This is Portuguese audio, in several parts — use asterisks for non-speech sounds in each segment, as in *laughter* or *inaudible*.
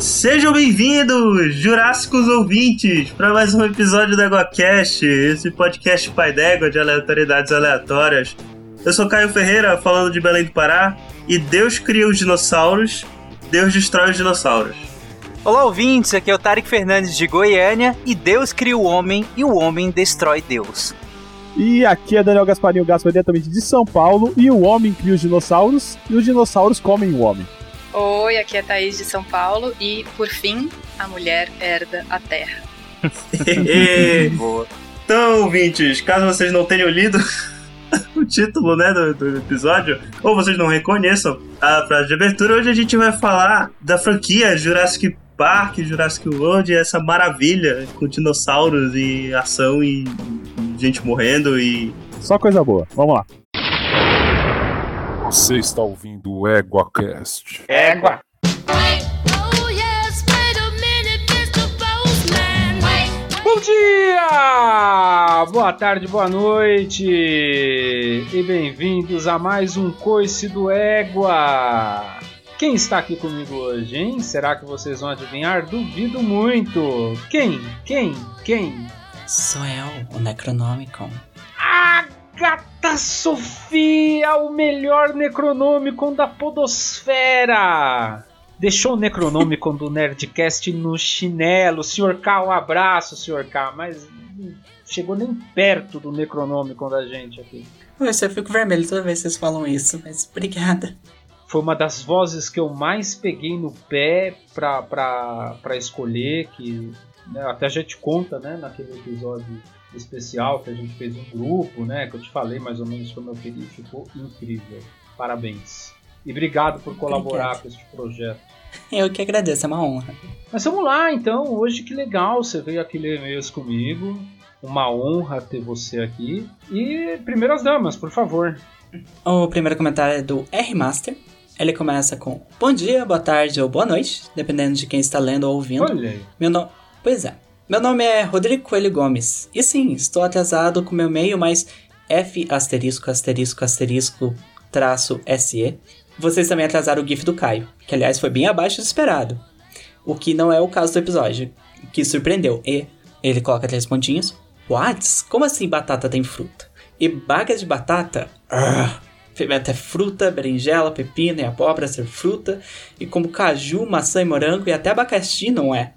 Sejam bem-vindos, Jurássicos ouvintes, para mais um episódio do EgoCast, esse podcast pai d'égua de aleatoriedades aleatórias. Eu sou Caio Ferreira, falando de Belém do Pará, e Deus cria os dinossauros, Deus destrói os dinossauros. Olá, ouvintes, aqui é o Tarek Fernandes de Goiânia, e Deus cria o homem e o homem destrói Deus. E aqui é Daniel Gasparinho Gaspar diretamente de São Paulo, e o homem cria os dinossauros, e os dinossauros comem o homem. Oi, aqui é a Thaís de São Paulo e, por fim, a mulher herda a terra. *laughs* Boa. Então, ouvintes, caso vocês não tenham lido *laughs* o título né, do, do, episódio, ou vocês não reconheçam a frase de abertura, hoje a gente vai falar da franquia Jurassic Park, Jurassic World, essa maravilha com dinossauros e ação e gente morrendo e. Só coisa boa, vamos lá. Você está ouvindo o EguaCast. Égua! Bom dia! Boa tarde, boa noite! E bem-vindos a mais um Coice do Égua! Quem está aqui comigo hoje, hein? Será que vocês vão adivinhar? Duvido muito! Quem? Quem? Quem? Sou eu, o Necronomicon. Agatha Sofia, o melhor Necronomicon da Podosfera! Deixou o Necronomicon do Nerdcast no chinelo. Sr. K, um abraço, Sr. K, mas chegou nem perto do Necronomicon da gente aqui. Eu só fico vermelho toda vez que vocês falam isso, mas obrigada. Foi uma das vozes que eu mais peguei no pé pra, pra, pra escolher, que né, até a gente conta, né, naquele episódio especial que a gente fez um grupo, né, que eu te falei mais ou menos como eu queria, ficou incrível. Parabéns. E obrigado por colaborar Obrigado. com este projeto. Eu que agradeço, é uma honra. Mas vamos lá, então. Hoje que legal, você veio aqui ler e-mails comigo. Uma honra ter você aqui. E primeiras damas, por favor. O primeiro comentário é do R-Master. Ele começa com Bom dia, boa tarde ou boa noite, dependendo de quem está lendo ou ouvindo. Olha aí. Meu nome. Pois é. Meu nome é Rodrigo Coelho Gomes. E sim, estou atrasado com meu e-mail, mas F asterisco asterisco asterisco traço SE. Vocês também atrasaram o GIF do Caio, que aliás foi bem abaixo do esperado. O que não é o caso do episódio, que surpreendeu. E ele coloca três pontinhos. What? Como assim batata tem fruta? E baga de batata? Arr. Pimenta é fruta, berinjela, pepino e abóbora ser fruta. E como caju, maçã e morango e até abacaxi não é.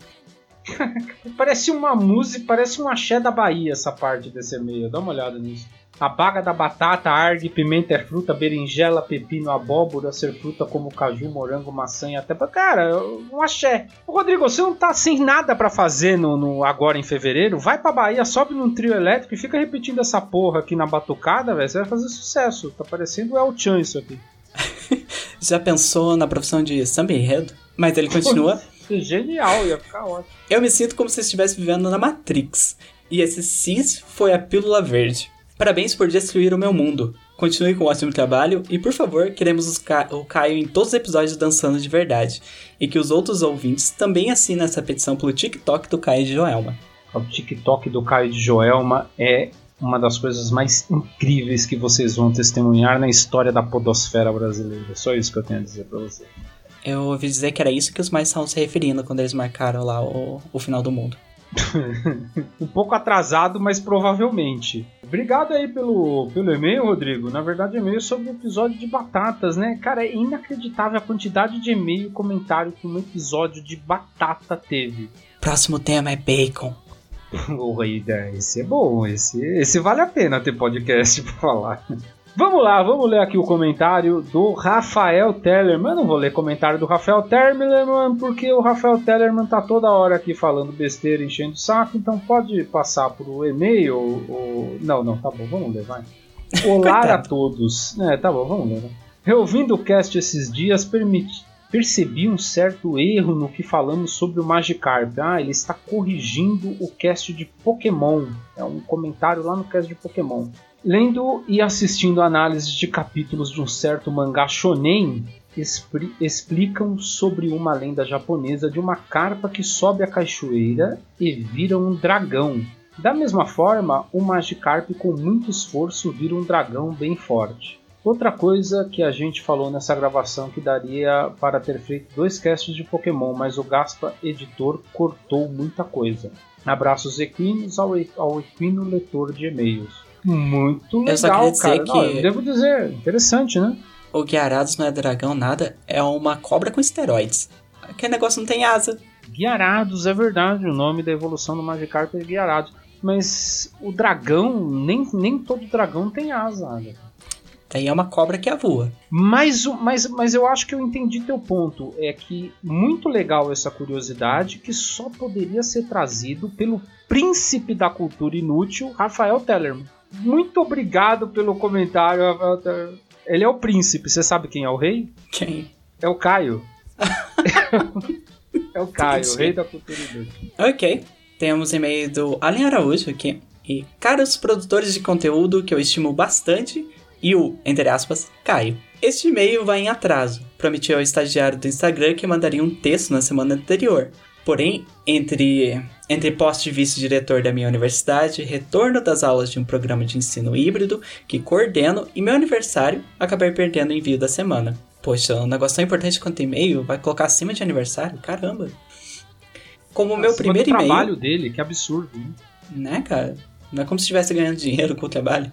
*laughs* Parece uma música, parece um axé da Bahia essa parte desse e-mail. Dá uma olhada nisso. A baga da batata, arde, pimenta é fruta, berinjela, pepino, abóbora, ser fruta como caju, morango, maçã e até. Cara, um axé. Ô, Rodrigo, você não tá sem nada pra fazer no, no- agora em fevereiro? Vai pra Bahia, sobe num trio elétrico e fica repetindo essa porra aqui na batucada, velho. Você vai fazer sucesso. Tá parecendo o El Chan isso aqui. *laughs* Já pensou na profissão de samba enredo? Mas ele continua. *laughs* Genial, ia ficar ótimo. Eu me sinto como se estivesse vivendo na Matrix. E esse cis foi a pílula verde. Parabéns por destruir o meu mundo. Continue com o ótimo trabalho e, por favor, queremos os Ca- o Caio em todos os episódios dançando de verdade. E que os outros ouvintes também assinem essa petição pelo TikTok do Caio de Joelma. O TikTok do Caio de Joelma é uma das coisas mais incríveis que vocês vão testemunhar na história da podosfera brasileira. Só isso que eu tenho a dizer pra você. Eu ouvi dizer que era isso que os mais estavam se referindo quando eles marcaram lá o, o final do mundo. *laughs* Um pouco atrasado, mas provavelmente. Obrigado aí pelo, pelo e-mail, Rodrigo. Na verdade, e-mail sobre o episódio de batatas, né? Cara, é inacreditável a quantidade de e-mail e comentário que um episódio de batata teve. Próximo tema é bacon. *laughs* Porra, Ida, esse é bom, esse, esse vale a pena ter podcast pra falar. Vamos lá, vamos ler aqui o comentário do Rafael Tellerman. Eu não vou ler comentário do Rafael Tellerman, porque o Rafael Tellerman tá toda hora aqui falando besteira, enchendo o saco, então pode passar pro e-mail. Ou... Não, não, tá bom, vamos ler, vai. *laughs* Olá a todos. É, tá bom, vamos ler. Vai. Reouvindo o cast esses dias, permiti- percebi um certo erro no que falamos sobre o Magikarp. Ah, ele está corrigindo o cast de Pokémon. É um comentário lá no cast de Pokémon. Lendo e assistindo análises de capítulos de um certo mangá shonen, explicam sobre uma lenda japonesa de uma carpa que sobe a cachoeira e vira um dragão. Da mesma forma, o Magikarp com muito esforço vira um dragão bem forte. Outra coisa que a gente falou nessa gravação que daria para ter feito dois casts de Pokémon, mas o Gaspa editor cortou muita coisa. Abraços equinos ao, ao equino leitor de e-mails. Muito Eu só legal, queria dizer cara. Não, que- eu devo dizer, interessante, né? O Guiarados não é dragão, nada. É uma cobra com esteroides. Aquele negócio não tem asa. Guiarados, é verdade, o nome da evolução do Magikarp é Guiarados. Mas o dragão, nem, nem todo dragão tem asa. Agatha. Daí é uma cobra que voa. Mas, mas, mas eu acho que eu entendi teu ponto. É que muito legal essa curiosidade que só poderia ser trazido pelo príncipe da cultura inútil, Rafael Tellerman. Muito obrigado pelo comentário. Ele é o príncipe, você sabe quem é o rei? Quem? É o Caio. *laughs* é o Caio, o rei da cultura inútil. Ok. Temos e-mail do Allen Araújo aqui. E caros produtores de conteúdo que eu estimo bastante, e o, entre aspas, Caio. Este e-mail vai em atraso. Prometi ao estagiário do Instagram que mandaria um texto na semana anterior. Porém, entre, entre posto de vice-diretor da minha universidade, retorno das aulas de um programa de ensino híbrido que coordeno e meu aniversário, acabei perdendo o envio da semana. Poxa, um negócio tão importante quanto e-mail vai colocar acima de aniversário? Caramba! Como o meu primeiro e-mail. trabalho dele, que absurdo. Né? Né, cara? Não é como se estivesse ganhando dinheiro com o trabalho.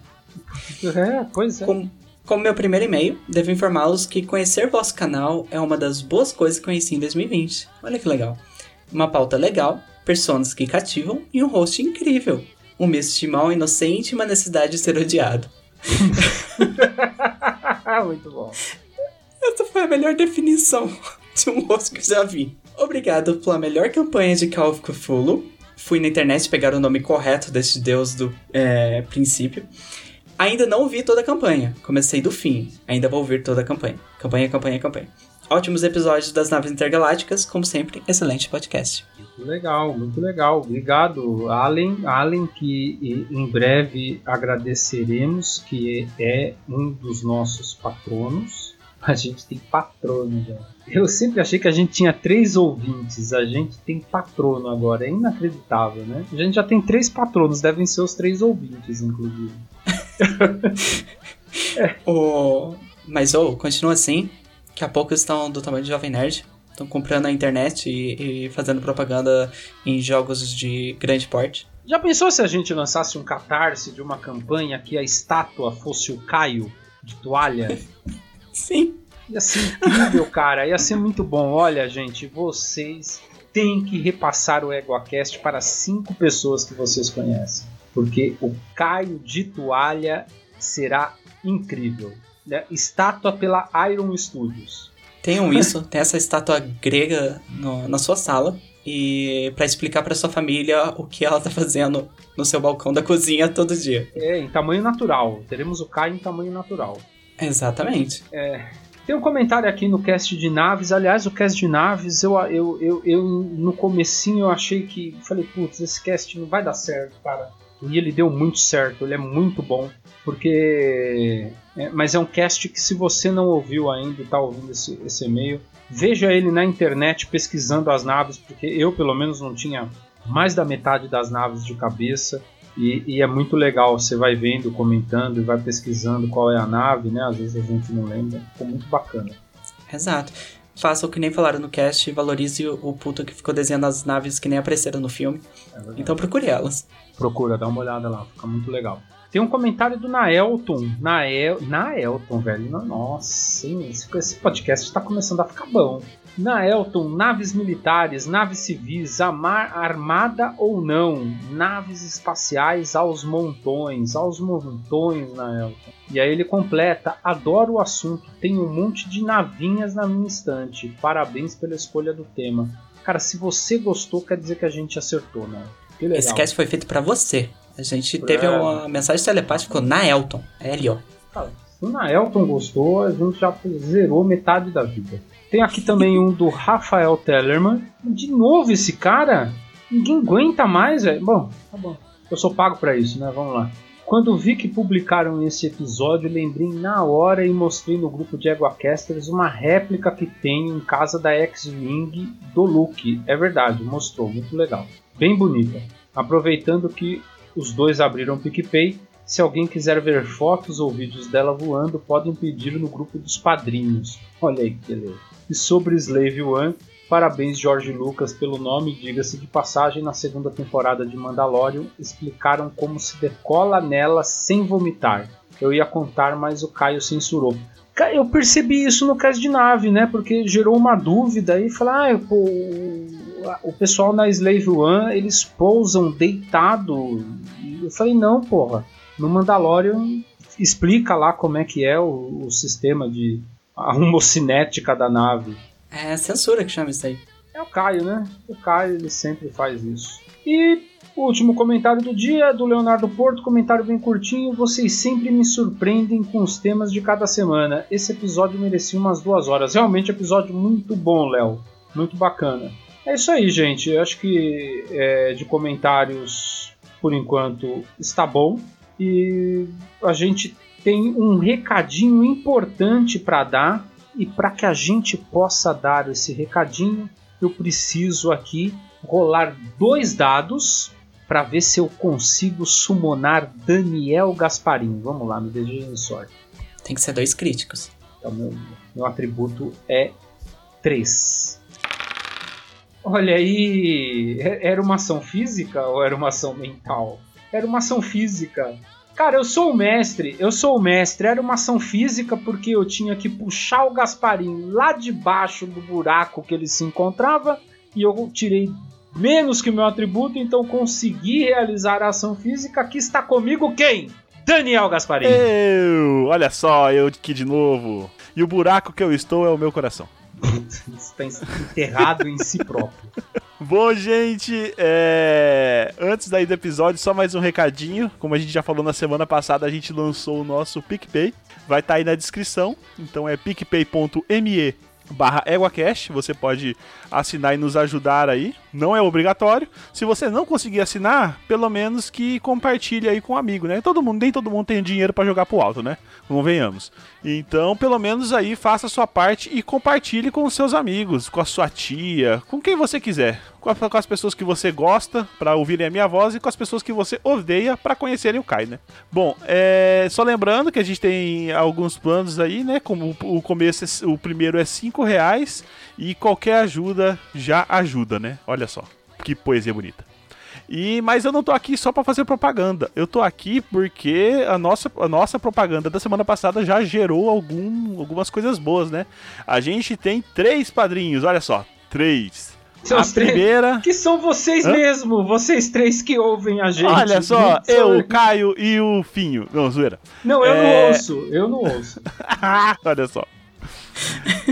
É, pois é. Como, como meu primeiro e-mail, devo informá-los que conhecer vosso canal é uma das boas coisas que conheci em 2020. Olha que legal. Uma pauta legal, personas que cativam e um host incrível. Um misto de mal inocente e uma necessidade de ser odiado. *laughs* Muito bom. Essa foi a melhor definição *laughs* de um host que já vi. Obrigado pela melhor campanha de Call of Cthulhu. Fui na internet pegar o nome correto deste deus do é, princípio. Ainda não ouvi toda a campanha. Comecei do fim. Ainda vou ouvir toda a campanha. Campanha, campanha, campanha. Ótimos episódios das naves intergalácticas, como sempre, excelente podcast. Muito legal, muito legal. Obrigado, Allen. Allen, que em breve agradeceremos, que é um dos nossos patronos. *laughs* A gente tem patrono já. Eu sempre achei que a gente tinha três ouvintes, a gente tem patrono agora. É inacreditável, né? A gente já tem três patronos, devem ser os três ouvintes, inclusive. *laughs* *laughs* O... Mas, ô, continua assim. Daqui a pouco eles estão do tamanho de Jovem Nerd. Estão comprando na internet e, e fazendo propaganda em jogos de grande porte. Já pensou se a gente lançasse um catarse de uma campanha que a estátua fosse o Caio de toalha? *laughs* Sim. Ia ser incrível, cara. Ia ser muito bom. Olha, gente, vocês têm que repassar o EgoaCast para cinco pessoas que vocês conhecem. Porque o Caio de toalha será incrível. Né? Estátua pela Iron Studios. Tenham isso, tem essa estátua grega no- na sua sala. E pra explicar pra sua família o que ela tá fazendo no seu balcão da cozinha todo dia. É, em tamanho natural. Teremos o Caio em tamanho natural. Exatamente. Tem um comentário aqui no cast de naves. Aliás, o cast de naves, eu, eu, eu, eu no comecinho eu achei que. Falei, putz, esse cast não vai dar certo, cara. E ele deu muito certo, ele é muito bom. Porque. É, mas é um cast que se você não ouviu ainda e tá ouvindo esse, esse e-mail, veja ele na internet pesquisando as naves, porque eu pelo menos não tinha mais da metade das naves de cabeça. E, e é muito legal, você vai vendo, comentando e vai pesquisando qual é a nave, né? Às vezes a gente não lembra. Ficou muito bacana. Exato. Faça o que nem falaram no cast valorize o, puto que ficou desenhando as naves que nem apareceram no filme. É. Então procure elas. Procura, dá uma olhada lá, fica muito legal. Tem um comentário do Naelton. Nael, Naelton, velho. Nossa, esse, podcast tá começando a ficar bom. Naelton, naves militares, naves civis, amar, armada ou não, naves espaciais aos montões, aos montões, Naelton. E aí ele completa: adoro o assunto, tenho um monte de navinhas na minha estante. Parabéns pela escolha do tema. Cara, se você gostou, quer dizer que a gente acertou, né? Que legal. Esse cast foi feito pra você. A gente teve É. uma mensagem telepática, ficou na Elton. É ali, ó. Cara, se o Naelton gostou, a gente já zerou metade da vida. Tem aqui também um do Rafael Tellerman. De novo esse cara? Ninguém aguenta mais, velho. Bom, tá bom. Eu sou pago pra isso, né? Vamos lá. Quando vi que publicaram esse episódio, lembrei na hora e mostrei no grupo de Eguacasters uma réplica que tenho em casa da X-Wing do Luke. É verdade, mostrou, muito legal. Bem bonita. Aproveitando que os dois abriram o PicPay, Se alguém quiser ver fotos ou vídeos dela voando, podem pedir no grupo dos padrinhos. Olha aí que beleza. E sobre Slave One, parabéns Jorge Lucas pelo nome, diga-se de passagem, na segunda temporada de Mandalorian explicaram como se decola nela sem vomitar. Eu ia contar, mas o Caio censurou. Eu percebi isso no caso de nave, né? Porque gerou uma dúvida e falar, ah, pô, o pessoal na Slave One eles pousam deitado. Eu falei, não, porra. No Mandalorian explica lá como é que é o, o sistema de a homocinética da nave. É censura que chama isso aí. É o Caio, né? O Caio ele sempre faz isso. E o último comentário do dia é do Leonardo Porto, comentário bem curtinho. Vocês sempre me surpreendem com os temas de cada semana. Esse episódio merecia umas duas horas. Realmente episódio muito bom, Léo. Muito bacana. É isso aí, gente. Eu acho que é, de comentários, por enquanto, está bom. E a gente tem um recadinho importante para dar. E para que a gente possa dar esse recadinho, eu preciso aqui rolar dois dados para ver se eu consigo summonar Daniel Gasparim. Vamos lá, me desejem sorte. Tem que ser dois críticos. Então, meu, meu atributo é 3. Olha aí, é- era uma ação física ou era uma ação mental? Era uma ação física. Cara, eu sou o mestre, eu sou o mestre. Era uma ação física porque eu tinha que puxar o Gasparim lá de baixo do buraco que ele se encontrava e eu tirei menos que o meu atributo, então consegui realizar a ação física. Aqui está comigo quem? Daniel Gasparim. Eu! Olha só, eu aqui de novo. E o buraco que eu estou é o meu coração. Está enterrado em si próprio. Bom, gente, é... antes daí do episódio, só mais um recadinho. Como a gente já falou na semana passada, a gente lançou o nosso PicPay. Vai estar aí na descrição. Então é picpay.me barra EguaCast. Você pode assinar e nos ajudar aí. Não é obrigatório. Se você não conseguir assinar, pelo menos que compartilhe aí com um amigo, né? Todo mundo, nem todo mundo tem dinheiro para jogar pro alto, né? Convenhamos. Então, pelo menos aí faça a sua parte e compartilhe com os seus amigos, com a sua tia, com quem você quiser. Com, a- com as pessoas que você gosta para ouvirem a minha voz e com as pessoas que você odeia para conhecerem o Kai, né? Bom, é, só lembrando que a gente tem alguns planos aí, né? Como o, começo, é- o primeiro é 5 reais e qualquer ajuda já ajuda, né? Olha só, que poesia bonita. E, mas eu não tô aqui só pra fazer propaganda. Eu tô aqui porque a nossa, a nossa propaganda da semana passada já gerou algum, algumas coisas boas, né? A gente tem três padrinhos, olha só, três. São a primeira, Que são vocês Hã? mesmo, vocês três que ouvem a gente. olha só, eu, o Caio e o Finho. Não, zoeira. Não, eu É. não ouço, eu não ouço. *laughs* Olha só.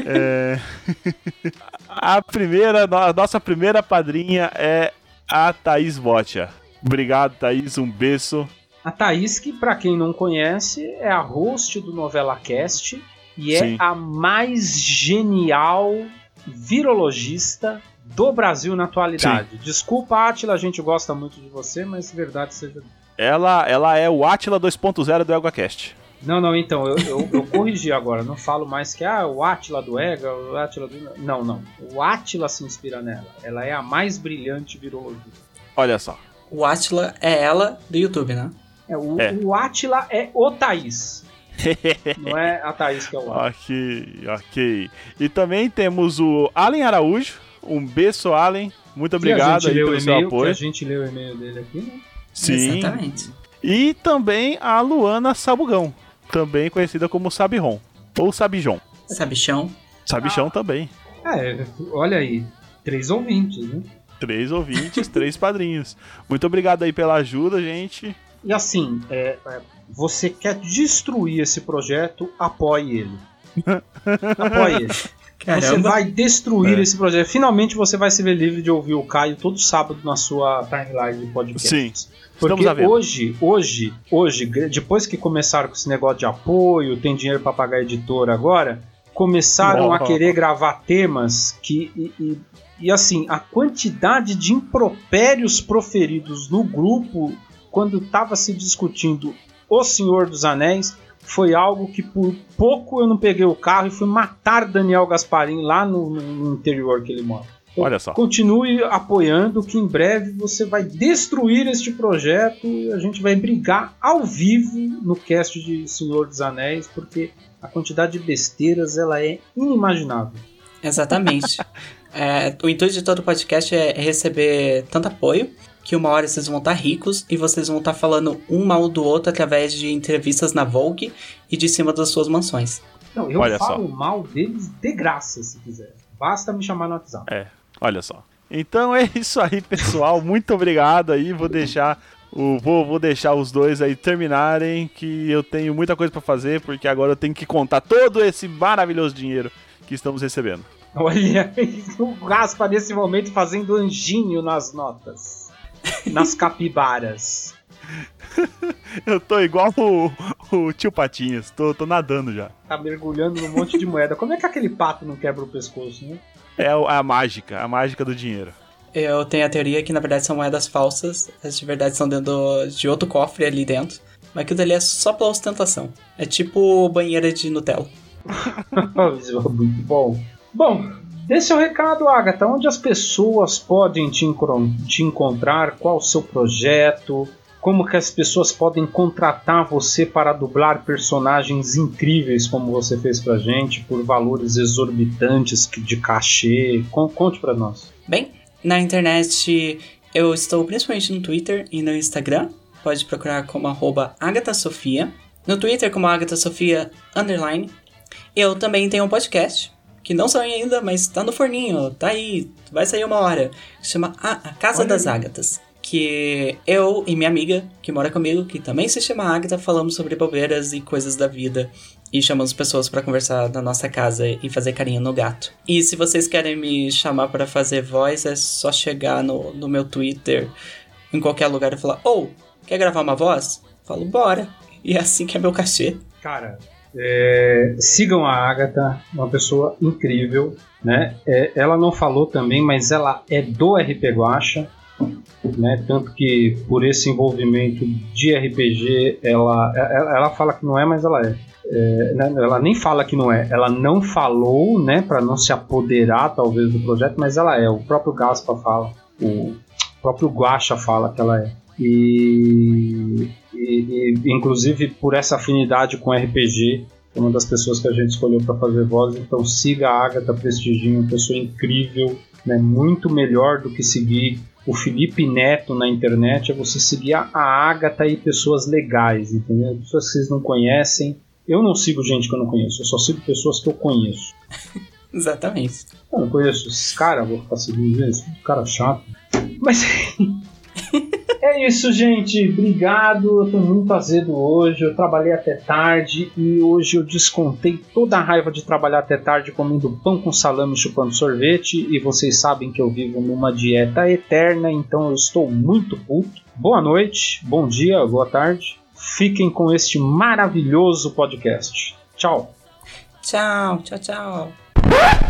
É, *laughs* A primeira, a nossa primeira padrinha é a Thaís Botia. Obrigado, Thaís. Um beijo. A Thaís, que pra quem não conhece, é a host do Novela Cast e é Sim. a mais genial virologista do Brasil na atualidade. Desculpa, Atila, a gente gosta muito de você, mas verdade seja. Ela, ela é o Atila 2.0 do EguaCast. Não, não, então, eu, eu, eu corrigi agora. Não falo mais que ah, o Atila do Ega, o Atila do. Não, não. O Atila se inspira nela. Ela é a mais brilhante virologista. Olha só. O Atila é ela do YouTube, né? É, o, É. o Atila é o Thaís. *laughs* Não é a Thaís que é o Atila. ok, ok. E também temos o Allen Araújo. Um beijo, Allen. Muito obrigado gente aí leu o pelo seu e-mail, que a apoio. gente leu o e-mail dele aqui, né? Sim. Exatamente. E também a Luana Sabugão. Também conhecida como Sabiron. Ou Sabijon. Sabichão. Sabichão também. É, olha aí, três ouvintes, né? Três ouvintes, três *laughs* padrinhos. Muito obrigado aí pela ajuda, gente. E assim, é, é, você quer destruir esse projeto, apoie ele. *laughs* Apoie ele. Você Caramba. vai destruir É. esse projeto. Finalmente você vai se ver livre de ouvir o Caio todo sábado na sua timeline de podcast. Sim. Porque hoje, hoje, hoje, depois que começaram com esse negócio de apoio, tem dinheiro para pagar a editora agora, começaram a Oh. querer gravar temas que. E, e- e, assim, a quantidade de impropérios proferidos no grupo quando estava se discutindo O Senhor dos Anéis foi algo que por pouco eu não peguei o carro e fui matar Daniel Gasparim lá no, no interior que ele mora. Olha só. Continue apoiando, que em breve você vai destruir este projeto e a gente vai brigar ao vivo no cast de Senhor dos Anéis, porque a quantidade de besteiras ela é inimaginável. Exatamente. *laughs* É, o intuito de todo podcast é receber tanto apoio que uma hora vocês vão estar ricos e vocês vão estar falando um mal do outro através de entrevistas na Vogue e de cima das suas mansões. Não, eu Olha falo mal deles de graça, se quiser. Basta me chamar no WhatsApp. É, olha só. Então é isso aí, pessoal. Muito obrigado aí. Vou deixar o vou, vou deixar os dois aí terminarem, que eu tenho muita coisa pra fazer, porque agora eu tenho que contar todo esse maravilhoso dinheiro que estamos recebendo. Olha, *laughs* o Gaspa nesse momento fazendo anjinho nas notas. Nas capibaras. *laughs* Eu tô igual o, o tio Patinhas, tô, tô nadando já. Tá mergulhando num monte de moeda. Como é que aquele pato não quebra o pescoço, né? É a mágica, a mágica do dinheiro. Eu tenho a teoria que na verdade são moedas falsas, as de verdade são dentro do- de outro cofre ali dentro. Mas aquilo dali é só pela ostentação. É tipo banheira de Nutella. *laughs* Muito bom. Bom, desse é o recado, Agatha. Onde as pessoas podem te, te encontrar? Qual o seu projeto? Como que as pessoas podem contratar você para dublar personagens incríveis como você fez pra gente, por valores exorbitantes de cachê? Con- Conte pra nós. Bem, na internet eu estou principalmente no Twitter e no Instagram. Pode procurar como arroba. No Twitter como Agatha Sofia underline. Eu também tenho um podcast, que não saiu ainda, mas tá no forninho, tá aí, vai sair uma hora. Se chama A, A Casa Olha das aí. Ágatas. Que eu e minha amiga, que mora comigo, que também se chama Agatha, falamos sobre bobeiras e coisas da vida. E chamamos pessoas pra conversar na nossa casa e fazer carinho no gato. E se vocês querem me chamar pra fazer voz, é só chegar no, no meu Twitter, em qualquer lugar e falar: Ou, quer gravar uma voz? Falo, bora. E é assim que é meu cachê. Cara, é, sigam a Agatha, uma pessoa incrível, né? É, ela não falou também, mas ela é do RP Guacha, né? Tanto que por esse envolvimento de RPG, ela, ela, ela fala que não é, mas ela é. É, né, ela nem fala que não é, ela não falou, né, para não se apoderar talvez do projeto, mas ela é. O próprio Gaspa fala, o próprio Guacha fala que ela é. E, e- e, inclusive por essa afinidade com RPG, é uma das pessoas que a gente escolheu para fazer voz. Então siga a Agatha Prestiginho, uma pessoa incrível, né, muito melhor do que seguir o Felipe Neto na internet, é você seguir a a Agatha e pessoas legais, entendeu? Pessoas que vocês não conhecem. Eu não sigo gente que eu não conheço, eu só sigo pessoas que eu conheço. *laughs* Exatamente. Eu não conheço esses caras, vou ficar seguindo eles, cara chato. Mas *laughs* é isso, gente. Obrigado. Eu tô muito azedo hoje. Eu trabalhei até tarde e hoje eu descontei toda a raiva de trabalhar até tarde comendo pão com salame e chupando sorvete. E vocês sabem que eu vivo numa dieta eterna, então eu estou muito puto. Boa noite, bom dia, boa tarde. Fiquem com este maravilhoso podcast. Tchau. Tchau, tchau, tchau.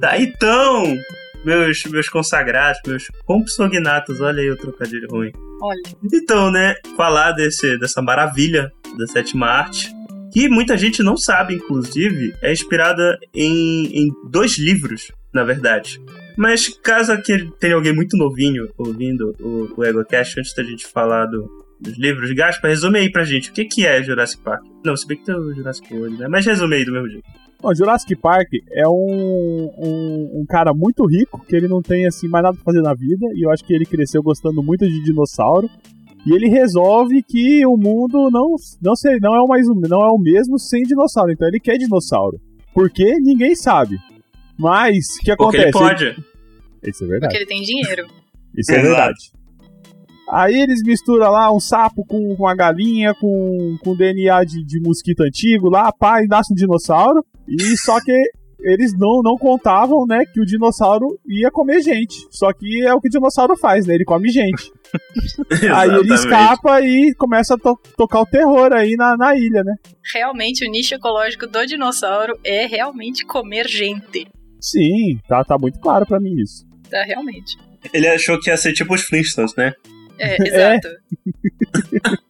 Tá, então, meus, meus consagrados, meus compsognatos, olha aí o trocadilho ruim. Olha, Então, né, falar desse, dessa maravilha da sétima arte, que muita gente não sabe, inclusive, é inspirada em, em dois livros, na verdade. Mas caso aqui tenha alguém muito novinho ouvindo o, o EgoCast, antes da gente falar do, dos livros, Gaspa, resume aí pra gente, o que, que é Jurassic Park? Não, se bem que tem o Jurassic World, né? Mas resume aí do mesmo jeito. Bom, Jurassic Park é um, um, um cara muito rico, que ele não tem assim mais nada pra fazer na vida, e eu acho que ele cresceu gostando muito de dinossauro. E ele resolve que o mundo não, não, sei, não, é o mais, não é o mesmo sem dinossauro. Então ele quer dinossauro. Por quê? Ninguém sabe. Mas, o que Porque acontece? ele pode. Isso é verdade. porque ele tem dinheiro. Isso é Exato. verdade. Aí eles misturam lá um sapo com, com a galinha, com, com DNA de, de mosquito antigo lá, pá, e nasce um dinossauro. E só que eles não, não contavam, né, que o dinossauro ia comer gente. Só que é o que o dinossauro faz, né? Ele come gente. *laughs* Aí ele escapa e começa a to- tocar o terror aí na, na ilha, né? Realmente, o nicho ecológico do dinossauro é realmente comer gente. Sim, tá, tá muito claro pra mim isso. Tá, realmente. Ele achou que ia ser tipo os Flintstones, né? É, *laughs* exato.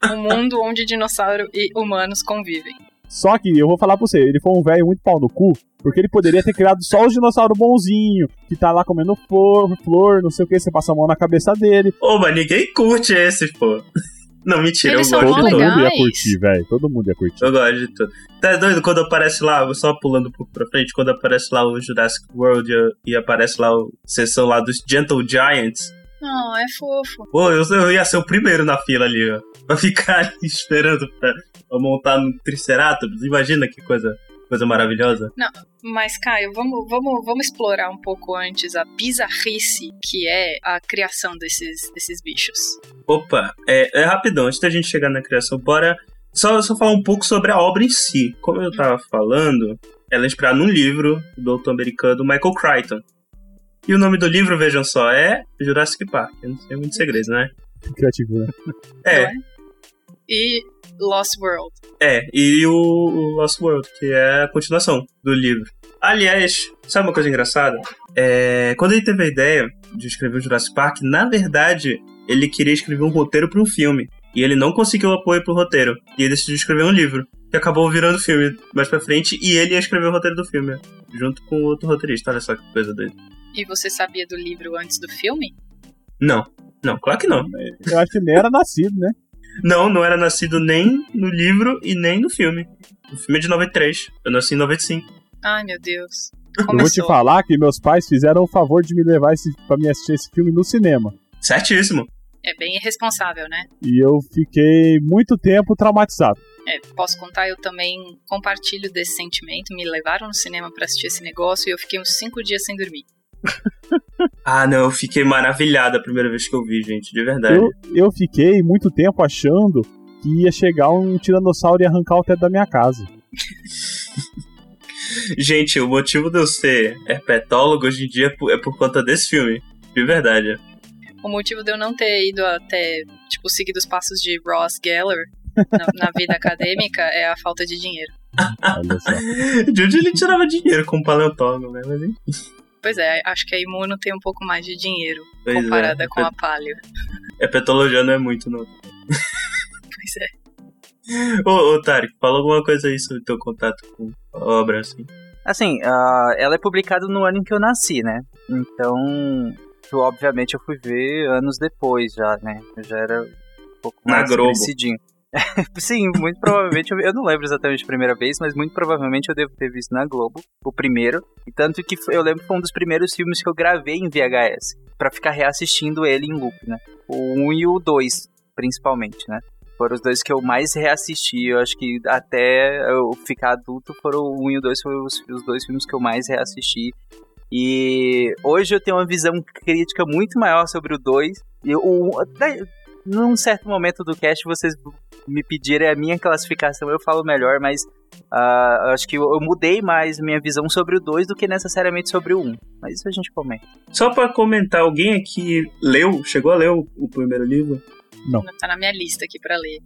*laughs* um mundo onde dinossauro e humanos convivem. Só que eu vou falar pra você, ele foi um velho muito pau no cu, porque ele poderia ter criado só os dinossauros bonzinho, que tá lá comendo flor, flor, não sei o que, você passa a mão na cabeça dele. Ô, mas ninguém curte esses, pô. *laughs* Não, mentira, Eles eu gosto de Todo mundo ia curtir, velho. Todo mundo ia curtir. Eu gosto de tudo. Tá doido quando aparece lá, só pulando um pouco pra frente, quando aparece lá o Jurassic World e, e aparece lá a sessão lá dos Gentle Giants. Oh, é fofo. Pô, eu, eu ia ser o primeiro na fila ali, ó. Pra ficar *laughs* ali esperando pra, pra montar no Triceratops. Imagina que coisa, coisa maravilhosa. Mas, Caio, vamos, vamos, vamos explorar um pouco antes a bizarrice que é a criação desses, desses bichos. Opa, é, é rapidão, antes da gente chegar na criação, bora só, só falar um pouco sobre a obra em si. Como eu tava falando, ela é inspirada num livro do autor americano Michael Crichton. E o nome do livro, vejam só, é Jurassic Park. Não tem muito segredo, né? Criativo, né? É, Não é? E Lost World. é. E o, o Lost World, que é a continuação do livro. Aliás, sabe uma coisa engraçada? É, quando ele teve a ideia de escrever o Jurassic Park, na verdade, ele queria escrever um roteiro para um filme. E ele não conseguiu apoio pro roteiro. E ele decidiu escrever um livro. Que acabou virando filme mais pra frente. E ele ia escrever o roteiro do filme. Junto com outro roteirista. Olha só que coisa doida. E você sabia do livro antes do filme? Não. Não, claro que não. Eu acho que nem era nascido, né? Não, não era nascido nem no livro e nem no filme. O filme é de 93. Eu nasci em 95. Ai, meu Deus. Eu vou te Começou. falar que meus pais fizeram o favor de me levar esse, pra me assistir esse filme no cinema. Certíssimo. É bem irresponsável, né? E eu fiquei muito tempo traumatizado. É, posso contar, eu também compartilho desse sentimento. Me levaram no cinema pra assistir esse negócio e eu fiquei uns cinco dias sem dormir. Ah, não, eu fiquei maravilhado a primeira vez que eu vi, gente, de verdade. Eu, eu fiquei muito tempo achando que ia chegar um tiranossauro e arrancar o teto da minha casa. *laughs* Gente, o motivo de eu ser herpetólogo hoje em dia é por, é por conta desse filme. De verdade. O motivo de eu não ter ido até, tipo, seguir os passos de Ross Geller na, na vida *laughs* acadêmica é a falta de dinheiro. Olha só. De onde ele tirava dinheiro como paleontólogo, né? Mas, enfim, Pois é, acho que a Imuno tem um pouco mais de dinheiro pois comparada é, com a Palio. *laughs* Herpetologia não é muito, não. *laughs* Pois é. Ô, ô Tarek, fala alguma coisa aí sobre o teu contato com a obra, assim. Assim, ah, ela é publicada no ano em que eu nasci, né? Então, eu, obviamente, eu fui ver anos depois já, né? Eu já era um pouco Na mais Globo. crescidinho. *laughs* Sim, muito provavelmente, eu, não lembro exatamente a primeira vez, mas muito provavelmente eu devo ter visto na Globo, o primeiro. E tanto que eu lembro que foi um dos primeiros filmes que eu gravei em VHS, pra ficar reassistindo ele em loop, né? O 1 e o 2, principalmente, né? Foram os dois que eu mais reassisti. Eu acho que até eu ficar adulto foram o 1 e o 2 foram os, os dois filmes que eu mais reassisti. E hoje eu tenho uma visão crítica muito maior sobre o 2. E o, num certo momento do cast vocês me pedirem a minha classificação, eu falo melhor, mas eu acho que eu, eu mudei mais minha visão sobre o 2 do que necessariamente sobre o 1. Um. Mas isso a gente comenta. Só pra comentar, alguém aqui leu, chegou a ler o, o primeiro livro? Tá na minha lista aqui pra ler.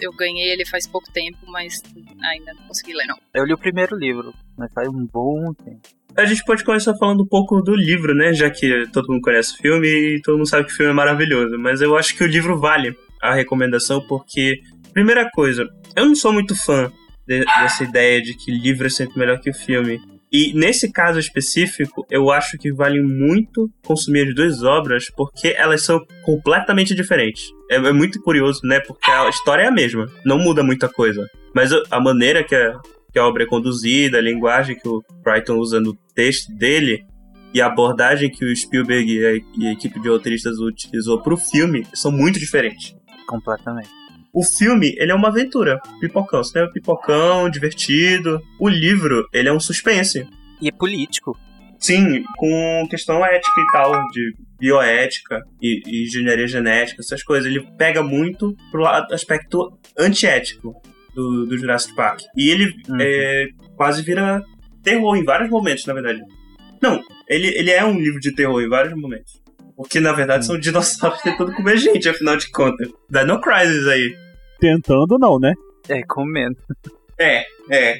Eu ganhei ele faz pouco tempo, mas ainda não consegui ler, não. Eu li o primeiro livro, mas faz um bom tempo. A gente pode começar falando um pouco do livro, né? Já que todo mundo conhece o filme e todo mundo sabe que o filme é maravilhoso. Mas eu acho que o livro vale a recomendação porque, primeira coisa, eu não sou muito fã de- dessa ideia de que livro é sempre melhor que o filme. E nesse caso específico, eu acho que vale muito consumir as duas obras porque elas são completamente diferentes. É, é muito curioso, né? Porque a história é a mesma, não muda muita coisa. Mas a- maneira que a, que a obra é conduzida, a linguagem que o Brighton usa no texto dele e a abordagem que o Spielberg e a, e a equipe de roteiristas utilizou pro filme são muito diferentes. Completamente. O filme, ele é uma aventura, pipocão, cinema pipocão, divertido. O livro, ele é um suspense. E é político. Sim, com questão ética e tal, de bioética e, e engenharia genética, essas coisas. Ele pega muito pro lado- aspecto antiético do, do Jurassic Park. E ele Uhum. é, quase vira terror em vários momentos, na verdade. Não, ele, ele é um livro de terror em vários momentos. Porque, na verdade, são dinossauros tentando comer gente, afinal de contas. Dino Crisis aí. Tentando não, né? É, comendo. É, é.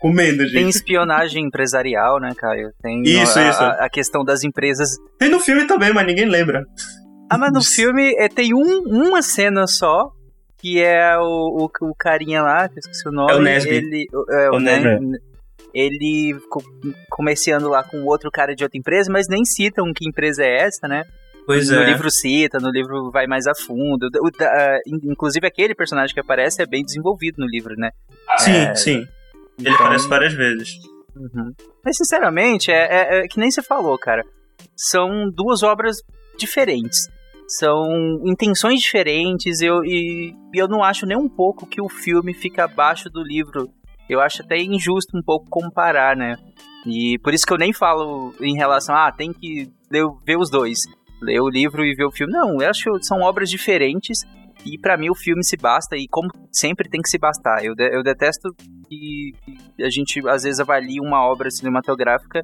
Comendo, Tem gente. espionagem empresarial, né, Caio? Tem Isso, a, isso. A, questão das empresas. Tem no filme também, mas ninguém lembra. Ah, mas no filme é, tem um, uma cena só que é o, o, o carinha lá, que eu esqueci o nome. É o Nesby. Ele, é, o O Nesby. Ele co- comerciando lá com outro cara de outra empresa, mas nem citam que empresa é essa, né? Pois no é. livro cita, no livro vai mais a fundo. O da- ah, in- inclusive aquele personagem que aparece é bem desenvolvido no livro, né? Sim, É, sim. Ele então- aparece várias vezes. Uhum. Mas sinceramente, é, é- é que nem você falou, cara. São duas obras diferentes. São intenções diferentes eu, e, e eu não acho nem um pouco que o filme fica abaixo do livro. Eu acho até injusto um pouco comparar, né? E por isso que eu nem falo em relação a ah, tem que ler, ver os dois. Ler o livro e ver o filme. Não, eu acho que são obras diferentes e pra mim o filme se basta e como sempre tem que se bastar. Eu, de- eu detesto que a gente às vezes avalie uma obra cinematográfica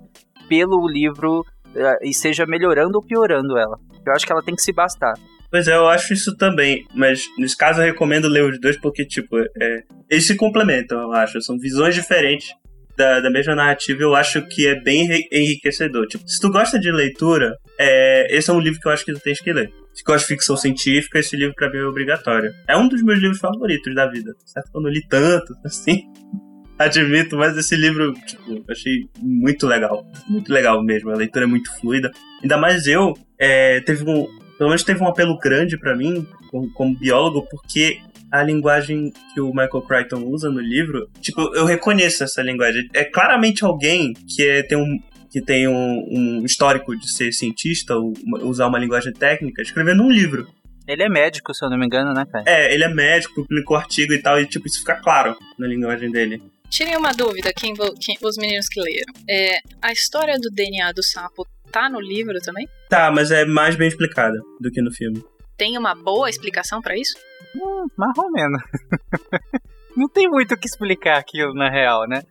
pelo livro eh, e seja melhorando ou piorando ela. Eu acho que ela tem que se bastar. Pois é, eu acho isso também. Mas nesse caso eu recomendo ler os dois porque, tipo, é, eles se complementam, eu acho. São visões diferentes da, da mesma narrativa. Eu acho que é bem enri- enriquecedor. Tipo, se tu gosta de leitura, é, esse é um livro que eu acho que tu tens que ler. Se gosta de ficção científica, esse livro pra mim é obrigatório. É um dos meus livros favoritos da vida. Certo? que Eu li tanto, *laughs* assim. Admito, mas esse livro, tipo, achei muito legal. Muito legal mesmo. A leitura é muito fluida. Ainda mais eu, é, teve um, pelo menos teve um apelo grande pra mim, como, como biólogo, porque a linguagem que o Michael Crichton usa no livro, tipo, eu reconheço essa linguagem. É claramente alguém que é- tem um que tem um, um histórico de ser cientista, ou uma- usar uma linguagem técnica, escrevendo um livro. Ele é médico, se eu não me engano, né, cara? É, ele é médico, publicou artigo e tal, e tipo, isso fica claro na linguagem dele. Tirei uma dúvida, quem, quem- os meninos que leram. É, a história do DNA do sapo tá no livro também? Tá, mas é mais bem explicada do que no filme. Tem uma boa explicação pra isso? Hum, mais ou menos. *laughs* não tem muito o que explicar aquilo na real, né?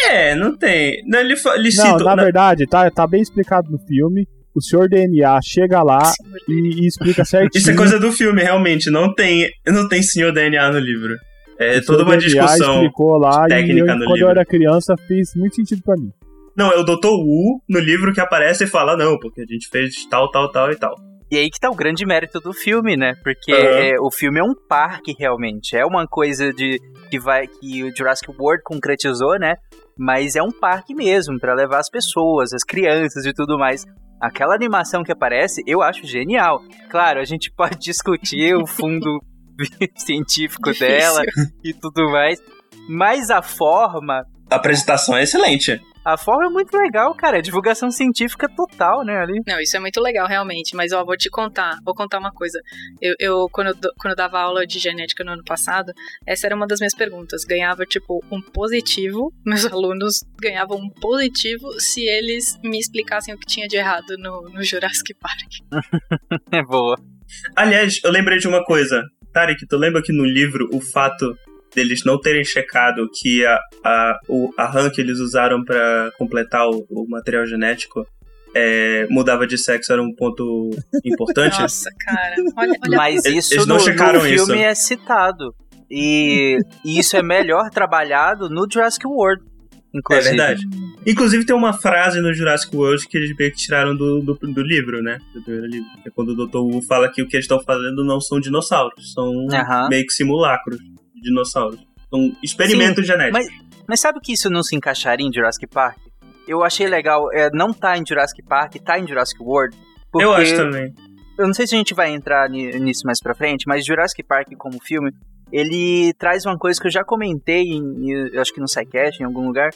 É, não tem. Não, ele, ele Não, cita. na na- verdade, tá, tá bem explicado no filme. O senhor DNA chega lá e, e explica *laughs* certinho. Isso é coisa do filme, realmente. Não tem, não tem senhor DNA no livro. É O toda uma DNA discussão. explicou lá e técnica eu, no quando livro. eu era criança fez muito sentido pra mim. Não, é o Dr. Wu no livro que aparece e fala, não, porque a gente fez tal, tal, tal e tal. E aí que tá o grande mérito do filme, né? Porque Aham. é, o filme é um parque realmente. É uma coisa de que vai que o Jurassic World concretizou, né? Mas é um parque mesmo pra levar as pessoas, as crianças e tudo mais. Aquela animação que aparece, eu acho genial. Claro, a gente *laughs* pode discutir o fundo *laughs* científico dela e tudo mais, mas a forma A apresentação é excelente. A forma é muito legal, cara. É divulgação científica total, né? Ali. Não, isso é muito legal, realmente. Mas, ó, vou te contar. Vou contar uma coisa. Eu, eu, quando, eu, do- quando eu dava aula de genética no ano passado, essa era uma das minhas perguntas. Ganhava, tipo, um positivo. *laughs* Meus alunos ganhavam um positivo se eles me explicassem o que tinha de errado no, no Jurassic Park. É *laughs* boa. Aliás, eu lembrei de uma coisa. Tarek, tu lembra que no livro o fato deles não terem checado que a, a, o, a RAM que eles usaram pra completar o, o material genético é, mudava de sexo era um ponto importante? *laughs* Nossa, cara. Olha, olha Mas isso eles no, não no checaram filme isso. é citado. E, e isso é melhor trabalhado no Jurassic World. É Inclusive. verdade. Inclusive tem uma frase no Jurassic World que eles meio que tiraram do, do, do livro, né? Do primeiro livro. É quando o Dr. Wu fala que o que eles estão fazendo não são dinossauros, são meio que simulacros dinossauros. São experimentos genéticos. Mas sabe que isso não se encaixaria em Jurassic Park? Eu achei legal, é, não tá em Jurassic Park, tá em Jurassic World. Porque Eu acho também. eu não sei se a gente vai entrar ni- nisso mais pra frente, mas Jurassic Park como filme, ele traz uma coisa que eu já comentei, em, eu acho que no SciCast, em algum lugar,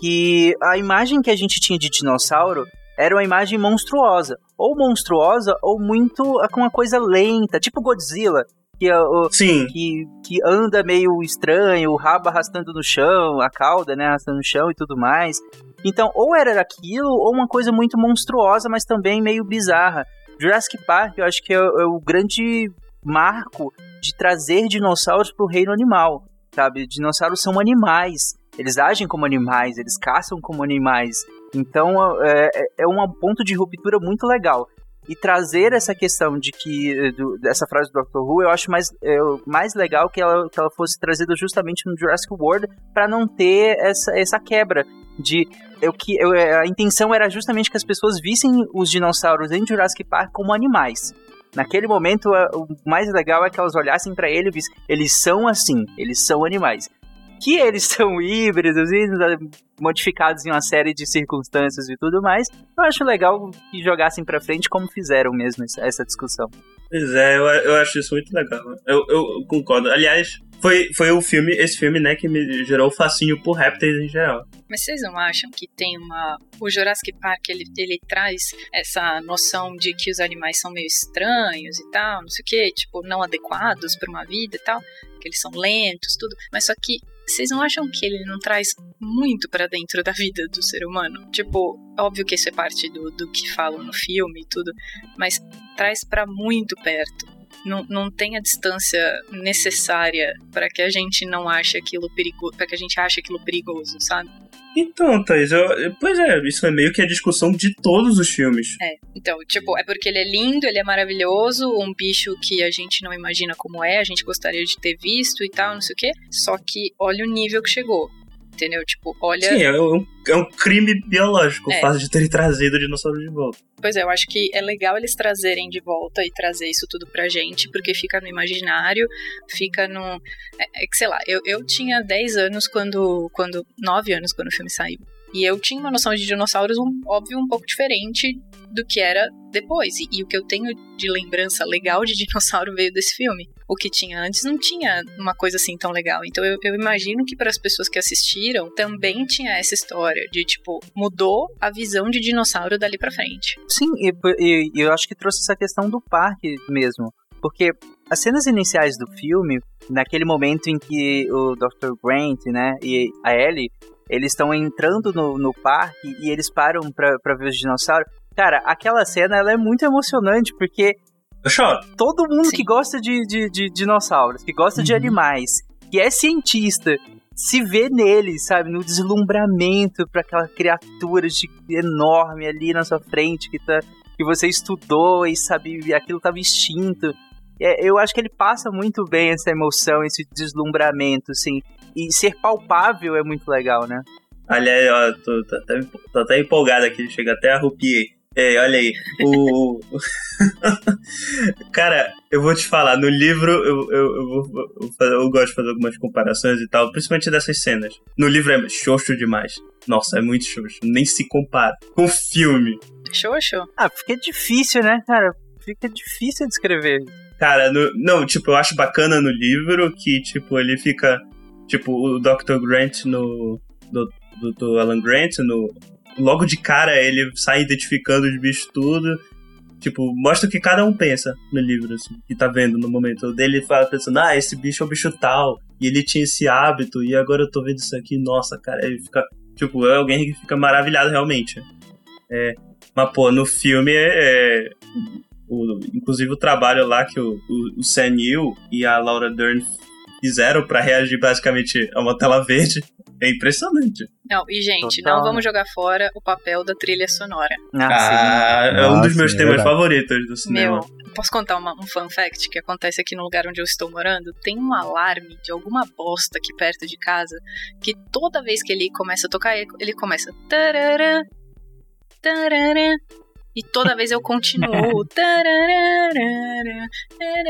que a imagem que a gente tinha de dinossauro era uma imagem monstruosa. Ou monstruosa, ou muito com uma coisa lenta, tipo Godzilla, que, é o- Sim, que, que anda meio estranho, o rabo arrastando no chão, a cauda, né, arrastando no chão e tudo mais. Então, ou era aquilo, ou uma coisa muito monstruosa, mas também meio bizarra. Jurassic Park, eu acho que é, é o grande marco de trazer dinossauros para o reino animal, sabe? Dinossauros são animais, eles agem como animais, eles caçam como animais. Então, é, é- é um ponto de ruptura muito legal. E trazer essa questão de que, eh, do- dessa frase do Dr. Who, eu acho mais, é, mais legal que ela, que ela fosse trazida justamente no Jurassic World para não ter essa, essa quebra de eu que eu, é, a intenção era justamente que as pessoas vissem os dinossauros em Jurassic Park como animais. Naquele momento, o mais legal é que elas olhassem pra ele e vissem, eles são assim, eles são animais. Que eles *laughs* são híbridos e modificados em uma série de circunstâncias e tudo mais. Eu acho legal que jogassem pra frente como fizeram mesmo essa- discussão. Pois é, eu, eu acho isso muito legal. Eu, eu concordo. Aliás, foi, foi o filme, esse filme, né, que me gerou o fascínio por répteis em geral. Mas vocês não acham que tem uma. O Jurassic Park ele, ele traz essa noção de que os animais são meio estranhos e tal, não sei o que, tipo, não adequados para uma vida e tal, que eles são lentos, tudo. Mas só que vocês não acham que ele não traz muito pra dentro da vida do ser humano? Tipo, óbvio que isso é parte do, do que falam no filme e tudo, mas traz pra muito perto. Não, não tem a distância necessária para que a gente não ache aquilo perigoso, para que a gente ache aquilo perigoso, sabe? Então, Thaís, eu, pois é, isso é meio que a discussão de todos os filmes. É, então, tipo, é porque ele é lindo, ele é maravilhoso, um bicho que a gente não imagina como é, a gente gostaria de ter visto e tal, não sei o quê. Só que olha o nível que chegou. Entendeu? Tipo, olha. Sim, é um, é um crime biológico o É. fato de terem trazido o dinossauro de volta. Pois é, eu acho que é legal eles trazerem de volta e trazer isso tudo pra gente, porque fica no imaginário, fica no. É, é que sei lá, eu, eu tinha 10 anos quando. quando 9 anos quando o filme saiu. E eu tinha uma noção de dinossauros, um, óbvio, um pouco diferente do que era depois. E, e o que eu tenho de lembrança legal de dinossauro veio desse filme. O que tinha antes não tinha uma coisa assim tão legal. Então eu, eu imagino que para as pessoas que assistiram também tinha essa história de tipo, mudou a visão de dinossauro dali pra frente. Sim, e, e- eu acho que trouxe essa questão do parque mesmo. Porque as cenas iniciais do filme, naquele momento em que o Dr. Grant, né, e a Ellie, eles estão entrando no, no parque e eles param pra ver os dinossauros. Cara, aquela cena ela é muito emocionante, porque Eu choro. todo mundo Sim. que gosta de, de, de dinossauros, que gosta de Uhum. animais, que é cientista, se vê nele, sabe, no deslumbramento para aquela criatura de- enorme ali na sua frente que tá que você estudou e sabe e aquilo tava extinto. É, eu acho que ele passa muito bem essa emoção, esse deslumbramento, assim. E ser palpável é muito legal, né? Aliás, ó, tô, tô, até, tô até empolgado aqui, chega até a arrupiei. É, olha aí, o... *laughs* Cara, eu vou te falar, no livro eu, eu, eu, vou- eu fazer- eu gosto de fazer algumas comparações e tal, principalmente dessas cenas. No livro é xoxo demais. Nossa, é muito xoxo, nem se compara com o filme. Xoxo? Ah, fica difícil, né, cara? Fica difícil de escrever. Cara, no- não, tipo, eu acho bacana no livro que, tipo, ele fica. Tipo, o Dr. Grant no. Do, do, do Alan Grant, no. Logo de cara ele sai identificando os bichos tudo. Tipo, mostra o que cada um pensa no livro, assim, que tá vendo no momento. O dele fala pensando, ah, esse bicho é um bicho tal. E ele tinha esse hábito, e agora eu tô vendo isso aqui, nossa, cara, ele fica. Tipo, é alguém que fica maravilhado realmente. É. Mas, pô, no filme é. é o- inclusive o trabalho lá que o, o, o Sam Neill e a Laura Dern fizeram pra reagir basicamente a uma tela verde é impressionante. Não, e gente, Total. não vamos jogar fora o papel da trilha sonora. Ah, é um Ah, dos meus sim, é temas favoritos do cinema. Meu, posso contar uma- um fun fact que acontece aqui no lugar onde eu estou morando? Tem um alarme de alguma bosta aqui perto de casa que toda vez que ele começa a tocar, ele- ele começa. Tarará, tarará, e toda vez eu continuo. *laughs* tarará,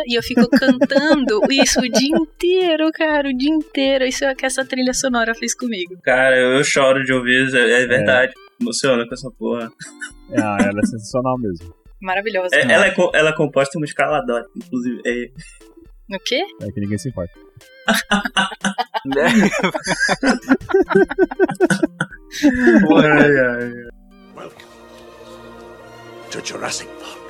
e eu fico cantando isso o dia inteiro, cara, o dia inteiro. Isso é o que essa trilha sonora fez comigo. Cara, eu, choro de ouvir, isso, é, é verdade. Emociona com essa porra. Ah, ela é sensacional mesmo. Maravilhosa. É, ela, é, co- ela é composta em uma escala dórica, inclusive. É, No quê? É que ninguém se importa. *laughs* *laughs* ai, ai. To Jurassic Park.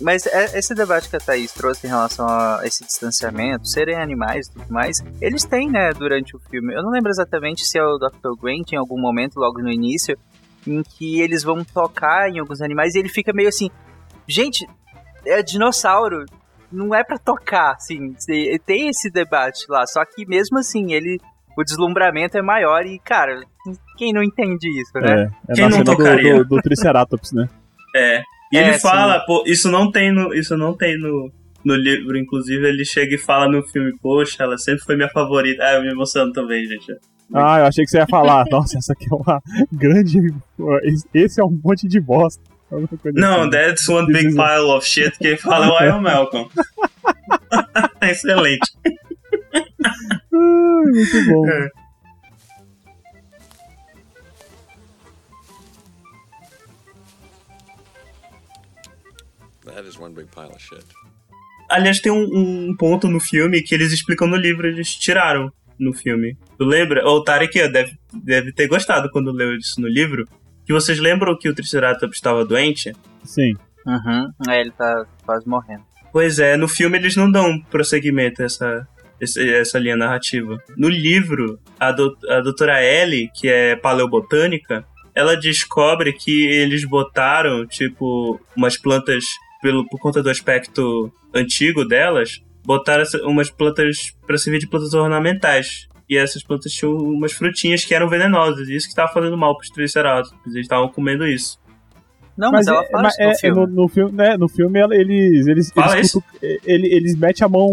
Mas é- esse debate que a Thaís trouxe em relação a esse distanciamento, serem animais e tudo mais, eles têm, né, durante o filme. Eu não lembro exatamente se é o Dr. Grant em algum momento, logo no início, em que eles vão tocar em alguns animais e ele fica meio assim, gente, é dinossauro, não é pra tocar, assim, se- tem esse debate lá, só que mesmo assim, ele, o deslumbramento é maior e, cara, quem não entende isso, né? É, é Quem na não cena do, tocaria? do, do Triceratops, né? *laughs* É. E É, ele sim. fala, pô, isso não tem no, isso não tem no, no livro, inclusive ele chega e fala no filme, poxa, ela sempre foi minha favorita. Ah, eu me emociono também, gente. Ah, eu achei que você ia falar. *laughs* Nossa, essa aqui é uma grande. Esse é um monte de bosta. Coisa Não, assim. that's one big pile of shit. Quem fala é o Iron Malcolm. *laughs* Excelente. Muito bom. É. That is one big pile of shit. Aliás, tem um, um ponto no filme que eles explicam no livro, eles tiraram no filme. Tu lembra? Ou o Tarek deve, deve ter gostado quando leu isso no livro. Que vocês lembram que o Triceratops estava doente? Sim. Uhum. É, ele tá quase morrendo. Pois é, no filme eles não dão prosseguimento a essa, essa linha narrativa. No livro, a, do, a doutora Ellie, que é paleobotânica, ela descobre que eles botaram, tipo, umas plantas, pelo, por conta do aspecto antigo delas, botaram umas plantas para servir de plantas ornamentais. E essas plantas tinham umas frutinhas que eram venenosas, e isso que estava fazendo mal para os triceratops. Eles estavam comendo isso. Não, mas, ela é, fala mas isso no é- filme. no, no filme, né, no filme ela- eles eles Fala eles, isso? cutu- ele- eles metem a mão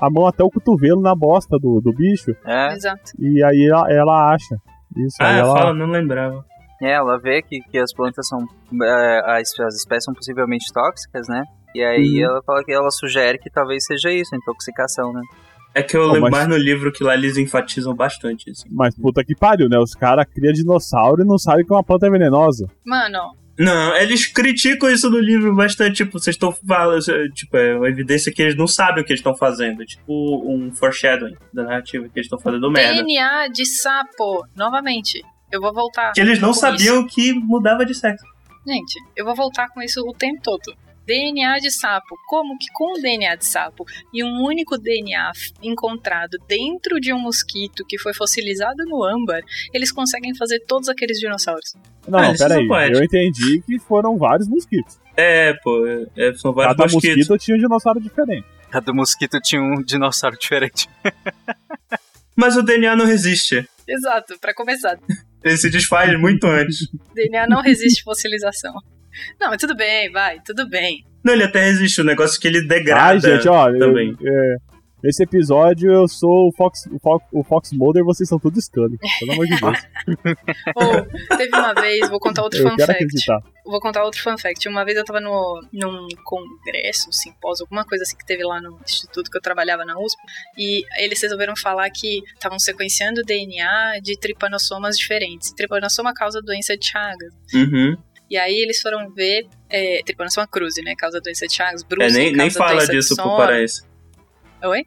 a mão até o cotovelo na bosta do, do bicho É, Exato. e aí ela, ela acha. Isso aí Ah, ela fala, não lembrava. é, ela vê que, que as plantas são. é, as, as espécies são possivelmente tóxicas, né? E aí Uhum. ela fala que ela sugere que talvez seja isso, intoxicação, né? É que eu Pô, lembro mas- mais no livro que lá eles enfatizam bastante isso. Mas puta que pariu, né? Os caras criam dinossauro e não sabem que uma planta é venenosa. Mano, Não, eles criticam isso no livro bastante. Tipo, vocês estão falando. Tipo, é uma evidência que eles não sabem o que eles estão fazendo. Tipo, um foreshadowing da narrativa que eles estão fazendo merda. DNA de sapo. Novamente. Eu vou voltar. Que eles não sabiam que mudava de sexo. isso. Gente, eu vou voltar com isso o tempo todo. DNA de sapo. Como que com o DNA de sapo e um único DNA encontrado dentro de um mosquito que foi fossilizado no âmbar, eles conseguem fazer todos aqueles dinossauros? Não, Ah, não, eles pera são aí. poéticos. Eu entendi que foram vários mosquitos. É, pô, é, são vários Cada mosquitos. mosquito tinha um dinossauro diferente. Cada mosquito tinha um dinossauro diferente. *laughs* Mas o DNA não resiste. Exato, pra começar. Ele se desfaz muito antes. DNA não resiste fossilização. Não, mas tudo bem, vai, tudo bem. Não, ele até resiste. O negócio é que ele degrada. Ai, gente, ó. eu- também. é, nesse episódio eu sou o Fox, o Fox, o Fox Mulder e vocês são tudo Scully. Pelo amor de Deus. *laughs* Ou, teve uma vez, vou contar outro eu fun quero fact. acreditar. Vou contar outro fun fact. Uma vez eu tava no, num congresso, um simpósio, alguma coisa assim que teve lá no instituto que eu trabalhava na USP, e eles resolveram falar que estavam sequenciando o DNA de tripanossomas diferentes. Tripanossoma causa doença de Chagas. Uhum. E aí eles foram ver é, Tripanossoma cruzi, né? Causa doença de Chagas. É, Bruce nem, nem causa fala disso pro paraense. Oi?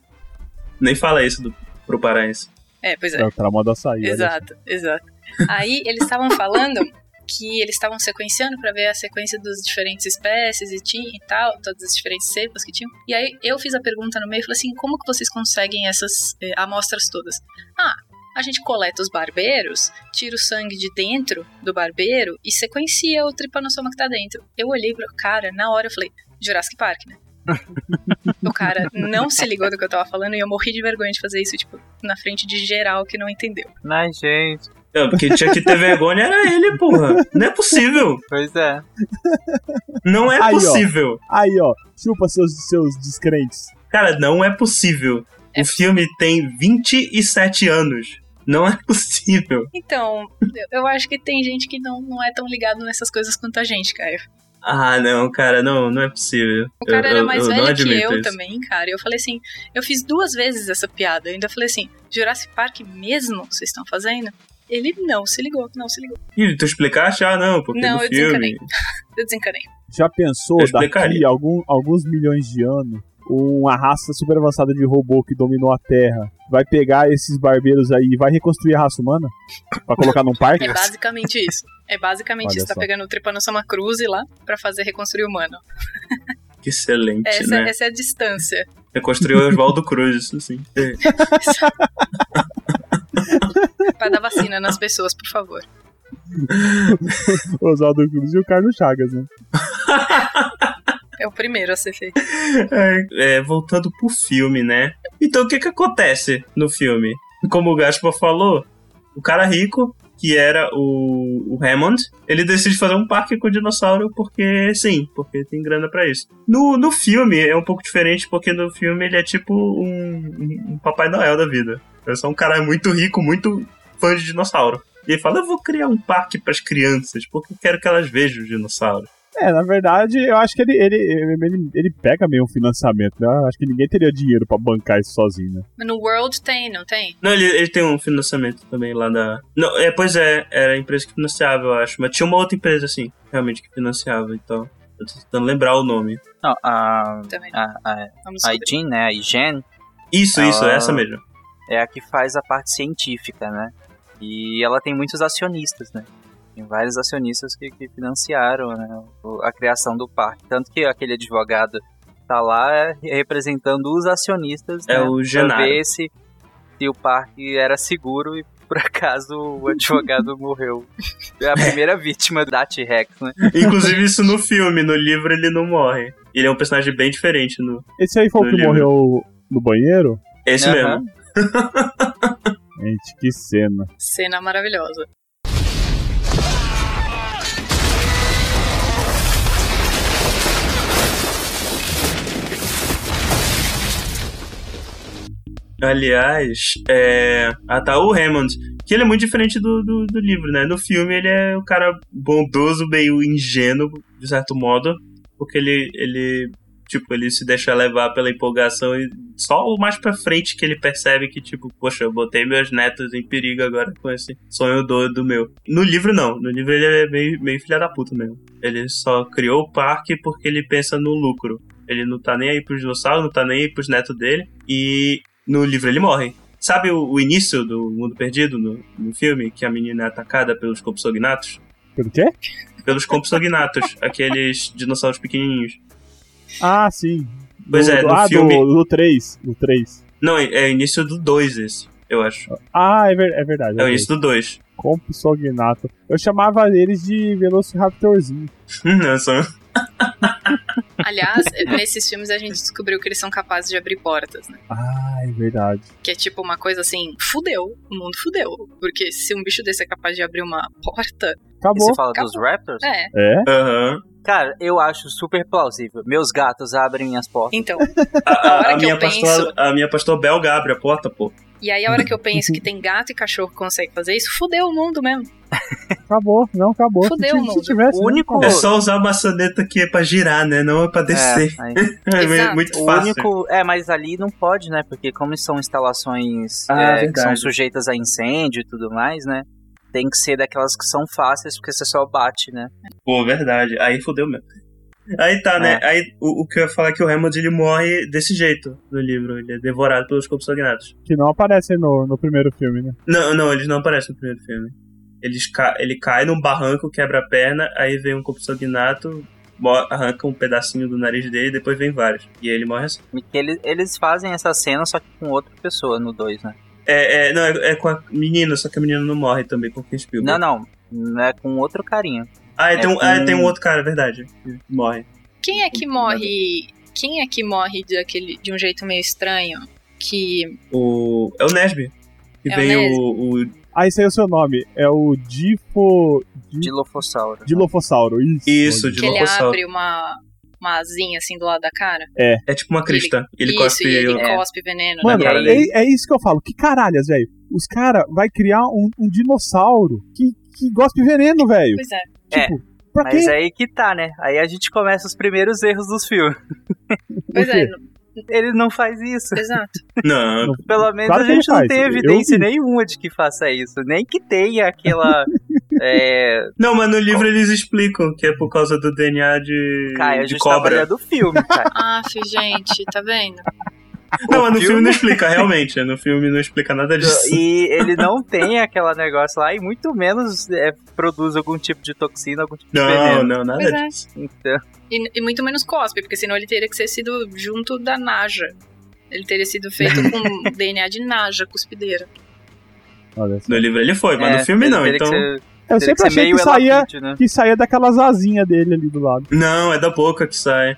Nem fala isso do, pro paraense. É, pois é. É o trauma açaí. olha só. Exato, exato. Aí eles estavam falando que eles estavam sequenciando para ver a sequência das diferentes espécies e, tinha, e tal, todas as diferentes cepas que tinham. E aí eu fiz a pergunta no meio e falei assim: como que vocês conseguem essas eh, amostras todas? Ah, a gente coleta os barbeiros, tira o sangue de dentro do barbeiro e sequencia o tripanossoma que tá dentro. Eu olhei pro cara, na hora eu falei: Jurassic Park, né? o cara não se ligou do que eu tava falando e eu morri de vergonha de fazer isso, tipo, na frente de geral que não entendeu. Ai, gente. Não, porque tinha que ter vergonha era ele, porra. Não é possível. Pois é. Não é Aí, ó. possível. Aí, ó. Chupa seus, seus descrentes. Cara, não é possível. É O filme tem 27 anos. Não é possível. Então, eu- eu acho que tem gente que não, não é tão ligado nessas coisas quanto a gente, cara. Ah, não, cara, não, não é possível. O cara eu, era eu- mais eu velho que admito eu isso. também, cara. Eu falei assim, eu fiz duas vezes essa piada. Eu ainda falei assim, Jurassic Park mesmo vocês estão fazendo? Ele não se ligou, não se ligou. Ih, tu explicaste? Ah, não, porque Não, eu filme. desencanei. *laughs* Eu desencanei. Já pensou Eu daqui algum, alguns milhões de anos, uma raça super avançada de robô que dominou a Terra vai pegar esses barbeiros aí e vai reconstruir a raça humana? Pra colocar num parque? É basicamente isso. É basicamente Olha isso. Tá só. pegando o Tripanossoma cruzi lá pra fazer reconstruir o humano. Que excelente, Essa, né? essa é a distância. Reconstruiu o Oswaldo Cruz, isso sim. *laughs* *laughs* Pra dar vacina nas pessoas, por favor. *laughs* Oswaldo Cruz e o Carlos Chagas, né? É o primeiro a ser feito. É, voltando pro filme, né? Então o que que acontece no filme? Como o Gaspar falou, o cara rico que era o, o Hammond, ele decide fazer um parque com dinossauro porque sim, porque tem grana pra isso. No, no filme é um pouco diferente, porque no filme ele é tipo um, um, Papai Noel da vida. É só um cara muito rico, muito fã de dinossauro. E ele fala: Eu vou criar um parque pras crianças, porque eu quero que elas vejam os dinossauros. É, na verdade, eu acho que ele, ele, ele, ele pega meio um financiamento, né? Eu acho que ninguém teria dinheiro pra bancar isso sozinho, né? Mas no World tem, não tem? Não, ele, ele tem um financiamento também lá da. Não, é, pois é, era a empresa que financiava, eu acho. Mas tinha uma outra empresa, assim, realmente que financiava, então. Eu tô tentando lembrar o nome. Não, a, Também. a, a, Vamos a né? A IGEN Isso, isso, é essa mesmo. é a que faz a parte científica, né? E ela tem muitos acionistas, né? Tem vários acionistas que, que financiaram né, a criação do parque. Tanto que aquele advogado tá lá é, representando os acionistas, É né? o pra Genaro. ver se, se o parque era seguro e por acaso o *laughs* advogado morreu. É a primeira vítima da T-Rex, né? Inclusive isso no filme, no livro ele não morre. Ele é um personagem bem diferente no. Esse aí foi o que livro. morreu no banheiro? Esse Aham. mesmo. Gente, que cena. Cena maravilhosa. Aliás, é. O Hammond. Que ele é muito diferente do, do, do livro, né? No filme ele é o cara bondoso, meio ingênuo, de certo modo. Porque ele, ele tipo, ele se deixa levar pela empolgação e só o mais pra frente que ele percebe que, tipo, poxa, eu botei meus netos em perigo agora com esse sonho doido meu. No livro, não. No livro ele é meio, meio filha da puta mesmo. Ele só criou o parque porque ele pensa no lucro. Ele não tá nem aí pros dinossauros, não tá nem aí pros netos dele. E no livro ele morre. Sabe o, o início do Mundo Perdido no, no filme? Que a menina é atacada pelos compsognatos? Pelo quê? Pelos compsognatos, *laughs* aqueles dinossauros pequenininhos. Ah, sim. Pois Do- é, no ah, filme- do, do 3. Do 3. Não, é, é início do 2 esse, eu acho. Ah, é, ver- é verdade. É o É início do 2. Compsognato. Eu chamava eles de Velociraptorzinho. *laughs* Não, são... Aliás, nesses filmes a gente descobriu que eles são capazes de abrir portas, né? Ah, é verdade. Que é tipo uma coisa assim, fudeu, o mundo fudeu. Porque se um bicho desse é capaz de abrir uma porta, E Acabou. você fala Acabou. dos Raptors? é. É? Aham. Cara, eu acho super plausível. Meus gatos abrem minhas portas. Então, A, a- a minha penso- pastor, a minha pastor belga abre a porta, pô. e aí a hora que eu penso que *laughs* tem gato e cachorro que consegue fazer isso, fudeu o mundo mesmo. Acabou. Não, acabou. Se Fudeu, se, mundo. tivesse. O único-. É só usar a maçaneta que é pra girar, né? Não é pra descer. *laughs* É, aí- É, Exato. muito O fácil. único. É, mas ali não pode, né? Porque como são instalações Ah, é, que são sujeitas a incêndio e tudo mais, né? Tem que ser daquelas que são fáceis, porque você só bate, né? Pô, verdade. Aí fodeu mesmo. Aí tá, né? Aí o, o que eu ia falar é que o Hammond ele morre desse jeito no livro. Ele é devorado pelos compsognatos. Que não aparece no, no primeiro filme, né? Não, não, eles não aparecem no primeiro filme. Eles ca ele cai num barranco, quebra a perna, aí vem um compsognato, mo- arranca um pedacinho do nariz dele e depois vem vários. E aí ele morre assim. Eles, eles fazem essa cena, só que com outra pessoa no 2, né? É, é, não, é, é com a menina, só que a menina não morre também com o Ken Spielberg. Não, não. Não é com outro carinha. Ah, é, É tem, um, com- ah, tem um outro cara, é verdade. que Morre. Quem é que morre. Quem é que morre daquele, de um jeito meio estranho? Que. O. É o Nesby. Que É o vem Nesby. o, o. Ah, esse aí é o seu nome. É o Difo. Di- Dilofossauro. Dilofossauro. Isso. Isso, que ele Dilofossauro. abre uma. Uma asinha assim do lado da cara. É tipo uma crista. Ele, isso, cospe. e ele É. cospe veneno. Mano, cara é, dele. é isso que eu falo. Que caralhas, velho. Os caras vai criar um, um dinossauro que, que gospe veneno, velho. Pois é. Tipo, pra Mas quê? aí que tá, né? Aí a gente começa os primeiros erros dos filmes. Pois é? Ele não faz isso. exato. *laughs* Não, Pelo menos Claro a gente ele não tem evidência vi. nenhuma de que faça isso. Nem que tenha aquela. *laughs* é... não, mas no livro eles explicam que é por causa do DNA de, Caio, a de tá cobra. avaliando o filme, *laughs* cara. Aff, gente, tá vendo? Não, mas no filme filme- não explica, realmente. No filme não explica nada disso. E ele não tem aquela negócio lá, e muito menos é, produz algum tipo de toxina, algum tipo de Não, veneno. não, nada Pois é. disso. Então, E, e muito menos cospe, porque senão ele teria que ser sido junto da Naja. Ele teria sido feito com *laughs* DNA de Naja, cuspideira. No livro ele foi, mas é, no filme não, então. Ser, Eu teria sempre achei que saía, né? que saía daquelas asinhas dele ali do lado. Não, é da boca que sai.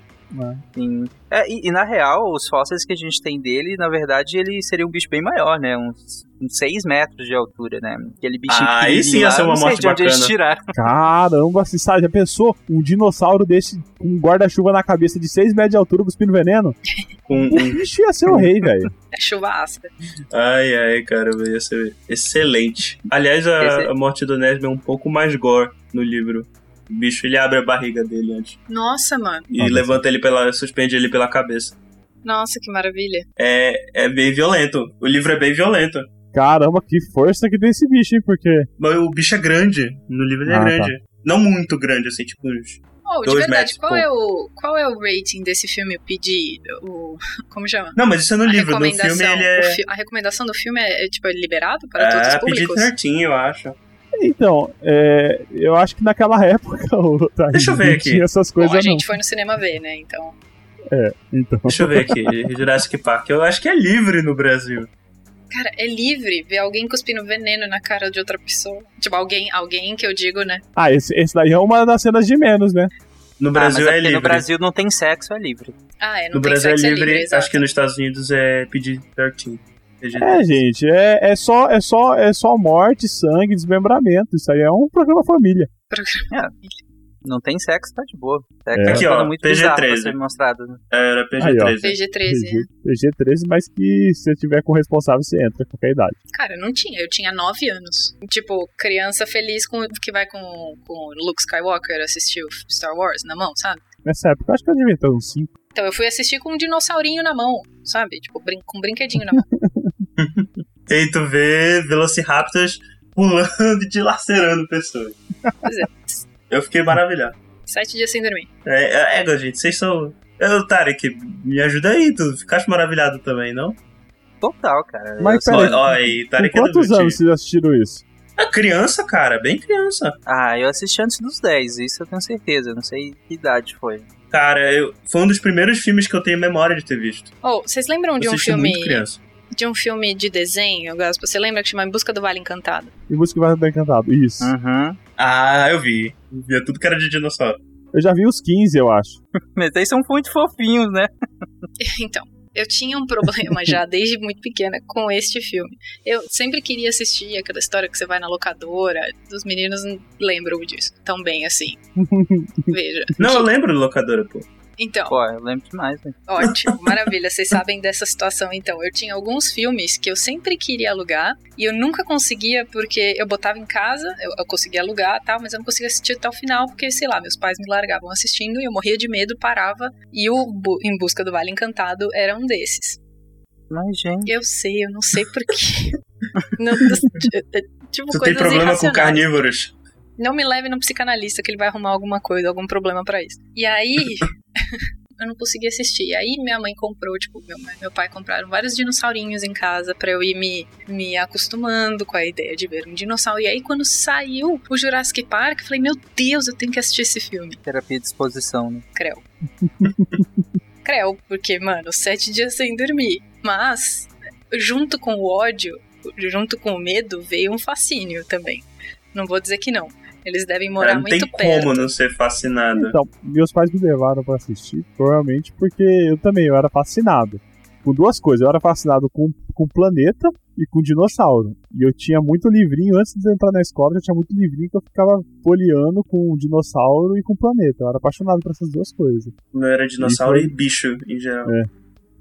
Sim. É, e, e na real, os fósseis que a gente tem dele, na verdade, ele seria um bicho bem maior, né? Uns, uns 6 metros de altura, né? Aquele bichinho Ah, aí sim ia lá, ser uma morte de onde eles bacana. Caramba, você sabe, já pensou? Um dinossauro desse com um guarda-chuva na cabeça de 6 metros de altura cuspindo veneno? *laughs* Com, O bicho ia ser o rei, velho. *laughs* É chuva ácida. Ai, ai, caramba, ia ser excelente. Aliás, a, Esse- a morte do Nesme é um pouco mais gore no livro. O bicho, ele abre a barriga dele antes. Nossa, mano. E Nossa. levanta ele pela... suspende ele pela cabeça. Nossa, que maravilha. É, é bem violento. O livro é bem violento. Caramba, que força que tem esse bicho, hein? Porque. Mas o bicho é grande. No livro ele é Ah, grande. Não muito grande, assim, tipo uns... Oh, de Dois verdade, metros, qual pô. é, o, qual é o rating desse filme? Eu pedi o... *laughs* Como chama? Não, mas isso é no a livro. No filme ele é... fi- a recomendação do filme é, é, tipo, é liberado para todos É os públicos? PG-13, eu acho. Então, é, eu acho que naquela *laughs* época o Deixa eu ver aqui. tinha essas Bom, coisas, a gente foi no cinema ver, né? Então. não. Então, Deixa eu ver aqui. Jurassic Park. Eu acho que é livre no Brasil. Cara, é livre ver alguém cuspindo veneno na cara de outra pessoa. Tipo, alguém, alguém que eu digo, né? ah, esse, esse daí é uma das cenas de menos, né? No Ah, Brasil mas é porque livre. no Brasil não tem sexo, é livre. Ah, é, não No tem Brasil é sexo, livre, exato. acho que nos Estados Unidos é PG-13. É, gente, é, é, só, é, só, é só morte, sangue, desmembramento. Isso aí é um programa família. Não tem sexo, tá de boa. Sexo É. é Aqui, ó, muito bizarra pra PG-13. ser mostrado. né? Era Aí, ó. PG-13. PG-13, né? PG-13, mas que se você tiver com o responsável, você entra a qualquer idade. Cara, eu não tinha, eu tinha 9 anos. Tipo, criança feliz com que vai com, com o Luke Skywalker assistir o Star Wars na mão, sabe? Nessa época, eu acho que eu devia ter uns 5. Então eu fui assistir com um dinossaurinho na mão, sabe? Tipo, brin com um brinquedinho na mão. *laughs* E aí tu vê Velociraptors pulando e dilacerando pessoas. Pois é. Eu fiquei maravilhado. Sete dias sem dormir. É, é, é gente, vocês são... Eu, Tarek, me ajuda aí, tu ficaste maravilhado também, não? Total, cara. Mas Eu Ó, peraí, ó aí, com Tarek é do quantos meu anos vocês assistiram isso? É criança, cara, bem criança. Ah, eu assisti antes dos 10, isso eu tenho certeza. Não sei que idade foi. Cara, eu, foi um dos primeiros filmes que eu tenho memória de ter visto. Oh, vocês lembram de eu um assisti filme muito criança. De um filme de desenho, Gaspa? Você lembra que chama Em Busca do Vale Encantado? E música vai dar encantado. Isso. Uhum. Ah, eu vi. Via tudo que era de dinossauro. Eu já vi os 15, eu acho. *laughs* Mas eles são muito fofinhos, né? *laughs* Então, eu tinha um problema já *laughs* desde muito pequena com este filme. Eu sempre queria assistir aquela história que você vai na locadora. Os meninos não lembram disso tão bem assim. Veja. Não, eu lembro do locadora, pô. Então, Pô, eu lembro demais, né? ótimo, *laughs* maravilha. Vocês sabem dessa situação, então. Eu tinha alguns filmes que eu sempre queria alugar e eu nunca conseguia porque eu botava em casa, eu, eu conseguia alugar tal, mas eu não conseguia assistir até o final porque, sei lá, meus pais me largavam assistindo e eu morria de medo, parava. E o Bu- Em Busca do Vale Encantado era um desses. Mas, gente. Eu sei, eu não sei porquê. *laughs* não, tipo, Tu tem problema com carnívoros. Não me leve no psicanalista que ele vai arrumar alguma coisa, algum problema pra isso. E aí, *laughs* eu não consegui assistir. E aí minha mãe comprou, tipo, meu, meu pai compraram vários dinossaurinhos em casa pra eu ir me, me acostumando com a ideia de ver um dinossauro. E aí quando saiu o Jurassic Park, eu falei, meu Deus, eu tenho que assistir esse filme. Terapia de exposição, né? Creu. *laughs* Creu, porque, mano, sete dias sem dormir. Mas, junto com o ódio, junto com o medo, veio um fascínio também. Não vou dizer que não. Eles devem morar Ah, não tem muito perto. como não ser fascinado. Então, meus pais me levaram pra assistir, provavelmente porque eu também eu era fascinado. Com duas coisas, eu era fascinado com, com planeta e com dinossauro. E eu tinha muito livrinho, antes de entrar na escola, eu tinha muito livrinho que eu ficava folheando com dinossauro e com planeta. Eu era apaixonado por essas duas coisas. Não era dinossauro E e, foi- bicho, em geral. É.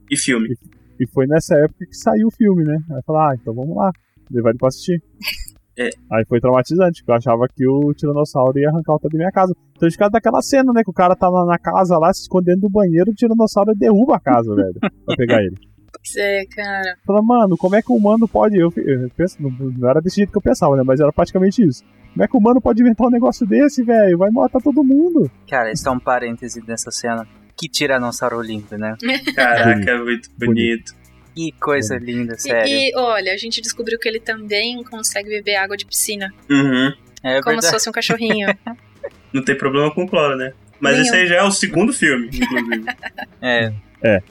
E filme. E foi nessa época que saiu o filme, né? Aí eu falei, ah, então vamos lá, levar ele pra assistir. *laughs* É. Aí foi traumatizante, porque eu achava que o tiranossauro ia arrancar o teto da minha casa. Então gente ficava daquela cena, né? Que o cara tá na, casa lá, se escondendo do banheiro, o tiranossauro derruba a casa, velho, pra pegar ele. *laughs* Pois é, cara. Fala, mano, como é que o humano pode. Eu, eu penso, não, não era desse jeito que eu pensava, né? Mas era praticamente isso. Como é que o humano pode inventar um negócio desse, velho? Vai matar todo mundo. Cara, isso é um parêntese nessa cena. Que tiranossauro lindo, né? *laughs* Caraca, é muito bonito. Que coisa linda, E, sério. e, olha, a gente descobriu que ele também consegue beber água de piscina. Uhum. É como se verdade. fosse um cachorrinho. *laughs* Não tem problema com cloro, né? Mas Nenhum. esse aí já é o segundo filme, inclusive. *laughs* É,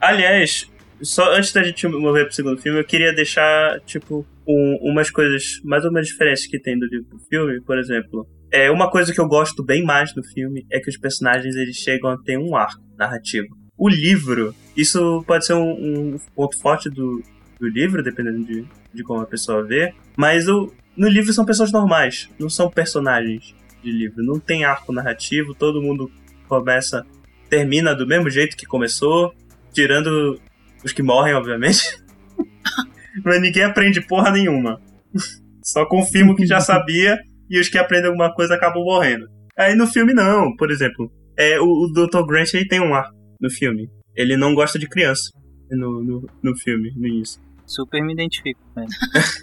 Aliás, só antes da gente mover pro segundo filme, eu queria deixar, tipo, um, umas coisas, mais ou menos diferentes que tem do livro pro filme, por exemplo. É, uma coisa que eu gosto bem mais do filme é que os personagens eles chegam a ter um arco narrativo. O livro, isso pode ser um, um ponto forte do, do livro, dependendo de, de como a pessoa vê, mas o, no livro são pessoas normais, não são personagens de livro. Não tem arco narrativo, todo mundo começa, termina do mesmo jeito que começou, tirando os que morrem, obviamente. *laughs* Mas ninguém aprende porra nenhuma. *laughs* Só confirma o que já sabia e os que aprendem alguma coisa acabam morrendo. Aí no filme não, por exemplo, é, o, o Dr. Grant ele tem um ar no filme. Ele não gosta de criança no, no, no filme, no início. Super me identifico com ele.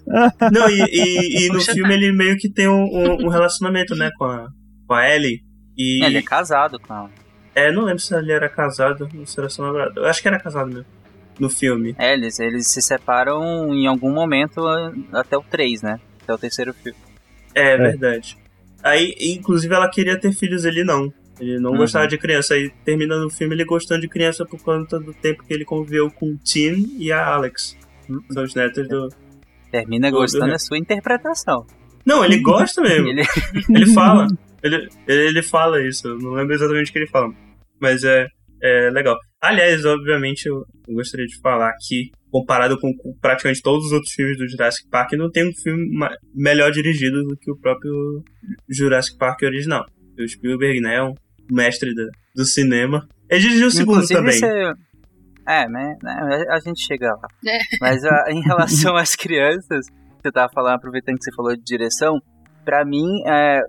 *laughs* Não, e, e, e no filme ele meio que tem um, um- um relacionamento, né, com a, com a Ellie. E, Ele é casado com ela. é, não lembro se ele era casado ou se era só namorado. Eu acho que era casado mesmo. No filme. É, eles, eles se separam em algum momento a- até o 3, né? Até o terceiro filme. É, verdade. Aí, inclusive, ela queria ter filhos, ele não. Ele não Uhum. gostava de criança. Aí termina no filme ele gostando de criança por conta do tempo que ele conviveu com o Tim e a Alex. São os netos do. Termina Do- gostando do- da sua interpretação. Não, ele gosta mesmo. *laughs* Ele, *laughs* Ele fala. Ele, ele fala isso. Não lembro exatamente o que ele fala. Mas é, é legal. Aliás, obviamente, eu, gostaria de falar que, comparado com, praticamente todos os outros filmes do Jurassic Park, não tem um filme melhor dirigido do que o próprio Jurassic Park original. O Spielberg, né? é um mestre da- do cinema. Ele dirigiu o segundo inclusive, também. você- É, né, né, a gente chega lá. É. Mas a- em relação *laughs* às crianças, você tava falando, aproveitando que você falou de direção, pra mim, é,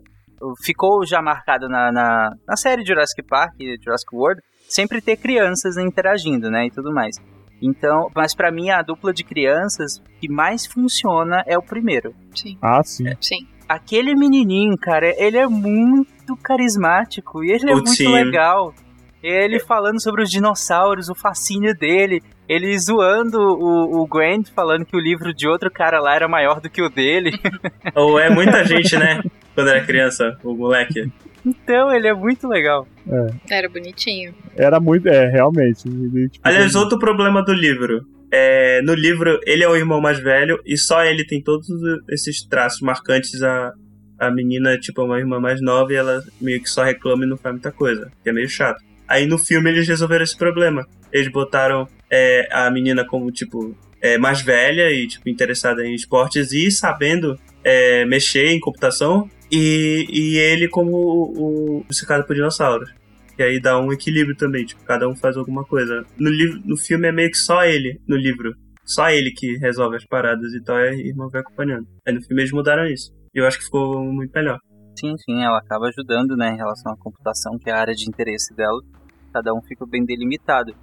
ficou já marcado na, na, na série Jurassic Park, Jurassic World, sempre ter crianças interagindo, né, e tudo mais. Então, mas pra mim a dupla de crianças que mais funciona é o primeiro. Sim, Ah, sim. sim. Aquele menininho, cara, ele é muito carismático e ele é O muito Tim. legal. Ele falando sobre os dinossauros, o fascínio dele, ele zoando o, o Grant, falando que o livro de outro cara lá era maior do que o dele. *laughs* Ou é muita gente, né? Quando era criança, o moleque. Então, ele é muito legal. Era bonitinho. Era muito. É, realmente. Ele, tipo, Aliás, outro problema do livro. É, no livro, ele é o irmão mais velho e só ele tem todos esses traços marcantes. A, a menina, tipo, é uma irmã mais nova e ela meio que só reclama e não faz muita coisa, que é meio chato. Aí no filme eles resolveram esse problema. Eles botaram é, a menina como, tipo, é, mais velha e, tipo, interessada em esportes e sabendo é, mexer em computação. E, e ele como o, o obcecado por dinossauros. E aí dá um equilíbrio também, tipo, cada um faz alguma coisa. No, livro, no filme é meio que só ele, no livro. Só ele que resolve as paradas e tal, e a irmã vai acompanhando. Aí no filme eles mudaram isso. E eu acho que ficou muito melhor. Sim, sim, ela acaba ajudando, né, em relação à computação, que é a área de interesse dela. Cada um fica bem delimitado.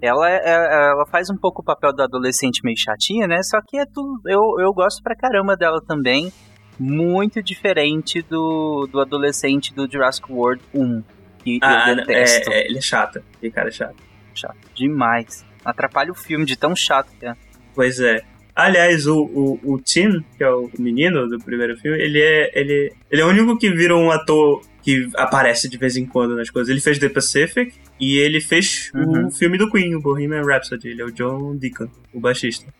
Ela, é- é- ela faz um pouco o papel da adolescente meio chatinha, né? Só que é tudo. Eu, eu gosto pra caramba dela também. Muito diferente do, do adolescente do Jurassic World 1. Que Ah, eu detesto. é, é, ele é chato. Aquele cara é chato. Chato demais. Atrapalha o filme de tão chato que é. Pois é. Aliás, o, o, o Tim, que é o menino do primeiro filme, ele é, ele, ele é o único que vira um ator que aparece de vez em quando nas coisas. Ele fez The Pacific e ele fez Uhum. o filme do Queen, o Bohemian Rhapsody. Ele é o John Deacon, o baixista.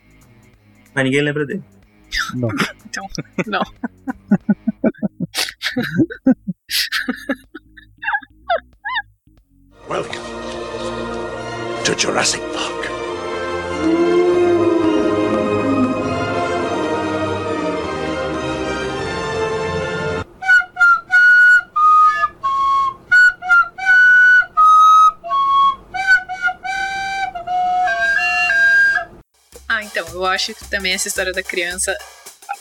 Mas ninguém lembra dele. Não. *laughs* Então, não. *laughs* Jurassic Park. Ah, então, eu acho que também essa história da criança.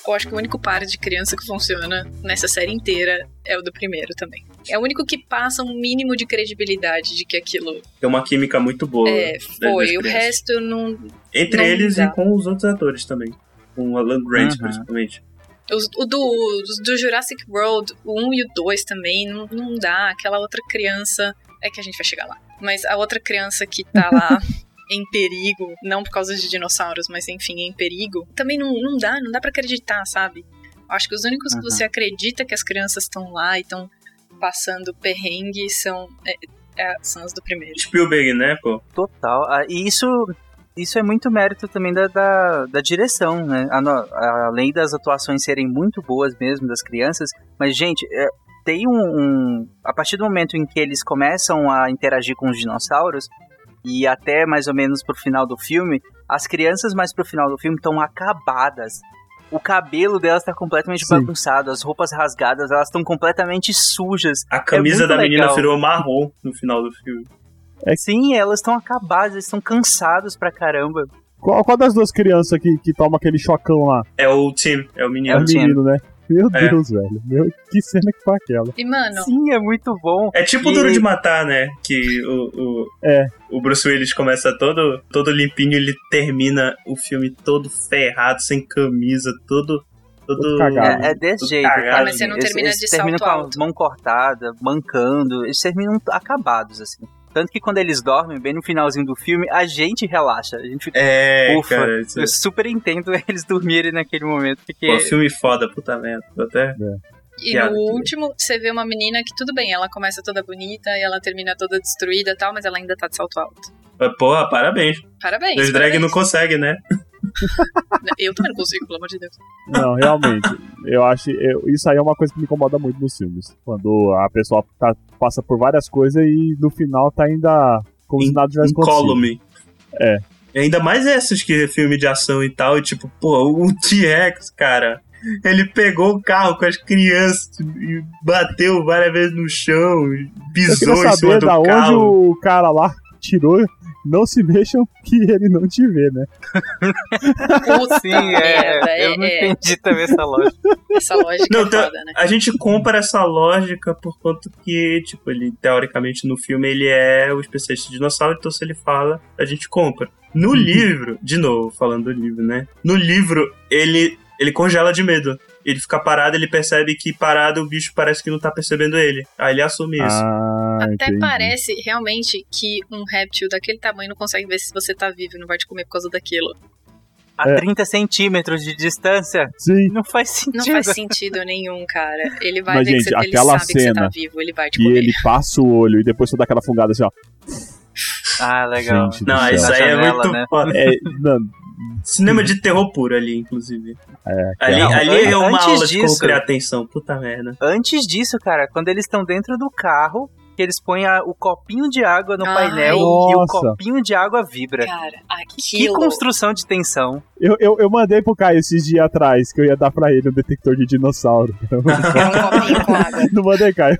Eu acho que o único par de criança que funciona nessa série inteira é o do primeiro também. É o único que passa um mínimo de credibilidade de que aquilo Tem uma química muito boa. é, das foi. O resto não. Entre não eles dá. e com os outros atores também. Com o Alan Grant, Uhum. principalmente. Os, o do, os do Jurassic World, o 1 e o 2 também, não, não dá. Aquela outra criança. É que a gente vai chegar lá. Mas a outra criança que tá lá *laughs* em perigo, não por causa de dinossauros, mas enfim, em perigo, também não, não dá, não dá pra acreditar, sabe? Acho que os únicos que Uhum. você acredita que as crianças estão lá e estão passando perrengue são, é, é, são os do primeiro. Spielberg, né, pô? Total. Ah, E isso isso é muito mérito também da, da, da direção, né? A a- além das atuações serem muito boas mesmo das crianças, mas, gente, é, tem um, um- A partir do momento em que eles começam a interagir com os dinossauros, e até mais ou menos pro final do filme, as crianças mais pro final do filme estão acabadas. O cabelo delas tá completamente Sim. bagunçado, as roupas rasgadas, elas estão completamente sujas. A camisa muito da menina legal. virou marrom no final do filme. Sim, elas estão acabadas, eles estão cansados pra caramba. Qual, qual das duas crianças que, que toma aquele chocão lá? É o Tim, é o É menino. o menino, né? Meu É. Deus, velho. Meu, que cena que foi aquela. E, mano, Sim, é muito bom. É tipo o E- Duro de Matar, né? Que o, o, É. o Bruce Willis começa todo, todo limpinho e ele termina o filme todo ferrado, sem camisa, todo. Todo, Todo cagado. É, é desse jeito, cagado. Mas você não Eles- termina eles de terminam salto com a alto. mão cortada, mancando. Eles terminam acabados, assim. Tanto que quando eles dormem, bem no finalzinho do filme, a gente relaxa. A gente fica. É, Ufa, cara. Isso, Eu super entendo *laughs* eles dormirem naquele momento, porque. pô, filme foda, puta merda. Até. E Piada no último, você vê uma menina que tudo bem, ela começa toda bonita e ela termina toda destruída e tal, mas ela ainda tá de salto alto. Porra, parabéns. Parabéns. Os drag parabéns. não consegue, né? *laughs* Eu também não consigo, pelo amor de Deus. Não, realmente. eu acho. eu- isso aí é uma coisa que me incomoda muito nos filmes. Quando a pessoa tá- passa por várias coisas e no final tá ainda como se nada tivesse acontecido. É. E ainda mais esses que é filme de ação e tal, e tipo, pô, o T-Rex, cara. Ele pegou o carro com as crianças e bateu várias vezes no chão, e Eu pisou em cima saber do da onde carro. o cara lá tirou. Não se mexam que ele não te vê, né? Sim, é. merda, eu não é, é. entendi também essa lógica. Essa lógica Não, é tá- foda, né? A gente compra essa lógica por conta que, tipo, ele, teoricamente, no filme, ele é o especialista de dinossauro, então se ele fala, a gente compra. No livro, de novo, falando do livro, né? No livro, ele, ele congela de medo. Ele fica parado, ele percebe que parado o bicho parece que não tá percebendo ele. Aí ele assume isso. Ah, Até entendi. parece realmente que um réptil daquele tamanho não consegue ver se você tá vivo e não vai te comer por causa daquilo. A É. 30 centímetros de distância. Sim, Não faz sentido. Não faz sentido nenhum, cara. Ele vai Mas, ver gente, que você, aquela sabe que você tá cena vivo, ele vai te comer. ele passa o olho e depois só dá aquela fungada assim, ó. Ah, legal. Gente Não, isso aí é muito né? foda. É, mano, Cinema de terror puro ali, inclusive. É, ali, Não, ali é uma antes aula de como disso- criar atenção. Puta merda. Antes disso, cara, quando eles estão dentro do carro, que eles põem a- o copinho de água no Ai. painel e o Nossa. copinho de água vibra. Cara, Que aquilo... construção de tensão. eu, eu, eu mandei pro Caio esses dias atrás que eu ia dar pra ele um detector de dinossauro. *laughs* É um copinho com água. Não mandei, Caio.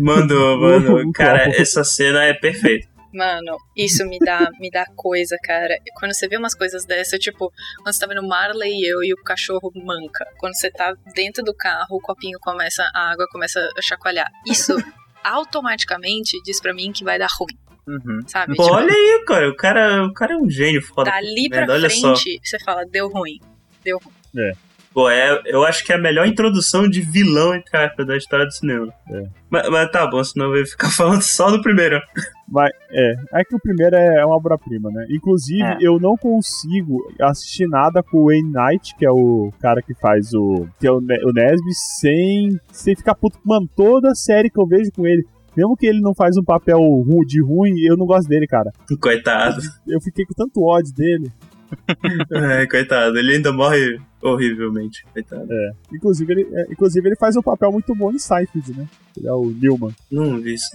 Mandou, mano. *laughs* Um Cara, essa cena é perfeita. Mano, isso me dá, me dá coisa, cara. Quando você vê umas coisas dessa, tipo, quando você tá vendo Marley e eu e o cachorro manca. Quando você tá dentro do carro, o copinho começa, a água começa a chacoalhar. Isso automaticamente diz pra mim que vai dar ruim, Uhum. sabe? Pô, olha aí, cara. O cara, o cara é um gênio foda. dali pra só. frente, você fala, deu ruim. Deu ruim. Pô, é, eu acho que é a melhor introdução de vilão, entre aspas, da história do cinema. É. Mas, mas tá bom, senão eu ia ficar *laughs* falando só do primeiro. Mas é, é que o primeiro é uma obra-prima, né? Inclusive, É. eu não consigo assistir nada com o Wayne Knight, que é o cara que faz o. que é o, Ne- o Nesby, sem, sem ficar puto. Mano, toda série que eu vejo com ele, mesmo que ele não faz um papel de ruim, eu não gosto dele, cara. Coitado. Eu fiquei com tanto ódio dele. *laughs* É, coitado. Ele ainda morre horrivelmente. Coitado. Inclusive ele, é, inclusive, ele faz um papel muito bom em Seinfeld, né? Ele é o Newman. Não vi isso.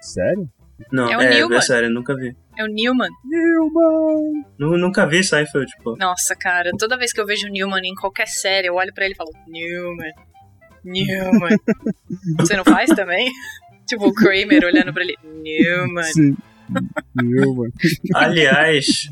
Sério? Não, É o é, Newman. é sério, nunca vi. É o Newman. Newman! Nu- nunca vi Seinfeld, pô. Nossa, cara, toda vez que eu vejo o Newman em qualquer série, eu olho pra ele e falo, Newman, Newman. *laughs* Você não faz também? *laughs* tipo, o Kramer olhando pra ele, Newman. Sim. Newman. Aliás,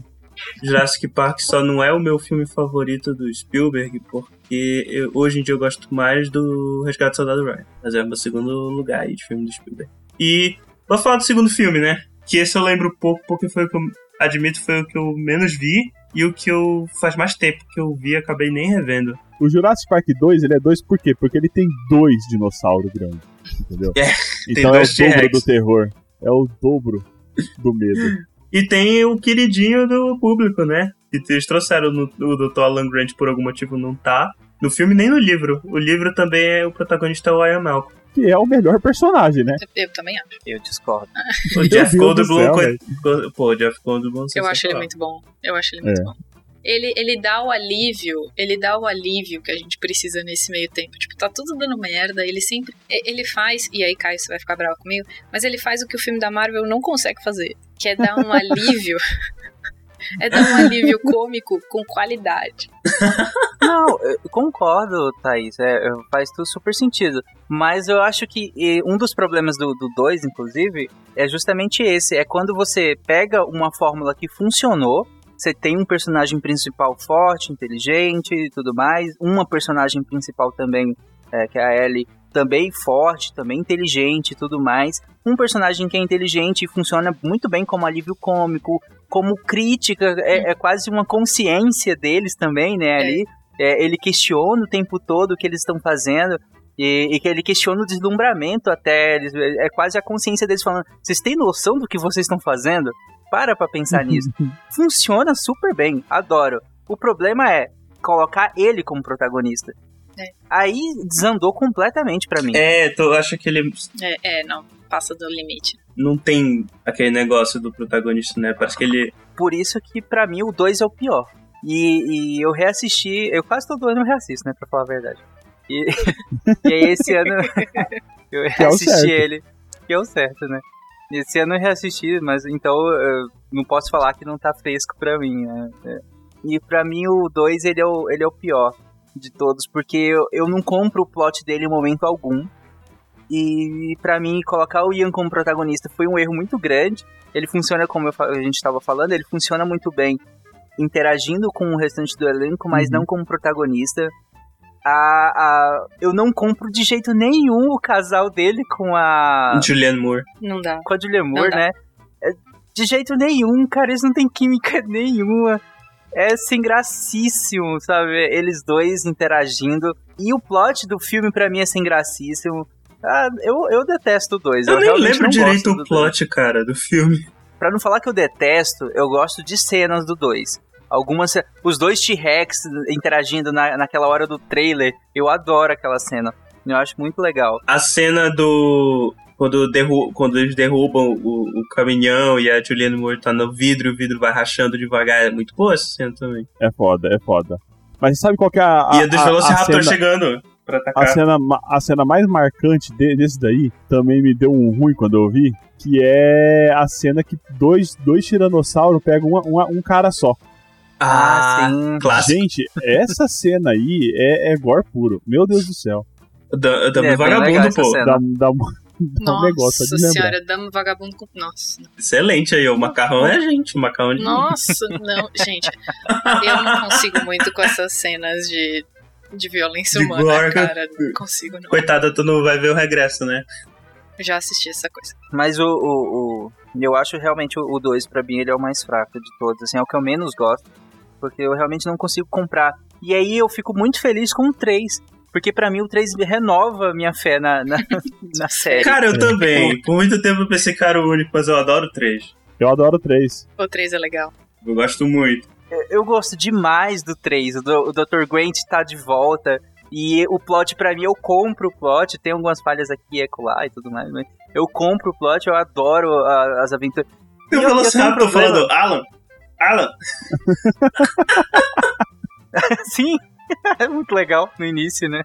Jurassic Park só não é o meu filme favorito do Spielberg, porque eu- hoje em dia eu gosto mais do Resgate do Soldado Ryan. Mas é o meu segundo lugar aí de filme do Spielberg. E vou falar do segundo filme, né? Que esse eu lembro pouco, porque foi o que eu admito foi o que eu menos vi e o que eu faz mais tempo que eu vi e acabei nem revendo. O Jurassic Park 2, ele é dois por quê? Porque ele tem dois dinossauros grandes, entendeu? *laughs* É, então é o dobro do terror. É o dobro do medo. E tem o queridinho do público, né? Que eles trouxeram no, o Dr. Alan Grant por algum motivo não tá. No filme nem no livro. O livro também é o protagonista é o Ian Malcolm. que é o melhor personagem, né? Eu também acho. Eu discordo. *laughs* O Jeff Goldblum. co- Pô, o Jeff Goldblum. Eu acho ele muito bom. Eu acho ele muito É. bom. Ele, ele dá o alívio, ele dá o alívio que a gente precisa nesse meio tempo. Tipo, tá tudo dando merda, ele sempre. Ele faz, e aí, Caio, você vai ficar bravo comigo, mas ele faz o que o filme da Marvel não consegue fazer, que é dar um alívio. *laughs* é dar um alívio cômico com qualidade. Não, concordo, Thaís. É, faz tudo super sentido. Mas eu acho que um dos problemas do 2, inclusive, é justamente esse. É quando você pega uma fórmula que funcionou, você tem um personagem principal forte, inteligente e tudo mais, uma personagem principal também, é, que é a Ellie, também forte, também inteligente e tudo mais. Um personagem que é inteligente e funciona muito bem como alívio cômico, como crítica, é, é quase uma consciência deles também, né, ali. É, ele questiona o tempo todo o que eles estão fazendo. E, e que ele questiona o deslumbramento até. Eles, é quase a consciência deles falando: vocês têm noção do que vocês estão fazendo? Para pra pensar *laughs* nisso. Funciona super bem, adoro. O problema é colocar ele como protagonista. É. Aí desandou completamente pra mim. É, eu acho que ele É, é, não, passa do limite. não tem aquele negócio do protagonista, né? Parece que ele. Por isso que pra mim o 2 é o pior. E, e eu reassisti, eu quase todo ano reassisto, né, pra falar a verdade. E, *laughs* e aí esse ano *laughs* eu é o reassisti certo. ele, que é o certo, né. Esse ano eu reassisti, mas então eu não posso falar que não tá fresco pra mim, né. É. E pra mim o 2 ele, é o, ele é o pior de todos, porque eu, eu não compro o plot dele em momento algum. E pra mim, colocar o Ian como protagonista foi um erro muito grande. Ele funciona, como eu a gente estava falando, ele funciona muito bem interagindo com o restante do elenco, mas Uhum. não como protagonista. A, a, eu não compro de jeito nenhum o casal dele com a, Julianne Moore. Não dá. com a Julia Moore, né? É, De jeito nenhum, cara, eles não têm química *laughs* nenhuma. É sem gracíssimo, sabe? Eles dois interagindo. E o plot do filme, pra mim, é sem gracíssimo. Ah, eu, eu detesto o dois. Eu, nem realmente lembro direito o do plot, cara, do filme. Pra não falar que eu detesto, eu gosto de cenas do 2. Algumas. Os dois T-Rex interagindo na, naquela hora do trailer. Eu adoro aquela cena. Eu acho muito legal. A cena do. Quando, derru quando eles derrubam o, o caminhão e a Julianne Moore tá no vidro e o vidro vai rachando devagar. É muito boa essa cena também. É foda, é foda. Mas sabe qual que é a. e a dos a- a Velociraptor cena- chegando pra A atacar. cena, ma- a cena mais marcante de- desse daí também me deu um ruim quando eu vi, que é a cena que dois, dois tiranossauros pegam uma- uma- um cara só. Ah, sim. clássico. Gente, essa cena aí é, é gore puro. Meu Deus do céu. Da, da É, vagabundo, pô. cena. Dá, dá, um- um *laughs* negócio de lembrar. senhora, dama vagabundo com. Nossa. Excelente aí, o macarrão é gente, o macarrão de. Nossa, não, gente. Eu não consigo muito com essas cenas de, de violência De humana, cara. Não consigo, não. Coitada, tu não vai ver o regresso, né? Já assisti essa coisa. Mas o. o, o- eu acho realmente o 2, pra mim, ele é o mais fraco de todos. Assim, é o que eu menos gosto. Porque eu realmente não consigo comprar. E aí eu fico muito feliz com o 3. Porque pra mim o 3 renova minha fé na, na, *laughs* na série. Cara, eu É. também. Por muito tempo eu pensei que era o único, mas eu adoro o 3. Eu adoro três. O 3 é legal. Eu gosto muito. Eu gosto demais do 3. O, Dr. Grant tá de volta. E o plot, pra mim, eu compro o plot. Tem algumas falhas aqui e acolá e tudo mais, mas eu compro o plot, eu adoro a- as aventuras. Eu- eu um Velociraptor problema. falando, Alan, Alan. *laughs* Sim, *laughs* é muito legal no início, né?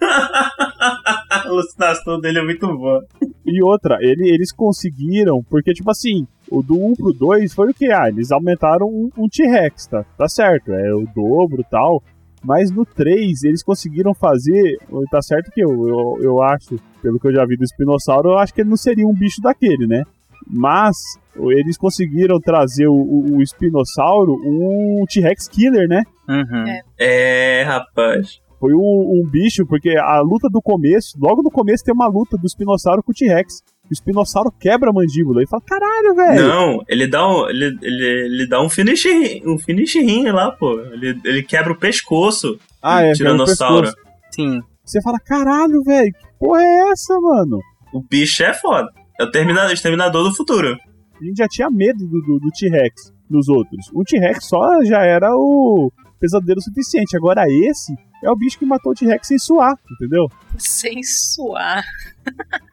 *laughs* *laughs* A alucinação dele é muito boa. E outra, ele- eles conseguiram, porque, tipo assim, o do 1 pro 2 foi o que? Ah, eles aumentaram um, um T-Rex, tá? Tá certo, é o dobro e tal. Mas no 3, eles conseguiram fazer. Tá certo que eu, eu, eu acho, pelo que eu já vi do espinossauro, eu acho que ele não seria um bicho daquele, né? Mas eles conseguiram trazer o, o, o espinossauro um T-Rex killer, né? Uhum. É. É, rapaz. Foi um, um bicho, porque a luta do começo, logo no começo tem uma luta do espinossauro com o T-Rex. O espinossauro quebra a mandíbula e fala: caralho, velho. Não, ele dá um. Ele, ele, ele dá um finish um finish ring lá, pô. Ele, ele quebra o pescoço. Ah, é, do tiranossauro. pescoço. Sim. Você fala: caralho, velho, que porra é essa, mano? O bicho é foda. É o terminador, exterminador do futuro. A gente já tinha medo do, do, do T-Rex nos outros. O T-Rex só já era o, pesadelo suficiente. Agora esse é o bicho que matou o T-Rex sem suar, entendeu? Sem suar.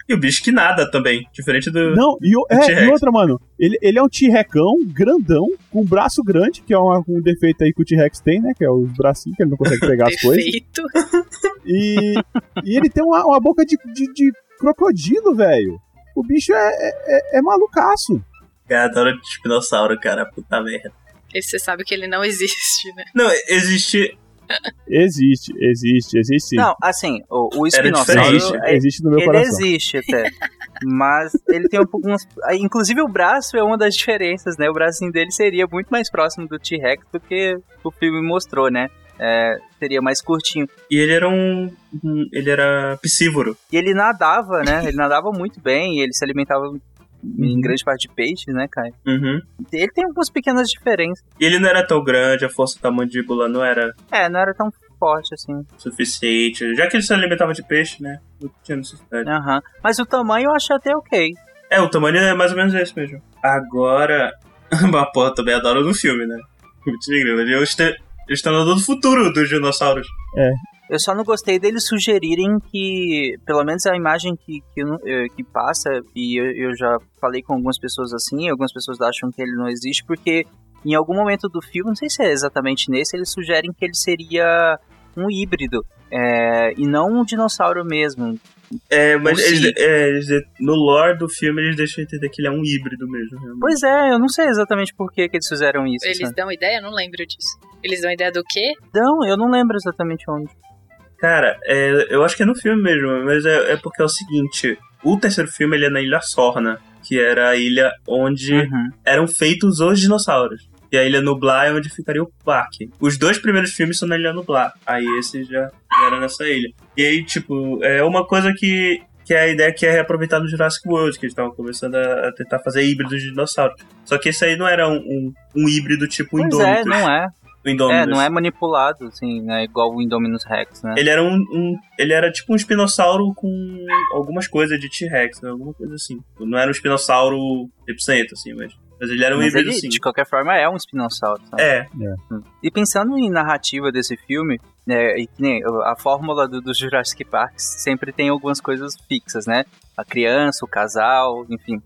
E o bicho que nada também, diferente do. Não, e, o- Do é, e outra, mano, ele, ele é um T-Recão grandão, com um braço grande, que é uma- um defeito aí que o T-Rex tem, né? Que é os bracinhos, que ele não consegue pegar as coisas. Defeito. *laughs* E, e ele tem uma, uma boca de, de, de crocodilo, velho. O bicho é, é, é- é malucaço. Cara, adoro espinossauro, cara. Puta merda. Esse você sabe que ele não existe, né? Não, existe. Existe, existe, existe sim. Não, assim, o, o existe, é- existe no meu ele coração. existe até. Mas ele tem um pouco. umas- Inclusive o braço é uma das diferenças, né? O bracinho dele seria muito mais próximo do T-Rex do que o filme mostrou, né? É, seria mais curtinho. E ele era um. um- ele era piscívoro. E ele nadava, né? Ele nadava muito bem, ele se alimentava. Em grande parte de peixes, né, Caio? Uhum. Ele tem algumas pequenas diferenças. E ele não era tão grande, a força da mandíbula não era É, não era tão forte assim. suficiente. Já que ele se alimentava de peixe, né? Não tinha necessidade. Aham. Mas o tamanho eu achei até ok. É, o tamanho é mais ou menos esse mesmo. Agora. *laughs* Mas, porra, também adoro no filme, né? O *laughs* tigre, ele é o este- o do futuro dos dinossauros. Eu só não gostei deles sugerirem que, pelo menos a imagem que, que, eu eh, que passa, e eu, eu já falei com algumas pessoas assim, algumas pessoas acham que ele não existe, porque em algum momento do filme, não sei se é exatamente nesse, eles sugerem que ele seria um híbrido, eh, e não um dinossauro mesmo. É, mas eles, é, eles- no lore do filme eles deixam entender que ele é um híbrido mesmo. realmente. Pois é, eu não sei exatamente por que, que eles fizeram isso. Eles sabe? dão ideia? Não lembro disso. Eles dão ideia do quê? Não, eu não lembro exatamente onde. Cara, é, eu acho que é no filme mesmo, mas é, é porque é o seguinte: o terceiro filme ele é na Ilha Sorna, que era a ilha onde Uhum. eram feitos os dinossauros. E a Ilha Nublar é onde ficaria o parque. Os dois primeiros filmes são na Ilha Nublar. Aí esse já, era nessa ilha. E aí, tipo, é uma coisa que, que é a ideia que é reaproveitar no Jurassic World, que eles estavam começando a, tentar fazer híbridos de dinossauros. Só que esse aí não era um, um, um híbrido tipo Pois é, Indominus. não é. O Indominus. É, não é manipulado, assim, né? Igual o Indominus Rex, né? Ele era um, um- Ele era tipo um espinossauro com algumas coisas de T-Rex, né? alguma coisa assim. Não era um espinossauro 100%, assim, mas. Mas ele era um Mas híbrido, ele, sim. de qualquer forma, é um espinossauro, sabe? É, E pensando em narrativa desse filme, né, e que nem a fórmula do, dos Jurassic Park sempre tem algumas coisas fixas, né? A criança, o casal, enfim.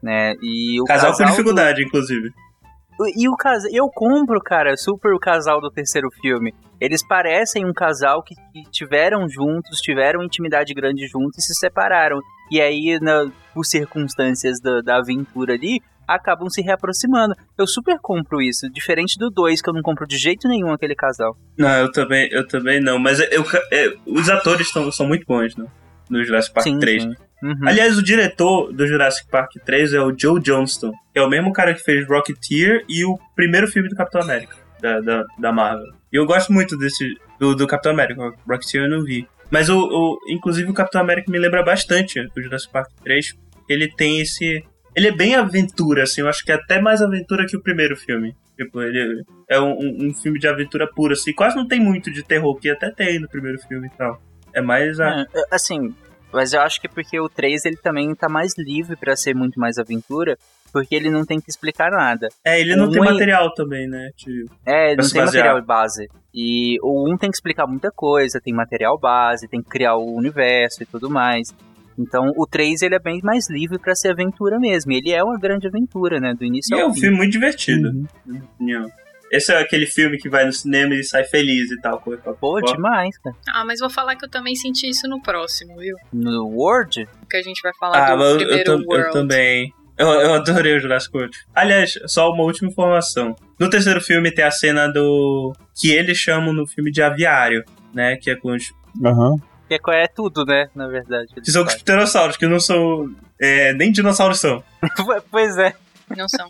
Né? E o casal, casal com do- dificuldade, inclusive. E o casal, eu compro, cara, super o casal do terceiro filme. Eles parecem um casal que, que tiveram juntos, tiveram intimidade grande juntos e se separaram. E aí, na- por circunstâncias da, da aventura ali, acabam se reaproximando. Eu super compro isso, diferente do 2, que eu não compro de jeito nenhum aquele casal. Não, eu também, eu também não. Mas eu, é, os atores tão, são muito bons, né? No Jurassic Park sim, 3. sim. Uhum. Aliás, o diretor do Jurassic Park 3 é o Joe Johnston, que é o mesmo cara que fez Rocketeer e o primeiro filme do Capitão América, da, da, da Marvel. E eu gosto muito desse do, do Capitão América, o Rocketeer eu não vi. Mas o, o- inclusive o Capitão América me lembra bastante do Jurassic Park 3, porque ele tem esse... Ele é bem aventura, assim, eu acho que é até mais aventura que o primeiro filme. Tipo, ele é um, um- um filme de aventura pura, assim, quase não tem muito de terror, que até tem no primeiro filme e tal. É mais a... É, assim, mas eu acho que é porque o 3 ele também tá mais livre pra ser muito mais aventura, porque ele não tem que explicar nada. É, ele não Um tem é- material também, né? Tipo, É, ele não tem material base. E o 1 tem que explicar muita coisa, tem material base, tem que criar o universo e tudo mais. Então o 3 ele é bem mais livre pra ser aventura mesmo. E ele é uma grande aventura, né? Do início E é ao um fim. filme muito divertido, Uhum. na minha opinião. Esse é aquele filme que vai no cinema e sai feliz e tal. coisa Pô, demais, cara. Ah, mas vou falar que eu também senti isso no próximo, viu? No Word, Que a gente vai falar Ah, do mas eu, eu, primeiro eu World. também. Eu, eu adorei o Jurassic World. Aliás, só uma última informação. No terceiro filme tem a cena do. que eles chamam no filme de aviário, né? Que é com os. Aham. que é, é tudo, né? Na verdade. Que são os pterossauros, que não são. é, nem dinossauros são. *laughs* pois é. Não são.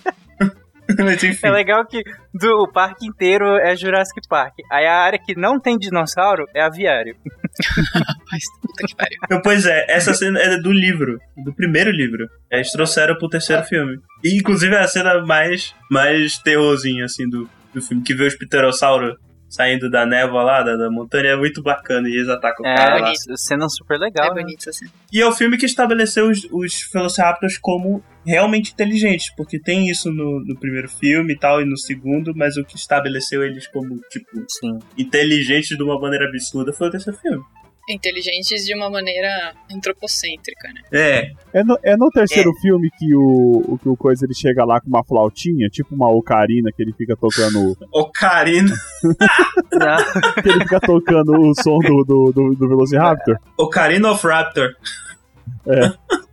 *laughs* É legal que do, o parque inteiro é Jurassic Park. Aí a área que não tem dinossauro é aviário. *laughs* Mas puta que pariu. Então, Pois é, essa cena é do livro, do primeiro livro. Eles trouxeram pro terceiro filme. E, inclusive, é a cena mais, mais terrorzinha, assim, do, do filme, que vê os pterossauros saindo da névoa lá, da, da montanha, é muito bacana. E eles atacam o É, cara lá. bonito. cena super legal. É né? bonito assim. E é o filme que estabeleceu os, os Velociraptors como realmente inteligentes, porque tem isso no, no primeiro filme e tal, e no segundo, mas o que estabeleceu eles como, tipo, Sim. inteligentes de uma maneira absurda foi o terceiro filme. Inteligentes de uma maneira antropocêntrica, né? É, É no, é no terceiro filme que o, o, que o Coisa ele chega lá com uma flautinha, tipo uma ocarina, que ele fica tocando. *laughs* Ocarina. Que ele fica tocando o som do, do, do, do Velociraptor. Ocarina of Raptor. *laughs*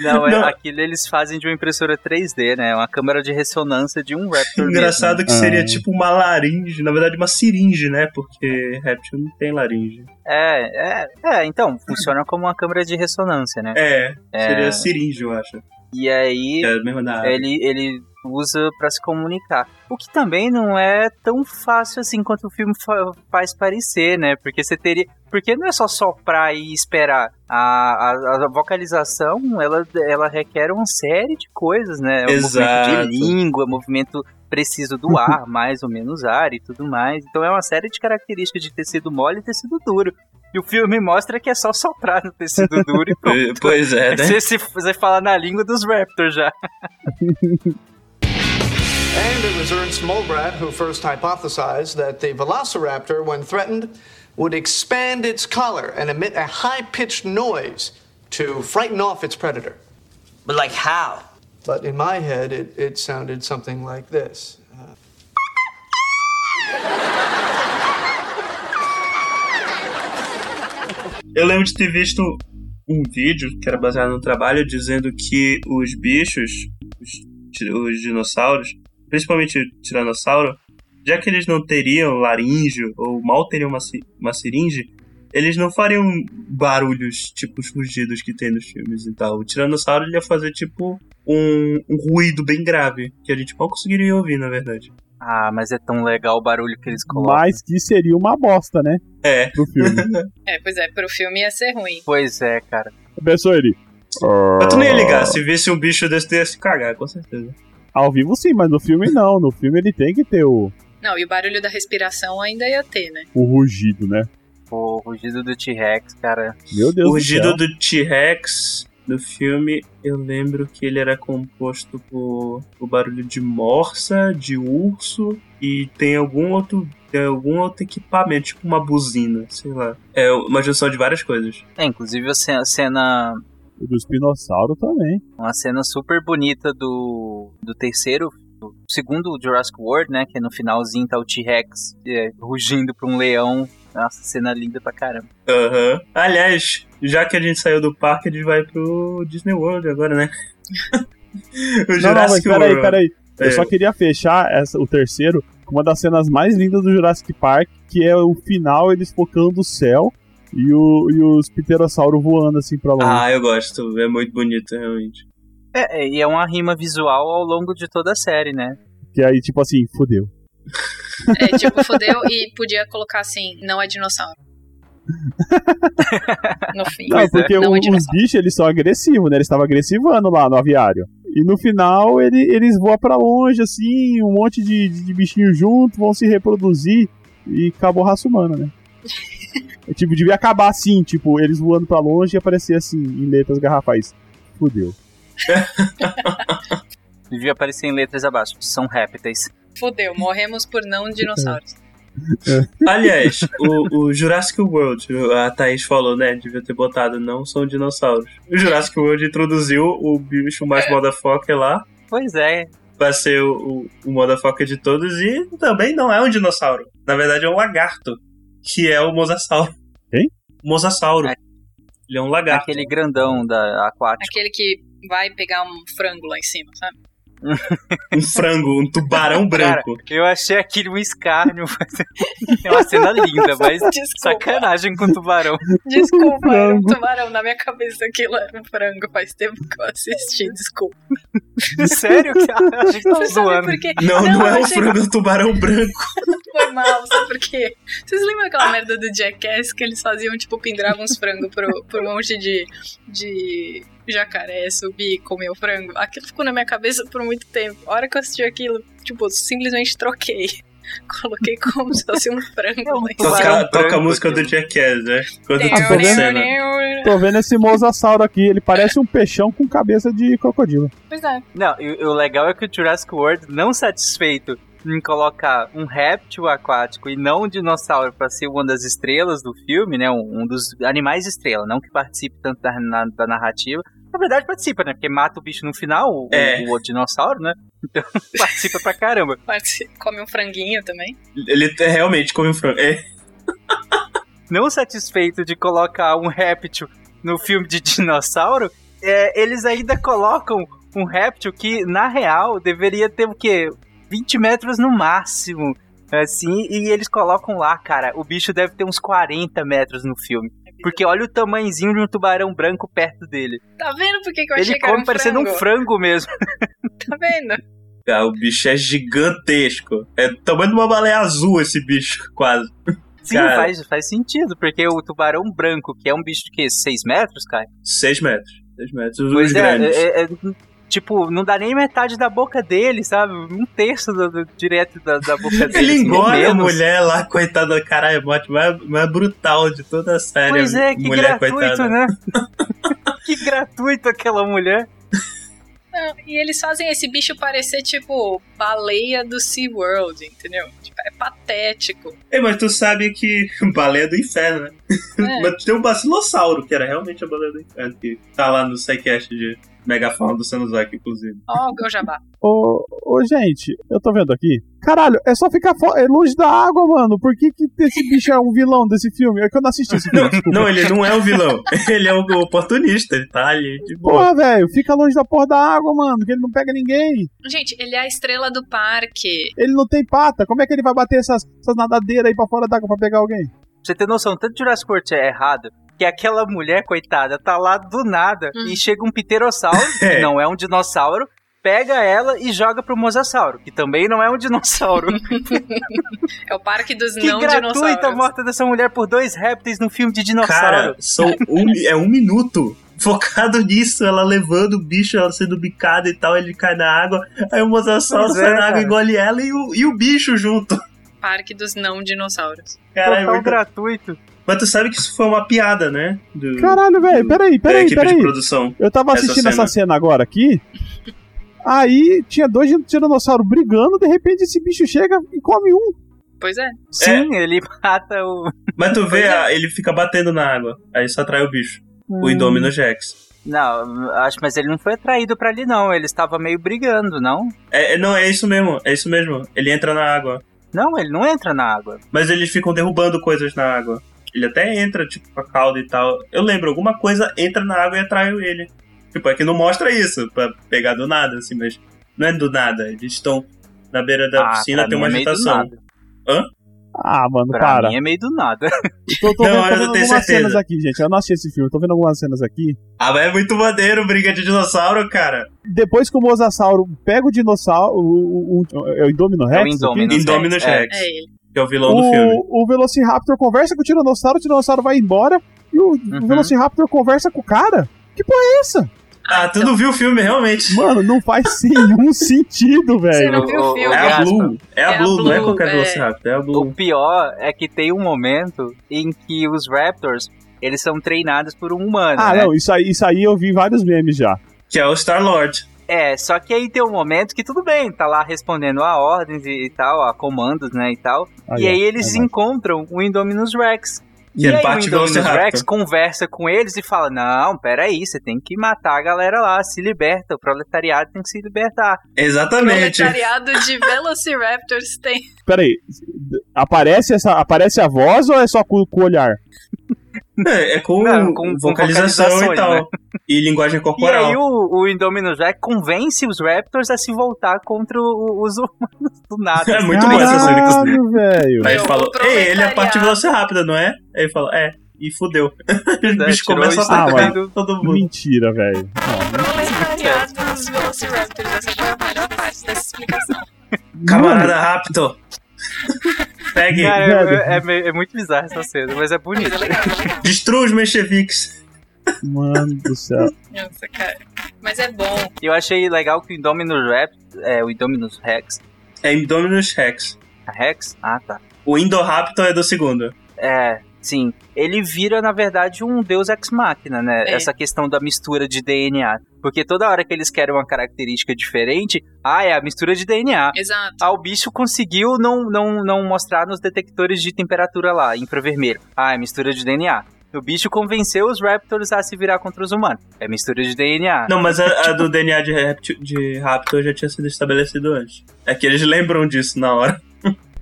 não, é, Não. aquilo eles fazem de uma impressora 3D, né? Uma câmera de ressonância de um Raptor. Engraçado mesmo. que seria Ah. tipo uma laringe, na verdade uma siringe, né? Porque réptil não tem laringe. É, é, é, então, funciona como uma câmera de ressonância, né? É, É. seria siringe, eu acho. E aí, É ele, ele usa pra se comunicar. O que também não é tão fácil assim quanto o filme fa- faz parecer, né? Porque você teria. Porque não é só soprar e esperar. A, a, a vocalização, ela, ela requer uma série de coisas, né? O Exato. movimento de língua, movimento preciso do ar, *laughs* mais ou menos ar e tudo mais. Então é uma série de características de tecido mole e tecido duro. E o filme mostra que é só soprar no tecido *laughs* duro e pronto. Pois é, né? Você, se, você fala na língua dos Raptors já. *laughs* And it was Ernst Mulbrad who first hypothesized that the velociraptor, when threatened, would expand its collar and emit a high pitched noise to frighten off its predator. But like how? But in my head, it, it sounded something like this. Uh, Eu lembro de ter visto um vídeo que era baseado no trabalho dizendo que os bichos, os, os dinossauros, principalmente o tiranossauro, já que eles não teriam laringe ou mal teriam uma, uma seringe, eles não fariam barulhos tipo os rugidos que tem nos filmes e tal. O tiranossauro ia fazer tipo um, um ruído bem grave, que a gente mal conseguiria ouvir, na verdade. Ah, mas é tão legal o barulho que eles colocam. Mas que seria uma bosta, né? É. Pro filme. *laughs* É, pois é, pro filme ia ser ruim. Pois é, cara. Pensou ele. Mas tu nem ia ligar, se visse um bicho desse, tu ia se cagar, com certeza. Ao vivo sim, mas no filme não. No filme ele tem que ter o, Não, e o barulho da respiração ainda ia ter, né? o rugido, né? Pô, o rugido do T-Rex, cara. Meu Deus O do rugido do T-Rex no filme, eu lembro que ele era composto por o barulho de morsa, de urso e tem algum outro tem algum outro equipamento, tipo uma buzina, sei lá. É uma junção de várias coisas. É, inclusive a ce- a cena. O do espinossauro também. Uma cena super bonita do, do terceiro. Do segundo Jurassic World, né? Que no finalzinho tá o T-Rex é, rugindo pra um leão. Nossa, cena linda pra caramba. Aham. Aliás, já que a gente saiu do parque, a gente vai pro Disney World agora, né? *laughs* o Não, não, mas Jurassic peraí, World. peraí. É. Eu só queria fechar essa, o terceiro com uma das cenas mais lindas do Jurassic Park, que é o final, eles focando o céu e, o, e os pterossauros voando assim pra longe. Ah, eu gosto. É muito bonito, realmente. É, é, e é uma rima visual ao longo de toda a série, né? Que aí, tipo assim, fodeu. É, tipo, fodeu e podia colocar assim, não é dinossauro. *laughs* No fim. Não, porque não o- é os bichos, eles são agressivos, né? Eles estavam agressivando lá no aviário. E no final, ele, eles voam pra longe, assim, um monte de, de, bichinhos junto, vão se reproduzir e acabou a raça humana, né? *laughs* É, tipo, devia acabar assim, tipo, eles voando pra longe e aparecer assim, em letras garrafais. Fudeu. *laughs* Devia aparecer em letras abaixo. São répteis. Fodeu, morremos por não dinossauros. *laughs* Aliás, o, o Jurassic World, a Thaís falou, né? Devia ter botado, não são dinossauros. O Jurassic World introduziu o bicho mais motherfucker lá, Pois é. pra ser o, o, o motherfucker de todos, e também não é um dinossauro. Na verdade, é um lagarto, que é o mosasauro. Quem? Mosasauro. É. Ele é um lagarto. Aquele grandão da aquático. Aquele que vai pegar um frango lá em cima, sabe? *laughs* Um frango, um tubarão Cara, branco. eu achei aquilo um escárnio. *laughs* é uma cena linda, mas *laughs* Desculpa. sacanagem com o tubarão. Desculpa, era um tubarão. Na minha cabeça aquilo era um frango. Faz tempo que eu assisti, desculpa. Sério? que A gente tá zoando. quê? Não, não, é um achei frango, é um tubarão branco. Que Foi mal, sabe por quê? Vocês lembram aquela merda do Jackass que eles faziam, tipo, penduravam uns frangos pro, pro monte de, de jacaré subir e comer o frango? Aquilo ficou na minha cabeça por muito tempo. A hora que eu assisti aquilo, tipo, simplesmente troquei. *laughs* Coloquei como se fosse um frango. né? Toca, toca a música do Jackass, né? Quando tá vendo? Tô vendo esse mosasauro aqui, ele parece um peixão com cabeça de crocodilo. Pois é. Não, e o legal é que o Jurassic World, não satisfeito em colocar um réptil aquático e não um dinossauro pra ser uma das estrelas do filme, né? Um, um dos animais estrela, não que participe tanto da, na- da narrativa. Na verdade, participa, né? Porque mata o bicho no final, o, É. o- o dinossauro, né? Então *laughs* participa pra caramba. Parece- Come um franguinho também. Ele te- realmente come um frango. É, *laughs* Não satisfeito de colocar um réptil no filme de dinossauro, é, eles ainda colocam um réptil que, na real, deveria ter o quê? 20 metros no máximo. Assim, e eles colocam lá, cara, o bicho deve ter uns 40 metros no filme. Porque olha o tamanhozinho de um tubarão branco perto dele. Tá vendo por que, que eu achei Ele que era come um parecendo frango? um frango mesmo. *laughs* Tá vendo? Ah, o bicho é gigantesco. É do tamanho de uma baleia azul esse bicho, *laughs* quase. Sim, Cara. faz, faz sentido, porque o tubarão branco, que é um bicho de quê? 6 metros, cara? 6 metros. 6 metros. Os Pois é, grandes. é, é, tipo, não dá nem metade da boca dele, sabe? Um terço do, do- direto da, da boca dele. Ele assim, engole a mulher lá, coitada, cara, é a morte mais, mais brutal de toda a série. Pois é, que mulher gratuito, coitada. né? *laughs* que gratuito aquela mulher. Não, e eles fazem esse bicho parecer, tipo, baleia do SeaWorld, entendeu? Tipo, é patético. Ei, mas tu sabe que *laughs* baleia do inferno, né? É. *laughs* mas tem um bacilossauro, que era realmente a baleia do inferno, que tá lá no sidecast de Megafauna do Sanuzaki, inclusive. Ó, o jabá. Ô, ô, gente, eu tô vendo aqui. Caralho, é só ficar é longe da água, mano. Por que, que esse bicho é um vilão desse filme? É que eu não assisti esse filme, *laughs* desculpa. Não, ele não é o vilão. *laughs* ele é o oportunista, ele tá ali de boa. Porra, velho, fica longe da porra da água, mano, que ele não pega ninguém. Gente, ele é a estrela do parque. Ele não tem pata. Como é que ele vai bater essas, essas nadadeiras aí pra fora d'água pra pegar alguém? Pra você ter noção, tanto Jurassic World é errado, que aquela mulher, coitada, tá lá do nada Hum. e chega um pterossauro, *laughs* É. que não é um dinossauro, pega ela e joga pro mosasauro, que também não é um dinossauro. *laughs* É o parque dos que não gratuita a morte dessa mulher por dois répteis no filme de dinossauro. Cara, são um, é um minuto focado *laughs* nisso, ela levando o bicho, ela sendo bicada e tal, ele cai na água, aí o mosassauro Pois sai é, na água, engole ela e o, e o bicho junto. Parque dos não dinossauros. Cara, é Total muito... gratuito. Mas tu sabe que isso foi uma piada, né? Do, Caralho, velho, peraí, da peraí, equipe de peraí. produção. Eu tava Essa assistindo cena. essa cena agora aqui. Aí tinha dois tiranossauros brigando, de repente esse bicho chega e come um. Pois é. Sim, ele *laughs* mata o. Mas tu vê, é. a- ele fica batendo na água, aí isso atrai o bicho. O Indominus Rex. Não, acho, mas ele não foi atraído pra ali, não. Ele estava meio brigando, não? É, é- não, é isso mesmo, é isso mesmo. Ele entra na água. Não, ele não entra na água. Mas eles ficam derrubando coisas na água. Ele até entra, tipo, com a cauda e tal. Eu lembro, alguma coisa entra na água e atrai ele. Tipo, é que não mostra isso, pra pegar do nada, assim, mas não é do nada. Eles estão na beira da Ah, piscina, tem uma é agitação. nada. Ah, mano, Pra para. mim é meio do nada. Tô, tô Não, vendo, tô eu vendo algumas certeza. cenas aqui, gente. Eu não assisti esse filme, tô vendo algumas cenas aqui. Ah, mas é muito maneiro, briga de dinossauro, cara. Depois que o Mosasauro pega o dinossauro, o, o, o- é o Indomino Rex? É o? Indominus. Indominus É, Rex, É ele. Que é o vilão do filme. O, o Velociraptor conversa com o Tiranossauro, o Tiranossauro vai embora e o, Uhum. o Velociraptor conversa com o cara. Que porra é essa? Ah, tu não viu o filme, realmente. Mano, não faz *laughs* nenhum sentido, Você velho. não viu o filme? É a. Blue. É a É a Blue, não é Blue, qualquer é. Velociraptor, é a O Blue. pior é que tem um momento em que os Raptors, eles são treinados por um humano, Ah, né? não, isso aí, isso aí eu vi vários memes já. Que é o Star-Lord. É, só que aí tem um momento que tudo bem, tá lá respondendo a ordens e, e tal, a comandos, né, e tal. Aí, e ó, aí eles vai. encontram o Indominus Rex. E ele aí o Indominus. Rex conversa com eles e fala, não, peraí, você tem que matar a galera lá, se liberta, o proletariado tem que se libertar. Exatamente. Proletariado de Velociraptors tem. Pera aí, aparece, essa, aparece a voz ou é só com, com o olhar? É, é com, Não, com- com vocalização e vocalizações, tal. né? E linguagem E corporal. aí o, o Indominus Rex convence os Raptors a se voltar contra o- os humanos do nada. *laughs* É muito boa essa cena, velho. Aí ele falou, ei, ele é a parte proletariado. velociraptor, não é? Aí ele falou, é, e fudeu. *laughs* Os É, bichos começam a atacar do- todo mundo. Mentira, velho. Não, Proletariado dos Velociraptors. Essa foi a melhor parte dessa explicação. Camarada Raptor. *laughs* Pegue, Cara, é, é meio- é muito bizarro essa cena, mas é bonito. Mas é legal, é legal. destrua os mencheviques. Mano do céu. Nossa, cara. Mas é bom. Eu achei legal que o Indominus Rex, é, o Indominus Rex, É Indominus Rex. A Rex? Ah, tá. O Indoraptor é do segundo. É, sim. Ele vira, na verdade, um deus ex-máquina, né? É. Essa questão da mistura de DNA. Porque toda hora que eles querem uma característica diferente, ah, é a mistura de DNA. Exato. Ah, o bicho conseguiu não, não, não mostrar nos detectores de temperatura lá, infravermelho. Ah, é mistura de DNA. O bicho convenceu os Raptors a se virar contra os humanos. É mistura de DNA. Não, mas a, a do DNA de, de Raptor já tinha sido estabelecido antes. É que eles lembram disso na hora.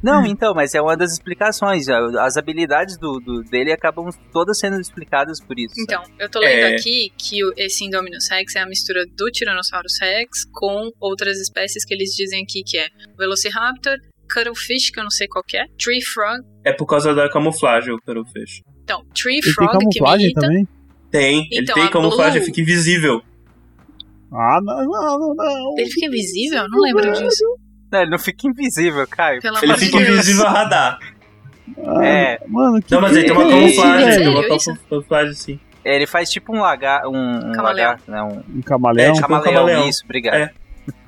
Não, então, mas é uma das explicações. As habilidades do, do- dele acabam todas sendo explicadas por isso. Então, eu tô lendo É. aqui que o- esse Indominus Rex é a mistura do Tyrannosaurus Rex com outras espécies que eles dizem aqui que é Velociraptor, Cuttlefish, que eu não sei qual que é, Tree Frog. É por causa da camuflagem, o Perufish. Então, Tree Ele tem Frog, que me camuflagem irrita. também? Tem, ele Então, tem a camuflagem, Blue- fica invisível. Ah, não, não, não, não. Ele fica invisível? Eu não lembro disso. Não, ele não fica invisível, Caio. Pelo Ele fica Deus. invisível ao radar. Ah, É. Mano, que Não, mas ele tem uma é camuflagem, tem uma camuflagem sim. Ele faz tipo um lagar, um, um Camaleão. lagarto, né? Um Um camaleão? É, tipo- camaleão, camaleão. isso, obrigado. É.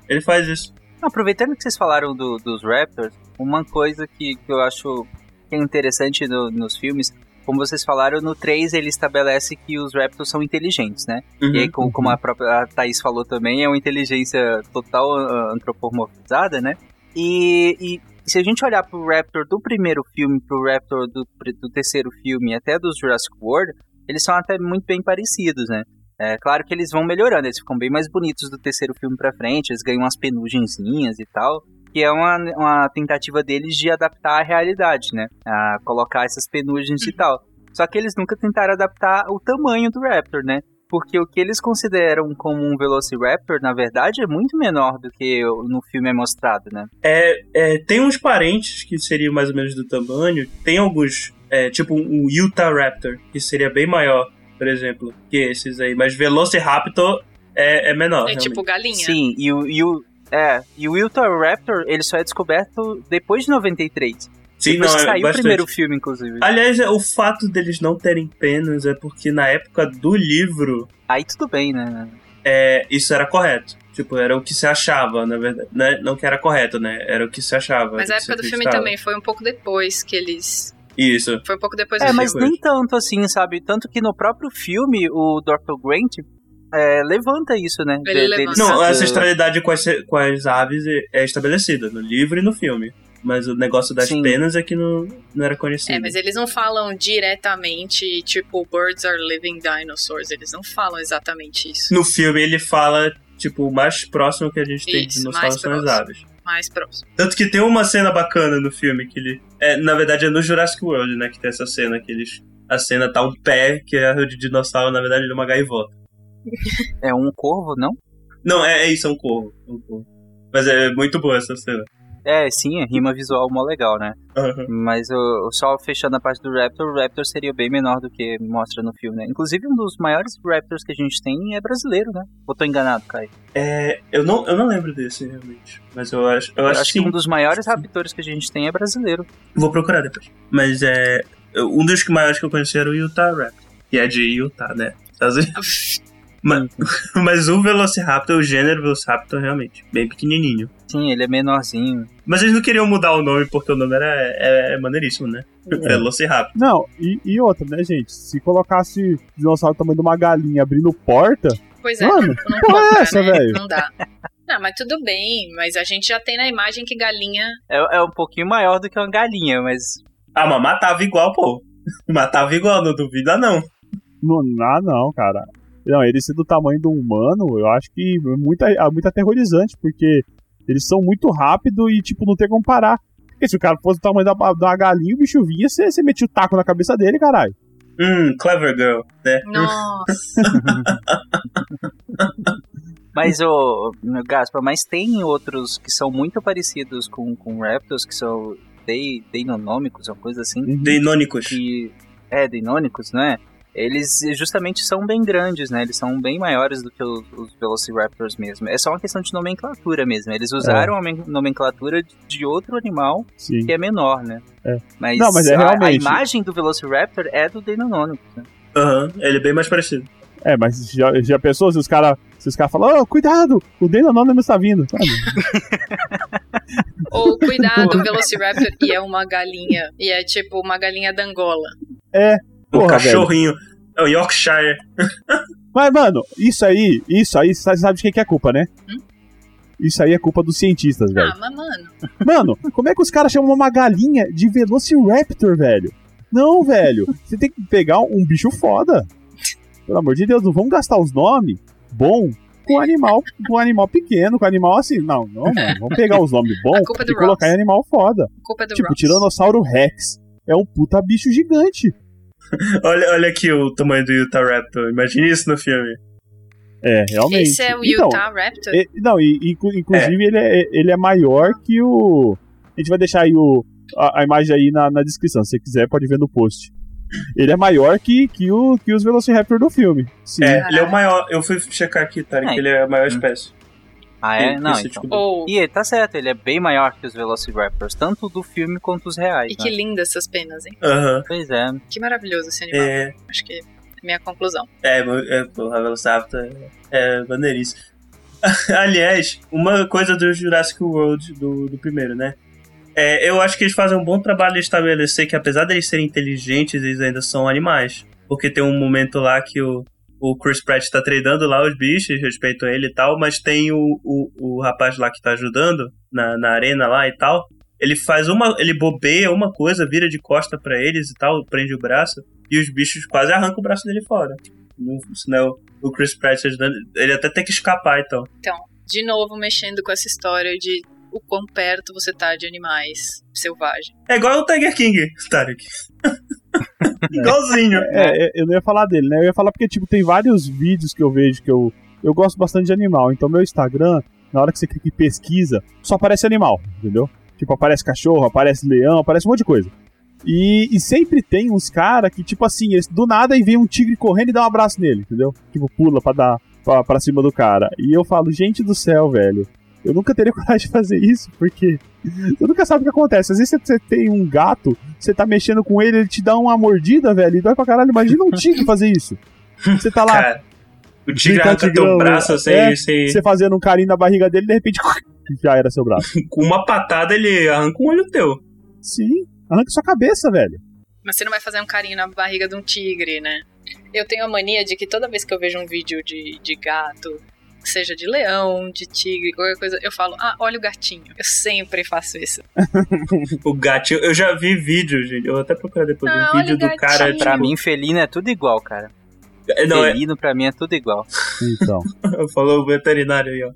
Ele faz isso. Aproveitando que vocês falaram do- dos Raptors, uma coisa que, que eu acho que é interessante no- nos filmes, como vocês falaram, no 3 ele estabelece que os Raptors são inteligentes, né? Uhum. E aí, como, como a própria Thaís falou também, é uma inteligência total ah, antropomorfizada, né? E, e se a gente olhar pro Raptor do primeiro filme, pro Raptor do, do terceiro filme, até dos Jurassic World, eles são até muito bem parecidos, né? É claro que eles vão melhorando, eles ficam bem mais bonitos do terceiro filme pra frente, eles ganham umas penugenzinhas e tal, que é uma, uma tentativa deles de adaptar a realidade, né? A colocar essas penugens e tal. Só que eles nunca tentaram adaptar o tamanho do Raptor, né? Porque o que eles consideram como um Velociraptor, na verdade, é muito menor do que no filme é mostrado, né? É, é, tem uns parentes que seriam mais ou menos do tamanho. Tem alguns, é, tipo o Utah Raptor, que seria bem maior, por exemplo, que esses aí. Mas Velociraptor é, é menor. É realmente. tipo galinha. Sim, e o, e o, é, e o Raptor, ele só é descoberto depois de 93. Sim, depois não, que é saiu o bastante. primeiro filme, inclusive. Aliás, é, o fato deles não terem penas é porque na época do livro, Aí tudo bem, né? é, isso era correto. Tipo, era o que se achava, na verdade. Né? Não que era correto, né? Era o que se achava. Mas a o época do filme também foi um pouco depois que eles. Isso. Foi um pouco depois É, mas coisa. nem tanto assim, sabe? Tanto que no próprio filme, o Dr. Grant é, levanta isso, né? Ele levanta. deles- Não, a de- ancestralidade com as, com as aves é estabelecida no livro e no filme. Mas o negócio das Sim. penas é que não, não era conhecido. É, mas eles não falam diretamente, tipo, birds are living dinosaurs. Eles não falam exatamente isso. No filme ele fala, tipo, o mais próximo que a gente tem de dinossauros são as aves. Mais próximo. Tanto que tem uma cena bacana no filme que ele. É, na verdade é no Jurassic World, né? Que tem essa cena que eles. A cena tá um pé, que é o de dinossauro, na verdade ele é uma gaivota. É um corvo, não? Não, é, é isso, é um corvo. é um corvo. Mas é muito boa essa cena. É, sim, a rima visual mó legal, né? Aham. Mas o, só fechando a parte do Raptor, o Raptor seria bem menor do que mostra no filme, né? Inclusive, um dos maiores Raptors que a gente tem é brasileiro, né? Ou tô enganado, Caio? É, eu, não, eu não lembro desse, realmente. Mas eu acho, eu Eu acho, acho que um dos maiores raptores que a gente tem é brasileiro. Vou procurar depois. Mas é. Um dos que maiores que eu conheci era o Utah Raptor. Que é de Utah, né? Estados Unidos. *laughs* mas, *laughs* mas o Velociraptor, o gênero Velociraptor, realmente, bem pequenininho. Sim, ele é menorzinho. Mas eles não queriam mudar o nome porque o nome era, é, é maneiríssimo, né? Velociraptor. Não, e, e outra, né, gente? Se colocasse dinossauro do tamanho de uma galinha abrindo porta, Pois é, Mano, não porra é essa, né? velho? Não dá. Não, mas tudo bem, mas a gente já tem na imagem que galinha. É, é um pouquinho maior do que uma galinha, mas Ah, mas matava igual, pô. *laughs* Matava igual, não duvida não. não, ah, não, cara. Não, ele ser do tamanho do humano, eu acho que é muito, é muito aterrorizante, porque eles são muito rápidos e, tipo, não tem como parar. Porque se o cara fosse do tamanho da, da galinha, o bicho vinha, você, você metia o taco na cabeça dele, caralho. Hum, clever girl, né? Nossa. *laughs* Mas, ô, meu Gaspa, mas tem outros que são muito parecidos com, com Raptors, que são dei, deinonômicos, uma coisa assim. Deinônicos. Que, é, deinônicos, não é? Eles justamente são bem grandes, né? Eles são bem maiores do que os, os Velociraptors mesmo. É só uma questão de nomenclatura mesmo. Eles usaram a men- nomenclatura de- outro animal Sim. que é menor, né? É. Mas, Não, mas é a- a, realmente- imagem do Velociraptor é do Deinonônicos, né? Aham, ele é bem mais parecido. É, mas já, já pensou se os caras os caras falam, oh, cuidado, o Dane Anonymous tá vindo. *laughs* Ou cuidado, o *laughs* Velociraptor e é uma galinha. E é tipo uma galinha da Angola. É. Um Porra, cachorrinho. É o Yorkshire. *laughs* Mas, mano, isso aí, isso aí, você sabe de quem que é a culpa, né? Hum? Isso aí é culpa dos cientistas, velho. Ah, mas mano. *laughs* Mano, como é que os caras chamam uma galinha de Velociraptor, velho? Não, velho. Você tem que pegar um bicho foda. Pelo amor de Deus, não vamos gastar os nomes bom com animal, com animal pequeno, com animal assim. Não, não, *laughs* mano. Vamos pegar os nomes bons é e colocar em animal foda. A culpa é do Tipo, Ross. Tiranossauro Rex. É um puta bicho gigante. *laughs* Olha, olha aqui o tamanho do Utah Raptor. Imagine isso no filme. É, realmente. Esse é o Então, Utah Raptor? E- não, e, inclu- inclusive Ele, é, ele é maior que o. A gente vai deixar aí o, a, a imagem aí na, na descrição. Se você quiser, pode ver no post. Ele é maior que, que, o, que os Velociraptor do filme. Sim. É, ele é o maior. Eu fui checar aqui, Tarek, É. ele é a maior espécie. Ah, é? Não, então. tipo- Ou. E ele tá certo, ele é bem maior que os Velociraptors, tanto do filme quanto os reais. E né? que lindas essas penas, hein? Aham. Pois é. Que maravilhoso esse animal. É, Acho que é a minha conclusão. é, é, porra, Velociraptor é, é maneiríssimo. *laughs* Aliás, uma coisa do Jurassic World do, do primeiro, né? É, eu acho que eles fazem um bom trabalho de estabelecer que, apesar deles serem inteligentes, eles ainda são animais. Porque tem um momento lá que o, o Chris Pratt tá treinando lá os bichos, respeito a ele e tal, mas tem o, o, o rapaz lá que tá ajudando na, na arena lá e tal. Ele faz uma. Ele bobeia uma coisa, vira de costa pra eles e tal, prende o braço, e os bichos quase arrancam o braço dele fora. Não- Se não é o, o Chris Pratt ajudando, ele até tem que escapar então. Então, de novo mexendo com essa história de o quão perto você tá de animais selvagens. É igual o Tiger King, Tarek. *laughs* *laughs* Igualzinho. É, é, eu não ia falar dele, né? Eu ia falar porque, tipo, tem vários vídeos que eu vejo que eu. Eu gosto bastante de animal. Então, meu Instagram, na hora que você clica em pesquisa, só aparece animal, entendeu? Tipo, aparece cachorro, aparece leão, aparece um monte de coisa. E, e sempre tem uns caras que, tipo assim, eles, do nada e vem um tigre correndo e dá um abraço nele, entendeu? Tipo, pula pra dar pra, pra cima do cara. E eu falo, gente do céu, velho. Eu nunca teria *laughs* coragem de fazer isso, porque você nunca sabe o que acontece. Às vezes você, tem um gato, você tá mexendo com ele, ele te dá uma mordida, velho, e dói pra caralho. Imagina um tigre fazer isso. Você tá lá, Cara, o tigre arranca tigrão, teu braço né? sem, É, sem- você fazendo um carinho na barriga dele, de repente, *laughs* já era seu braço. *laughs* Com uma patada ele arranca um olho teu. Sim, arranca sua cabeça, velho. Mas você não vai fazer um carinho na barriga de um tigre, né? Eu tenho a mania de que toda vez que eu vejo um vídeo de, de gato, seja de leão, de tigre, qualquer coisa, eu falo, ah, olha o gatinho. Eu sempre faço isso. *laughs* O gatinho. Eu já vi vídeo, gente. Eu vou até procurar depois Ah, um vídeo do cara. gatinho. Pra tipo, mim, felino é tudo igual, cara. é, Não, é. felino pra mim é tudo igual. Então. *laughs* Falou o veterinário aí, ó.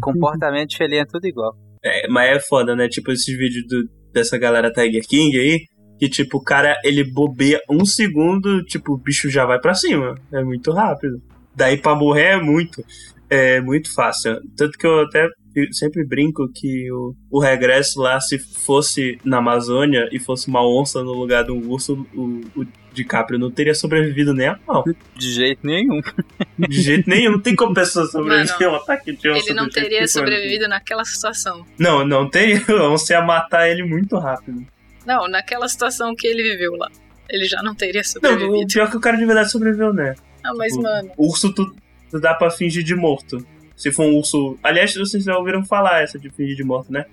Comportamento de felino é tudo igual. É, mas é foda, né? Tipo, esses vídeos do- dessa galera Tiger King aí. Que, tipo, o cara, ele bobeia um segundo, tipo, o bicho já vai pra cima. É muito rápido. Daí pra morrer é muito. É muito fácil. Tanto que eu até sempre brinco que o, o regresso lá, se fosse na Amazônia e fosse uma onça no lugar de um urso, o, o DiCaprio não teria sobrevivido nem a pau. De jeito nenhum. De jeito nenhum. Não tem como a pessoa sobreviver a um ataque de onça Ele não teria que foi. sobrevivido naquela situação. Não, não teria. *laughs* A onça ia matar ele muito rápido. Não, naquela situação que ele viveu lá. Ele já não teria Não, o sobrevivido. pior é que o cara de verdade sobreviveu, né? Ah, mas, tipo, mano, Urso, tu dá pra fingir de morto. Se for um urso. Aliás, vocês já ouviram falar essa de fingir de morto, né?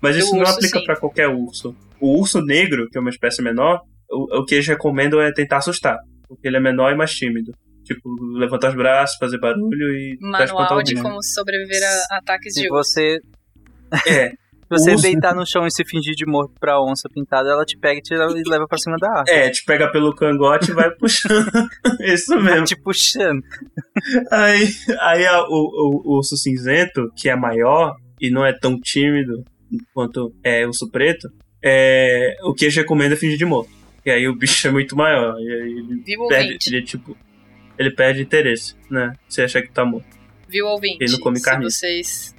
Mas isso não urso, aplica pra qualquer urso. O urso negro, que é uma espécie menor, o, o que eles recomendam é tentar assustar. Porque ele é menor e mais tímido. Tipo, levantar os braços, fazer barulho e. manual de como sobreviver a ataques Se de urso. você, É. se você Urso. deitar no chão e se fingir de morto pra onça pintada, ela te pega e te leva, pra cima da árvore. É, te pega pelo cangote e vai puxando. *laughs* Isso mesmo. Te puxando. Aí, aí a- o, o, o urso cinzento, que é maior e não é tão tímido quanto é o urso preto, é, o que eles recomendam é fingir de morto. E aí o bicho é muito maior. E aí ele Viu, perde, ouvinte? ele, tipo, ele perde interesse, né? Você acha que tá morto. Viu, ouvinte? Ele não come Se carne. vocês,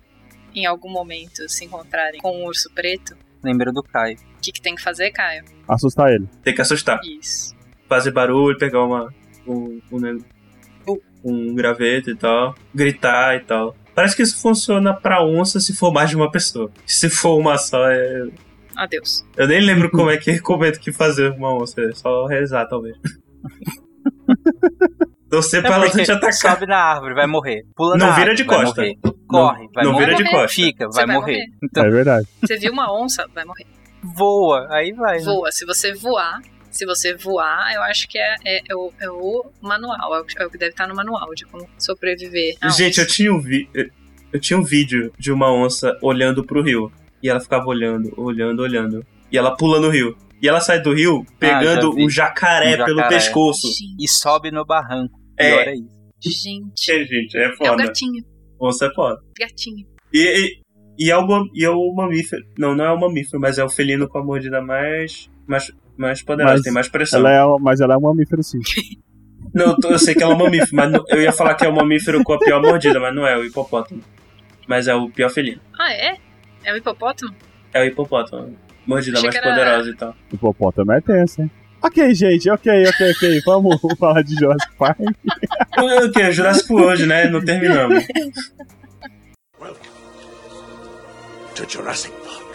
em algum momento, se encontrarem com um urso preto, Lembra do Caio. o que, que tem que fazer, Caio? Assustar ele. Tem que assustar. Isso. Fazer barulho, pegar uma, um, um, um graveto e tal. Gritar e tal. Parece que isso funciona pra onça se for mais de uma pessoa. Se for uma só, é, Adeus. Eu nem lembro como é que *laughs* recomendo que fazer uma onça. É só rezar, talvez. *laughs* Torcer É pra ela não te atacar. sobe na árvore, vai morrer. Pula Não na vira árvore, de vai costa. morrer. Corre, vai não morrer. vira de costa. Fica, vai, vai morrer. morrer. Então É verdade. Você viu uma onça, vai morrer. voa, aí vai. né? Voa. Se você voar, se você voar, eu acho que é, é, é o, é o manual, é o, que- é o que deve estar no manual de como sobreviver. Gente, eu onça. tinha um vi... eu- eu tinha um vídeo de uma onça olhando pro rio. E ela ficava olhando, olhando, olhando. E ela pula no rio. E ela sai do rio pegando já vi. o jacaré, Um pelo jacaré. pescoço. Gente, E sobe no barranco. É. Pior é isso. gente. É, gente, é É o foda. gatinho, onça é foda. gatinho. E, e, e, é o, e é o mamífero. Não, não é o mamífero, mas é o felino com a mordida mais. mais, mais poderosa, Mas tem mais pressão. Ela é, mas ela é um mamífero sim. *laughs* Não, eu tô- eu sei que ela é um mamífero, mas não- eu ia falar que é o mamífero com a pior mordida, mas não é, é o hipopótamo. Mas é o pior felino. Ah, é? É o hipopótamo? É o hipopótamo. Mordida Achei mais era- poderosa e tal. O hipopótamo é tenso, hein? Ok, gente, ok, ok, ok. Vamos *laughs* falar de Jurassic Park. *laughs* O que? Jurassic hoje, né? Não terminamos. Welcome to Jurassic Park.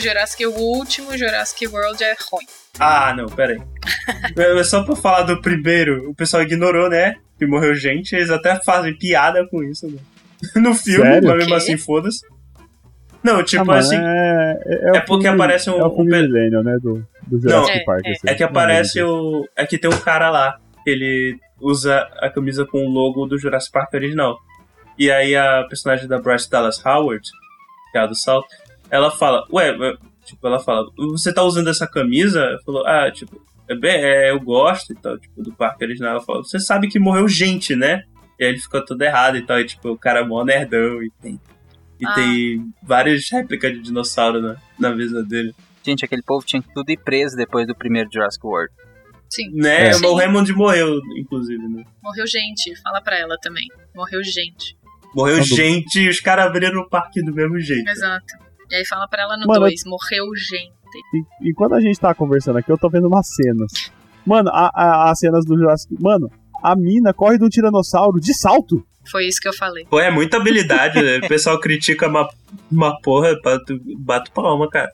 Que o Jurassic, o último Jurassic World é ruim. Ah, não, pera aí. É só pra falar do primeiro, o pessoal ignorou, né? Que morreu gente, eles até fazem piada com isso, né? *laughs* No filme, Sério? mas mesmo assim, foda-se. Não, tipo Ah, assim, é, é, é porque filme- aparece um- É o filme um Millennium, né? Do, do Jurassic Não, Park. é, assim. é que aparece o. É que tem um cara lá, que ele usa a camisa com o logo do Jurassic Park original. E aí a personagem da Bryce Dallas Howard, que é a do salto, ela fala, ué, ué", tipo, ela fala, você tá usando essa camisa? Eu falo, ah, tipo, é bem, é, eu gosto e tal, tipo, do parque original. Ela fala, você sabe que morreu gente, né? E aí ele ficou todo errado e tal, e tipo, o cara é mó nerdão e tem. E Ah. tem várias réplicas de dinossauro na, na mesa dele. Gente, aquele povo tinha que tudo ir preso depois do primeiro Jurassic World. Sim. Né? Sim. O Raymond morreu, inclusive, né? Morreu gente. Fala pra ela também. Morreu gente. Morreu Quando- gente e os caras abriram o parque do mesmo jeito. Exato. E aí fala pra ela no Mano, 2. Morreu gente. E, e quando a gente tá conversando aqui, eu tô vendo umas cenas. Mano, a- a- as cenas do Jurassic. Mano, a mina corre de um tiranossauro de salto. Foi isso que eu falei. Pô, é muita habilidade, né? O pessoal critica uma, uma porra, bato, bato palma, cara.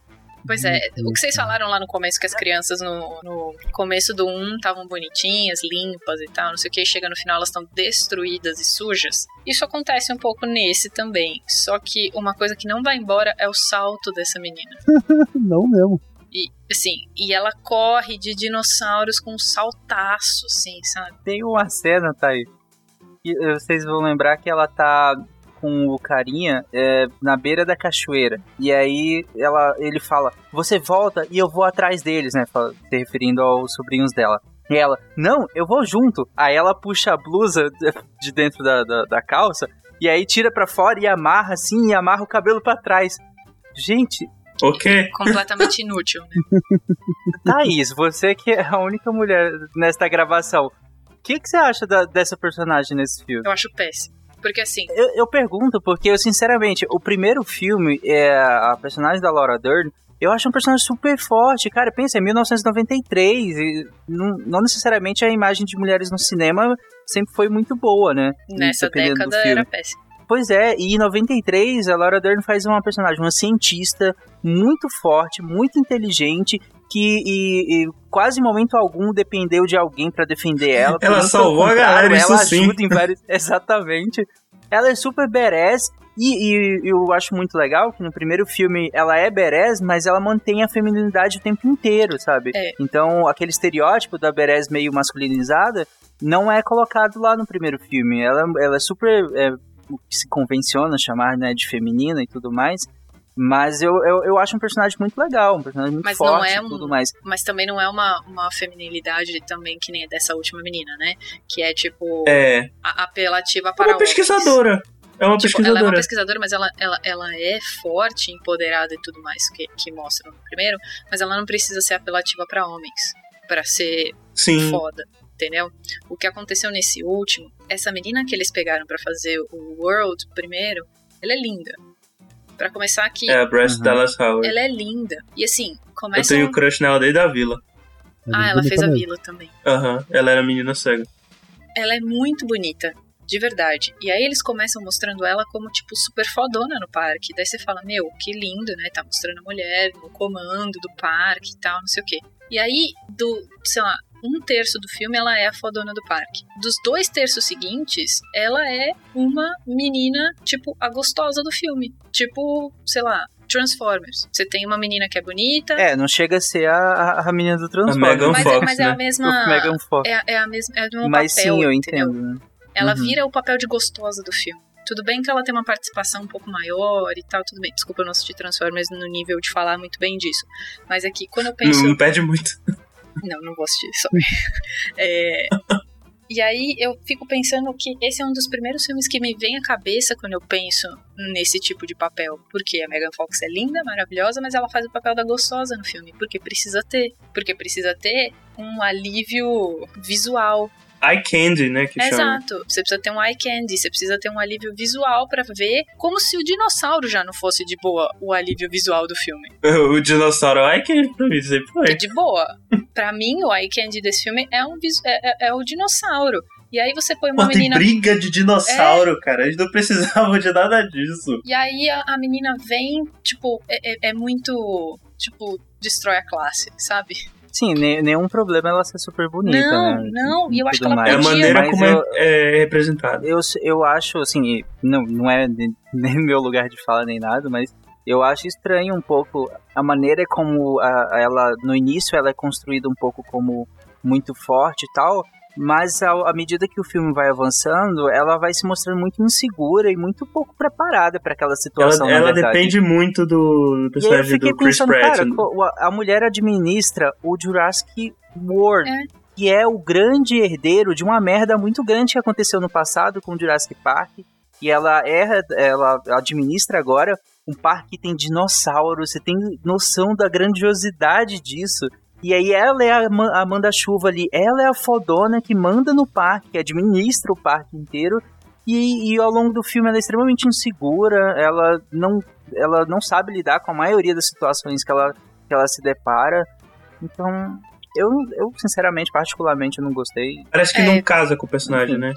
Pois é, o que vocês falaram lá no começo, que as crianças no, no começo do 1 estavam bonitinhas, limpas e tal, não sei o que, e chega no final elas estão destruídas e sujas. Isso acontece um pouco nesse também. Só que uma coisa que não vai embora é o salto dessa menina. *laughs* Não mesmo. E, assim, e ela corre de dinossauros com um saltaço, assim, sabe? Tem uma cena, tá aí. E vocês vão lembrar que ela tá com o carinha é, na beira da cachoeira. E aí ela, ele fala: Você volta e eu vou atrás deles, né? Fala- Se referindo aos sobrinhos dela. E ela, não, eu vou junto. Aí ela puxa a blusa de dentro da, da, da calça e aí tira pra fora e amarra assim e amarra o cabelo pra trás. Gente, Ok? Completamente inútil. Né? *laughs* Thaís, você que é a única mulher nesta gravação, o que, que você acha da- dessa personagem nesse filme? Eu acho péssimo. Porque assim, Eu, eu pergunto porque eu, sinceramente, o primeiro filme, é a personagem da Laura Dern, eu acho um personagem super forte. Cara, pensa, é 1993, e não, não necessariamente a imagem de mulheres no cinema sempre foi muito boa, né? nessa década era péssimo. Pois é, e em 93 a Laura Dern faz uma personagem, uma cientista muito forte, muito inteligente, que e, e quase em momento algum dependeu de alguém pra defender ela. Ela salvou a galera, isso ela sim. ajuda em vários. *laughs* Exatamente. Ela é super badass. E, e eu acho muito legal que no primeiro filme ela é badass, mas ela mantém a feminilidade o tempo inteiro, sabe? É. Então aquele estereótipo da badass meio masculinizada não é colocado lá no primeiro filme. Ela, ela é super é, o que se convenciona chamar né, de feminina e tudo mais. Mas eu, eu, eu acho um personagem muito legal, um personagem muito Mas não forte é e um- tudo mais. Mas também não é uma, uma feminilidade também que nem a dessa última menina, né? Que é tipo É. a- apelativa É para uma homens. pesquisadora. É uma Tipo, ela é uma pesquisadora. pesquisadora, mas ela, ela, ela é forte, empoderada e tudo mais que, que mostra no primeiro, mas ela não precisa ser apelativa para homens para ser Sim. foda, entendeu? O que aconteceu nesse último, essa menina que eles pegaram para fazer o World primeiro, ela é linda. Pra começar aqui, É a Bryce Uhum. Dallas Howard. ela é linda. E assim, Eu começa tenho crush nela desde a vila. Ah, ela fez a vila também. Aham, ela era menina cega. Ela é muito bonita. De verdade. E aí eles começam mostrando ela como, tipo, super fodona no parque. Daí você fala, meu, que lindo, né? Tá mostrando a mulher no comando do parque e tal, não sei o quê. E aí, do, sei lá, um terço do filme ela é a fodona do parque. Dos dois terços seguintes, ela é uma menina, tipo, a gostosa do filme. Tipo, sei lá, Transformers. Você tem uma menina que é bonita. É, não chega a ser a, a, a menina do A Transformers. Megan mas, Fox, é, mas é né? a mesma. O Megan Fox. É, é a mesma. É o Mas papel, sim, eu entendeu? entendo. né? Ela Uhum. vira o papel de gostosa do filme. Tudo bem que ela tem uma participação um pouco maior e tal, tudo bem. Desculpa eu não assistir Transformers no nível de falar muito bem disso. Mas aqui, quando eu penso. Não, não perde muito. Não, não vou assistir, sorry. *laughs* É, E aí eu fico pensando que esse é um dos primeiros filmes que me vem à cabeça quando eu penso nesse tipo de papel. Porque a Megan Fox é linda, maravilhosa, mas ela faz o papel da gostosa no filme. Porque precisa ter. Porque precisa ter um alívio visual. Eye Candy, né? Que chama. Exato. Você precisa ter um eye candy, você precisa ter um alívio visual pra ver, como se o dinossauro já não fosse de boa o alívio visual do filme. *laughs* O dinossauro Eye Candy pra mim sempre foi. De boa. Pra mim, o eye candy desse filme é, um, é, é- é o dinossauro. E aí você põe uma Pô, tem menina. briga de dinossauro, cara. A gente não precisava de nada disso. E aí a, a menina vem, tipo, é, é- é muito. Tipo, destrói a classe, sabe? Sim, ne- nenhum problema ela ser super bonita, Não, né? não, e eu acho que ela mais. É a podia, maneira mas como eu- é, é representada. Eu, eu acho, assim, não, não é ne- *laughs* nem meu lugar de fala nem nada, mas eu acho estranho um pouco a maneira como a- ela, no início, ela é construída um pouco como muito forte e tal, mas ao- à medida que o filme vai avançando, ela vai se mostrando muito insegura e muito pouco preparada para aquela situação. Ela, ela depende muito do personagem do Chris pensando, Pratt. cara, co- a mulher administra o Jurassic World, É. que é o grande herdeiro de uma merda muito grande que aconteceu no passado com o Jurassic Park. E ela é, ela administra agora um parque que tem dinossauros, você tem noção da grandiosidade disso. E aí ela é a a manda-chuva ali, ela é a fodona que manda no parque, que administra o parque inteiro. E, e ao longo do filme ela é extremamente insegura, ela não, ela não sabe lidar com a maioria das situações que ela, que ela se depara. Então, eu, eu sinceramente, particularmente, não gostei. Parece que É. não casa com o personagem, né?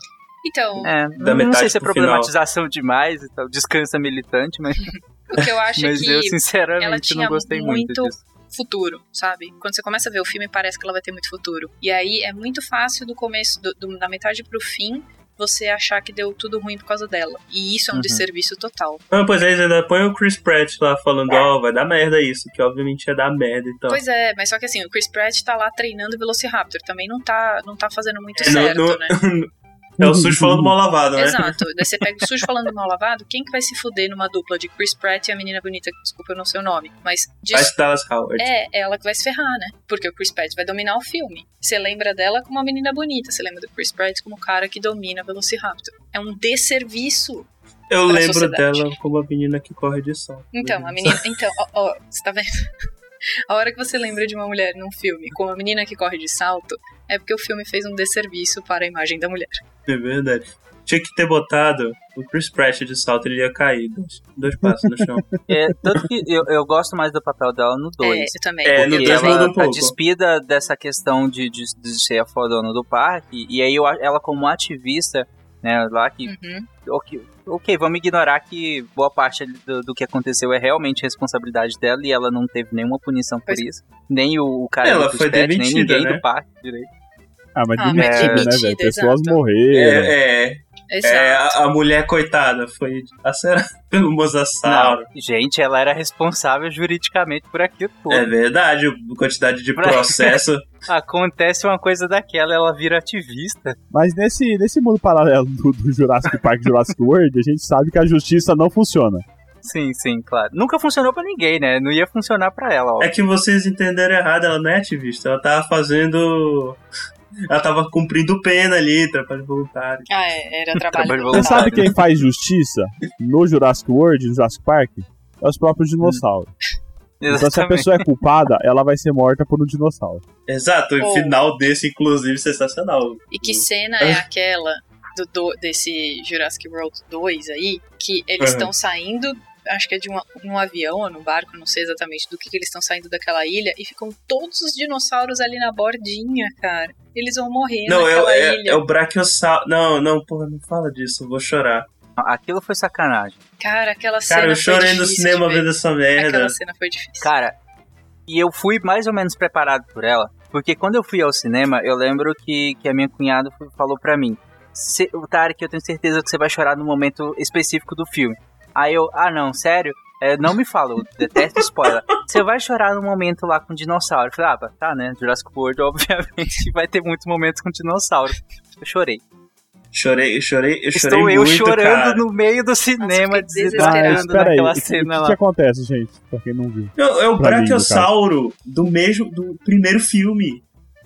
Então, É, Da não sei se é pro problematização demais, então, descansa militante, mas, *laughs* o que eu acho é *laughs* mas que eu ela sinceramente tinha não gostei muito, muito disso. Futuro, sabe? Quando você começa a ver o filme, parece que ela vai ter muito futuro. E aí é muito fácil do começo, do- do- da metade pro fim, você achar que deu tudo ruim por causa dela. E isso é um Uhum. desserviço total. Ah, pois é, ainda põe o Chris Pratt lá falando, ó, vai dar merda isso, que obviamente ia dar merda e tal. Pois é, mas só que assim, o Chris Pratt tá lá treinando o Velociraptor, também não tá, não tá fazendo muito É, não- certo, não- né? *laughs* É o *laughs* sujo falando mal lavado, né? Exato. Daí você pega o sujo falando mal lavado, quem que vai se fuder numa dupla de Chris Pratt e a menina bonita, desculpa eu não sei o nome, mas de Vai Dallas Howard. É, ela que vai se ferrar, né? Porque o Chris Pratt vai dominar o filme. Você lembra dela como uma menina bonita, você lembra do Chris Pratt como o cara que domina Velociraptor. É um desserviço. Eu lembro sociedade. dela como a menina que corre de sol. Então, a menina. Então, ó, ó, você tá vendo? *laughs* A hora que você lembra de uma mulher num filme como a menina que corre de salto, é porque o filme fez um desserviço para a imagem da mulher. É verdade. Tinha que ter botado o Chris Pratt de salto, ele ia cair dois, dois passos no chão. *laughs* É, tanto que eu, eu gosto mais do papel dela no 2. É, eu também. É, no Porque dois ela muda um pouco. despida dessa questão de, de, de ser a fodona do parque, e aí eu, a- ela como ativista, né, lá que Uhum. ok, ok, vamos ignorar que boa parte do, do que aconteceu é realmente responsabilidade dela e ela não teve nenhuma punição por isso. Nem o, o cara Ela do foi Pratt, nem demitida, ninguém né? do parque direito. Ah, mas Ah, demitida, mas né, demitida, velho? Pessoas exato. morreram. É, é. É a, a mulher coitada foi acerada *laughs* pelo mosasauro. Não, gente, ela era responsável juridicamente por aquilo tudo. É verdade, a quantidade de processo. *laughs* Acontece uma coisa daquela, ela vira ativista. Mas nesse, nesse mundo paralelo do, do Jurassic Park e Jurassic World, a gente sabe que a justiça não funciona. Sim, sim, claro. Nunca funcionou pra ninguém, né? Não ia funcionar pra ela, ó. É que vocês entenderam errado, ela não é ativista, ela tava fazendo. Ela tava cumprindo pena ali, trabalho voluntário. Ah, é, era *laughs* trabalho Trabalho Você voluntário. sabe quem faz justiça no Jurassic World no Jurassic Park? É os próprios dinossauros. Então se a pessoa é culpada, ela vai ser morta por um dinossauro. Exato, o Oh. final desse, inclusive, sensacional. E que cena é aquela do, do- desse Jurassic World 2 aí, que eles Uhum. estão saindo acho que é de um, um avião ou num barco, não sei exatamente do que, que eles estão saindo daquela ilha, e ficam todos os dinossauros ali na bordinha, cara. Eles vão morrer Não, é, o- naquela é, ilha. é o Brachiosauro. Não, não, porra, não fala disso, eu vou chorar. Aquilo foi sacanagem. Cara, aquela cena Cara, eu foi chorei no cinema vendo essa merda. Aquela cena foi difícil. Cara, e eu fui mais ou menos preparado por ela, porque quando eu fui ao cinema, eu lembro que, que a minha cunhada falou pra mim: "Cê- o Tarek, eu tenho certeza que você vai chorar no momento específico do filme. Aí eu, ah não, sério? É, não me fala, eu detesto spoiler. Você vai chorar no momento lá com dinossauro. Eu falei, ah, tá, né? Jurassic World, *laughs* obviamente, vai ter muitos momentos com dinossauro. Eu chorei. Chorei, eu chorei, eu chorei Estou eu muito, chorando cara. no meio do cinema, Ah, desesperando espera aí. naquela O que, cena o lá. que acontece, gente? Pra quem não viu. Não, é o Brachiosauro do mesmo, do primeiro filme.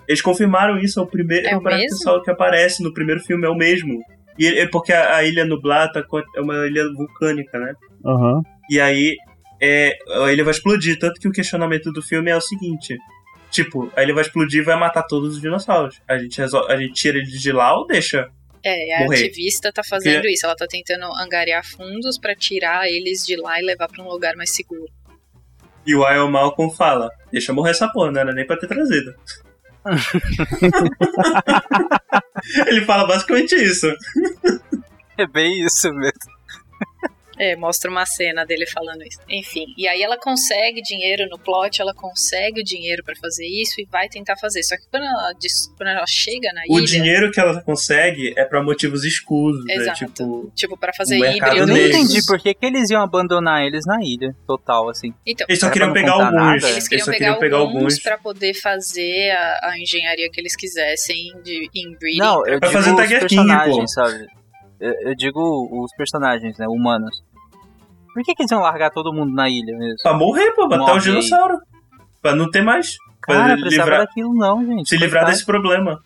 Eles confirmaram isso, é o primeiro É é o o Brachiosauro que aparece no primeiro filme, é o mesmo. E é porque a, a ilha nublada é uma ilha vulcânica, né? Aham. E aí é, ilha vai explodir, tanto que o questionamento do filme é o seguinte. Tipo, a ilha vai explodir e vai matar todos os dinossauros. A gente, resol- a gente tira eles de lá ou deixa? É, a morrer. ativista tá fazendo isso. Ela tá tentando angariar fundos pra tirar eles de lá e levar pra um lugar mais seguro. E o Iron Malcolm fala, deixa morrer essa porra, não era nem pra ter trazido. *laughs* *laughs* Ele fala basicamente isso. É bem isso mesmo. É, mostra uma cena dele falando isso. Enfim, e aí ela consegue dinheiro no plot, ela consegue o dinheiro pra fazer isso e vai tentar fazer. Só que quando ela, quando ela chega na O ilha, dinheiro que ela consegue é pra motivos escusos, é Exato. tipo... tipo, pra fazer o Eu híbrido. nem negros. entendi por que, que eles iam abandonar eles na ilha, total, assim. Então, Eles só queriam não pegar alguns. nada? eles queriam só pegar, queriam pegar alguns, alguns. pra poder fazer a, a engenharia que eles quisessem de inbreeding. Não, eu Pra digo fazer os King, personagens, sabe? Eu, eu digo os personagens, né, humanos. Por que, que eles iam largar todo mundo na ilha mesmo? Pra morrer, pô, matar Morre os dinossauros. Pra não ter mais. Pra Cara, precisava livrar, daquilo não, gente. se livrar desse problema.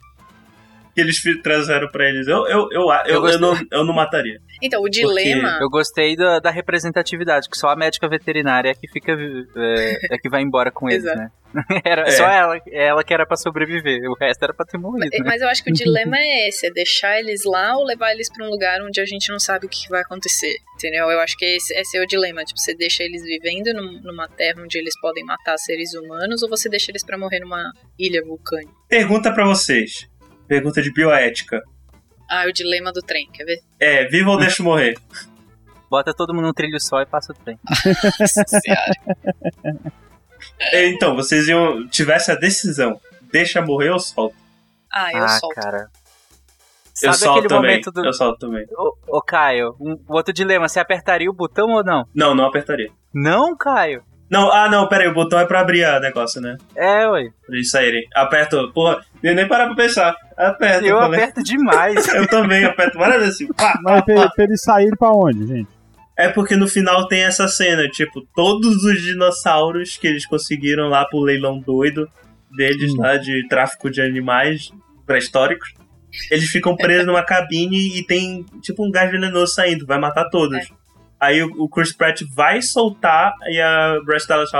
Que eles trouxeram pra eles. Eu, eu, eu, eu, eu, não, eu não mataria. Então, o dilema. Eu gostei da, da representatividade, que só a médica veterinária é que fica. É, é que vai embora com eles, né? *laughs* Era É. só ela, ela que era pra sobreviver, o resto era pra ter morrido. É, Né? Mas eu acho que o dilema é esse: é deixar eles lá ou levar eles pra um lugar onde a gente não sabe o que vai acontecer. Entendeu? Eu acho que esse, esse é o dilema. Tipo, você deixa eles vivendo num- numa terra onde eles podem matar seres humanos ou você deixa eles pra morrer numa ilha vulcânica. Pergunta pra vocês. Pergunta de bioética. Ah, o dilema do trem, quer ver? É, viva ou deixa morrer? *laughs* Bota todo mundo num trilho só e passa o trem. *laughs* É, Então, vocês iam. Tivesse a decisão. Deixa morrer ou solta? Ah, eu ah, solto. cara. Eu Sabe solto aquele também. momento do. Eu solto também. Ô, ô, Caio, um, outro dilema: você apertaria o botão ou não? Não, não apertaria. Não, Caio. Não, ah, não, pera aí, o botão é pra abrir o negócio, né? É, ué. Pra eles saírem. Aperto, porra, nem nem parar pra pensar. Aperto Eu também. aperto demais. *laughs* Eu também aperto várias vezes assim. Pá, Mas pá, pra, pá. pra eles saírem pra onde, gente? É porque no final tem essa cena, tipo, todos os dinossauros que eles conseguiram lá pro leilão doido deles Hum. lá de tráfico de animais pré-históricos, eles ficam presos numa cabine e tem tipo um gás venenoso saindo, vai matar todos. É. Aí o, o Chris Pratt vai soltar e a Bryce Dallas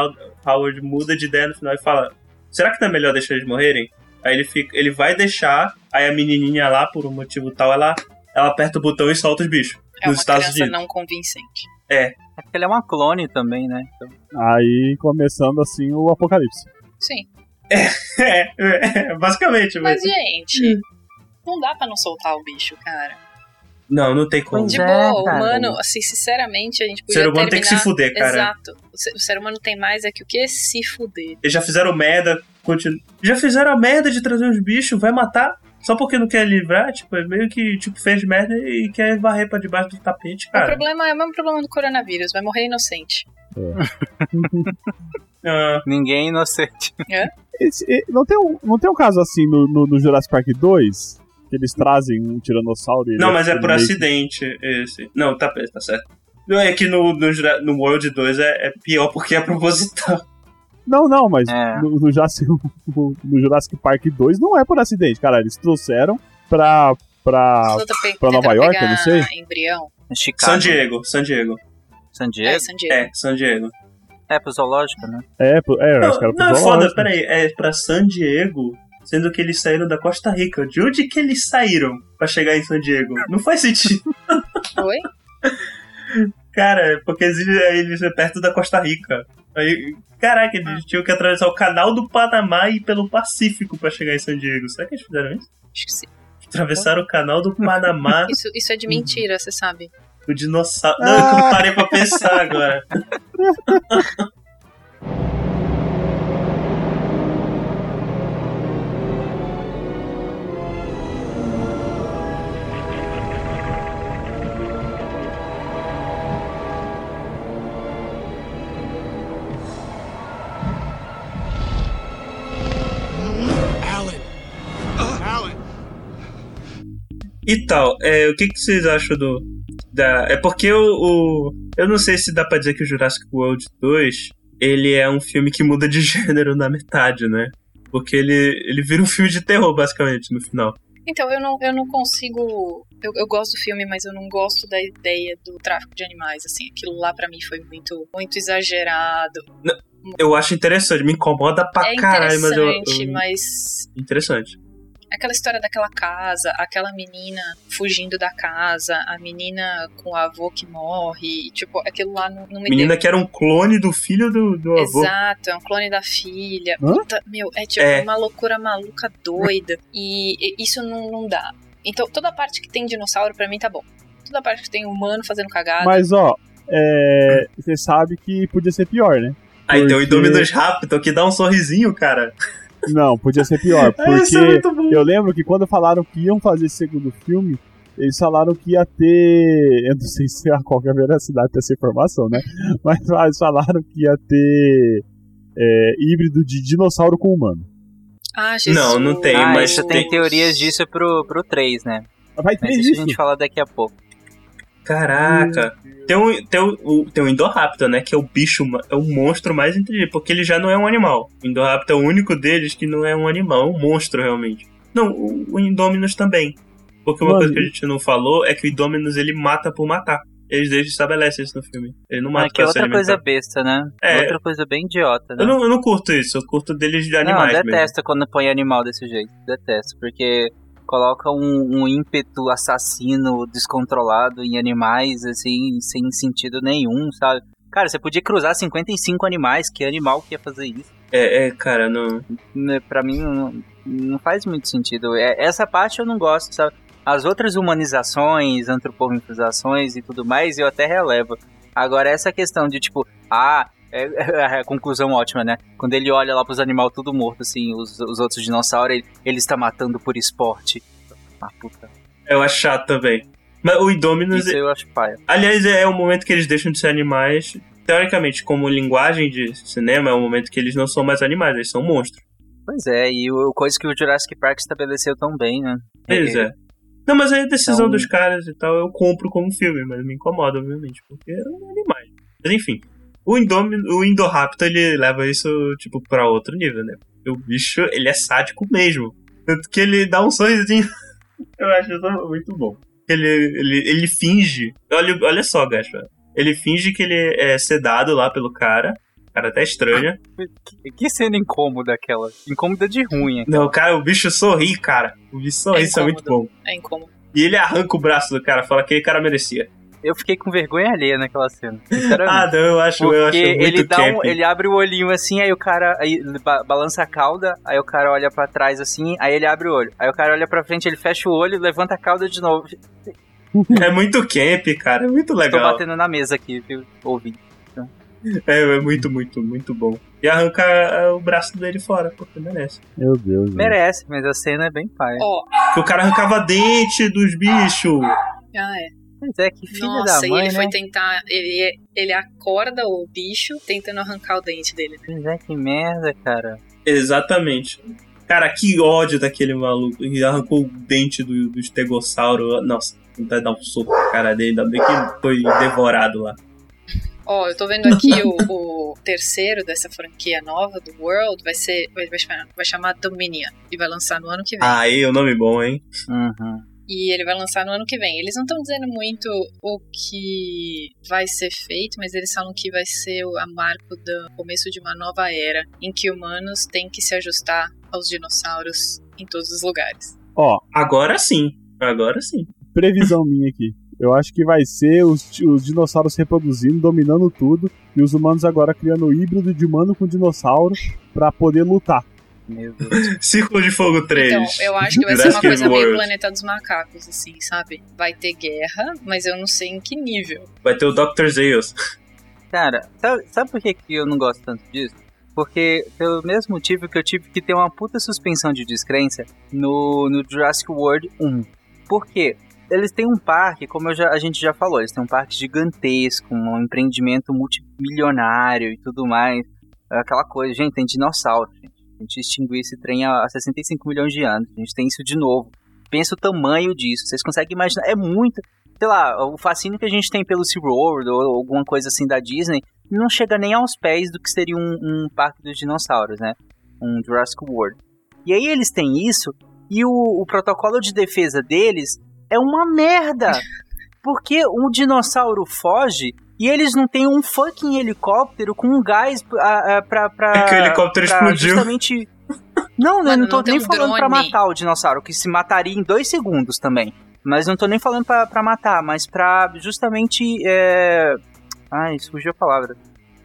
Howard- muda de ideia no final e fala: Será que não é melhor deixar eles morrerem? Aí ele fica, ele vai deixar, aí a menininha lá, por um motivo tal, ela, ela aperta o botão e solta os bichos. É nos uma Estados criança Unidos. não convincente. É porque ele é uma clone também, né? Então, Aí começando assim o apocalipse. Sim. É, *laughs* é, basicamente. Mas, Mas... gente, não dá pra não soltar o bicho, cara. Não, não tem como. De é, boa, cara. humano, assim, sinceramente, a gente O podia ser humano terminar... tem que se fuder, cara. Exato. O ser, o ser humano tem mais é que o que? Se fuder. Eles já fizeram merda, continu... já fizeram a merda de trazer os bichos, vai matar só porque não quer livrar, tipo, é meio que tipo, fez merda e quer varrer pra debaixo do tapete, O cara. problema é o mesmo problema do coronavírus, vai morrer inocente. *laughs* Ah, ninguém é inocente. Esse- e- não, tem um, não tem um caso assim no, no, no Jurassic Park 2? Que eles trazem um tiranossauro e não, mas é por meio acidente esse. Não, tá, tá certo. Não, é que no, no, no World 2 é, é pior porque é proposital. Não, não, mas É. no, no Jurassic, *laughs* no Jurassic Park 2 não é por acidente, cara. Eles trouxeram pra. pra pra Nova York, eu não sei. embrião. Chicago. San Diego, San Diego. San É, Diego? San Diego. É, San Diego. É, pro zoológico, né? é, pro- é, eu Não, acho que era pro não é foda, peraí, é pra San Diego, sendo que eles saíram da Costa Rica. De onde que eles saíram pra chegar em San Diego? Não faz sentido. Oi? Cara, é porque eles, eles é perto da Costa Rica. Aí, caraca, eles tinham que atravessar o canal do Panamá e ir pelo Pacífico pra chegar em San Diego. Será que eles fizeram isso? Acho que sim. Atravessaram o canal do Panamá, *laughs* Isso, isso é de mentira, você sabe. o dinossauro. Não, eu parei pra pensar agora. *laughs* E tal, é, o que, que vocês acham do. Da, é porque o, o- Eu não sei se dá pra dizer que o Jurassic World 2 ele é um filme que muda de *laughs* gênero na metade, né? Porque ele, ele vira um filme de terror, basicamente, no final. Então, eu não, eu não consigo. Eu, eu gosto do filme, mas eu não gosto da ideia do tráfico de animais. Assim, aquilo lá pra mim foi muito, muito exagerado. Eu acho interessante, me incomoda pra é caralho, mas eu- mas Interessante. Aquela história daquela casa, aquela menina fugindo da casa, a menina com o avô que morre, tipo, aquilo lá não, não me Menina deu. que era um clone do filho do, do avô. Exato, é um clone da filha. Hã? Puta, meu, é tipo É. uma loucura maluca doida. E, e isso não, não dá. Então, toda a parte que tem dinossauro, pra mim, tá bom. Toda a parte que tem humano fazendo cagada. Mas, ó, é, você sabe que podia ser pior, né? Aí tem o Porque- Indominus Raptor que dá um sorrisinho, cara. Não, podia ser pior. *laughs* Isso é Porque muito bom. eu lembro que quando falaram que iam fazer esse segundo filme, eles falaram que ia ter. Eu não sei se a é a veracidade dessa informação, né? Mas eles falaram que ia ter é, híbrido de dinossauro com humano. Ah, Jesus. Não, não tem, ah, mas tem teorias disso pro, pro 3, né? Vai ter Mas isso a isso. gente fala daqui a pouco. Caraca. Tem um, tem, um, o- tem o Indoraptor, né? Que é o bicho, é o monstro mais inteligente. Porque ele já não é um animal. O Indoraptor é o único deles que não é um animal, é um monstro realmente. Não, o, o Indominus também. Porque uma Mano, coisa que a gente não falou é que o Indominus ele mata por matar. Eles eles estabelecem isso no filme. Ele não mata Ah, que é pra se outra coisa besta, né? É. Outra coisa bem idiota, né? Eu não, eu não curto isso, eu curto deles de animais não, mesmo. detesto quando põe animal desse jeito. Detesto, porque coloca um, um ímpeto assassino descontrolado em animais, assim, sem sentido nenhum, sabe? Cara, você podia cruzar 55 animais, que animal que ia fazer isso? É, é, cara, não. Né, Pra mim não, não faz muito sentido. É, essa parte eu não gosto, sabe? As outras humanizações, antropomorfizações e tudo mais, eu até relevo. Agora, essa questão de tipo, ah, é, é a conclusão ótima, né? Quando ele olha lá pros animais tudo morto, assim, os, os outros dinossauros, ele, ele está matando por esporte. Ah, puta. Eu acho chato também. Mas o Indominus. Isso eu acho paia. Aliás, é o momento que eles deixam de ser animais. Teoricamente, como linguagem de cinema, é o momento que eles não são mais animais, eles são monstros. Pois é, e o, coisa que o Jurassic Park estabeleceu tão bem, né? Pois é. Não, mas aí a decisão Então- dos caras e tal eu compro como filme, mas me incomoda, obviamente, porque são animais. Mas enfim, o, Indom o Indoraptor ele leva isso, tipo, pra outro nível, né? Porque o bicho, ele é sádico mesmo. Tanto que ele dá um sorrisinho. *laughs* eu acho isso muito bom. Ele, ele, ele finge. Olha, olha só, Gacha. Ele finge que ele é sedado lá pelo cara. O cara até estranha. Que, que cena incômoda aquela. Incômoda de ruim, hein? Não, cara, o bicho sorri, cara. O bicho sorri, isso é muito bom. É incômodo. E ele arranca o braço do cara, fala que aquele cara merecia. Eu fiquei com vergonha alheia naquela cena. Ah, não, eu acho, Porque eu acho muito ele dá um, ele abre o olhinho assim, aí o cara aí balança a cauda, aí o cara olha pra trás assim, aí ele abre o olho. Aí o cara olha pra frente, ele fecha o olho, levanta a cauda de novo. É muito camp, cara. É muito Tô legal. batendo na mesa aqui, viu? Ouvindo. É, é muito, muito, muito bom. E arranca é, o braço dele fora, porque merece. Meu Deus. Merece, mas a cena é bem paia. Ó, Porque o cara arrancava dente dos bichos. ah, é. Mas é que filha Nossa, da e mãe, ele foi né? tentar. Ele, ele acorda o bicho tentando arrancar o dente dele. né? Mas é que merda, cara. Exatamente. Cara, que ódio daquele maluco. Ele arrancou o dente do, do estegossauro. Nossa, de dar um soco na cara dele. Ainda bem que foi devorado lá. Ó, eu tô vendo aqui o, o terceiro dessa franquia nova do World. Vai ser. Vai, vai chamar, vai chamar Dominion. E vai lançar no ano que vem. Aí, o nome bom, hein? Uhum. E ele vai lançar no ano que vem. Eles não estão dizendo muito o que vai ser feito, mas eles falam que vai ser o a marco do começo de uma nova era em que humanos têm que se ajustar aos dinossauros em todos os lugares. Ó, Agora sim. Agora sim. previsão *laughs* minha aqui. Eu acho que vai ser os, os dinossauros se reproduzindo, dominando tudo, e os humanos agora criando o híbrido de humano com dinossauro pra poder lutar. Meu *laughs* Deus. Círculo de Fogo 3. Então, eu acho que vai ser uma coisa meio World. Planeta dos Macacos, assim, sabe? Vai ter guerra, mas eu não sei em que nível. Vai ter o Dr. Zeus. Cara, sabe, sabe por que, que eu não gosto tanto disso? Porque, pelo mesmo motivo que eu tive que ter uma puta suspensão de descrença no, no Jurassic World 1. Por quê? Eles têm um parque, como eu já- a gente já falou, eles têm um parque gigantesco, um empreendimento multimilionário e tudo mais. Aquela coisa, gente, tem dinossauro, gente. A gente extinguiu esse trem há há 65 milhões de anos. A gente tem isso de novo. Pensa o tamanho disso. Vocês conseguem imaginar? É muito. Sei lá, o fascínio que a gente tem pelo SeaWorld ou alguma coisa assim da Disney não chega nem aos pés do que seria um, um parque dos dinossauros, né? Um Jurassic World. E aí eles têm isso e o, o protocolo de defesa deles é uma merda. *laughs* Porque um dinossauro foge e eles não têm um fucking helicóptero com um gás pra. pra É *laughs* que o helicóptero pra explodiu. Justamente. Não, eu Mano, não tô não tem nem um falando pra drone. matar o dinossauro, que se mataria em dois segundos também. Mas não tô nem falando pra, pra matar, mas pra justamente. É... Ai, surgiu a palavra.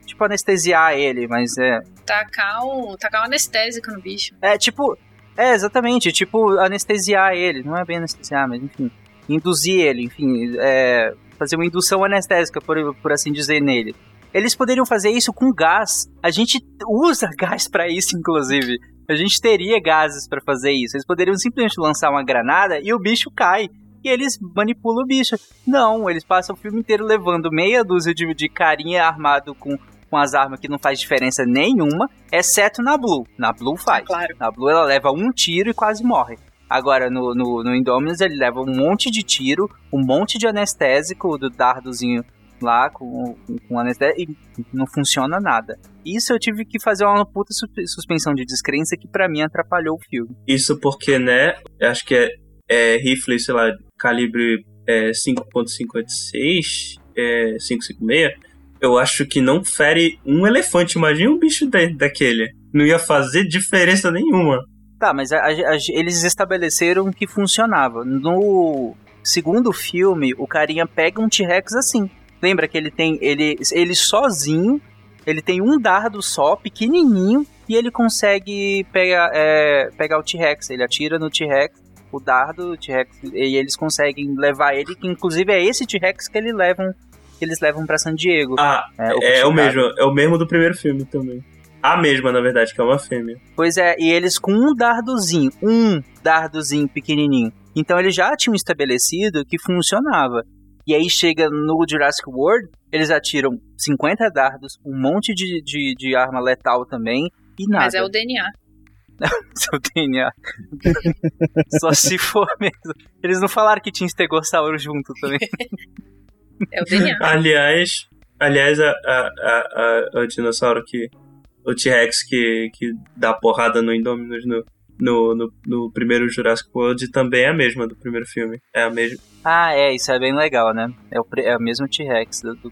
Tipo, anestesiar ele, mas é. Tacar um, tacar um anestésico no bicho. É tipo. É, exatamente, tipo, anestesiar ele. Não é bem anestesiar, mas enfim. Induzir ele, enfim. É, fazer uma indução anestésica, por, por assim dizer, nele. Eles poderiam fazer isso com gás. A gente usa *laughs* gás pra isso, inclusive. A gente teria gases pra fazer isso. Eles poderiam simplesmente lançar uma granada e o bicho cai. E eles manipulam o bicho. Não, eles passam o filme inteiro levando meia dúzia de, de carinha armado com, com as armas que não faz diferença nenhuma, exceto na Blue. Na Blue faz. Claro. Na Blue ela leva um tiro e quase morre. Agora no, no, no Indominus ele leva um monte de tiro, um monte de anestésico do dardozinho lá com, com, anestésico e não funciona nada. Isso eu tive que fazer uma puta sus- suspensão de descrença que pra mim atrapalhou o filme. Isso porque, né? Acho que é, é rifle, sei lá, calibre é, 5.56, é, 5.56. Eu acho que não fere um elefante. Imagina um bicho da- daquele. Não ia fazer diferença nenhuma. Tá, mas a- a- eles estabeleceram que funcionava. No segundo filme, o carinha pega um T-Rex assim. Lembra que ele tem. Ele, ele sozinho, ele tem um dardo só, pequenininho, e ele consegue pegar, é, pegar o T-Rex. Ele atira no T-Rex, o dardo, o T-Rex, e eles conseguem levar ele, que inclusive é esse T-Rex que eles levam, que eles levam pra San Diego. Ah, É, o é, o Chicago. mesmo. É o mesmo do primeiro filme também. A mesma, na verdade, que é uma fêmea. Pois é, e eles com um dardozinho, um dardozinho pequenininho. Então eles já tinham estabelecido que funcionava. E aí chega no Jurassic World, eles atiram 50 dardos, um monte de, de, de arma letal também, e nada. Mas é o DNA. Seu DNA. Só se for mesmo. Eles não falaram que tinha estegossauro junto também. *laughs* É o DNA. Aliás, aliás a, a, a, a- o dinossauro que. O T-Rex que, que dá porrada no Indominus no, no, no, no primeiro Jurassic World também é a mesma do primeiro filme. É a mesma. ah, é, isso é bem legal, né? É o, é o mesmo T-Rex do, do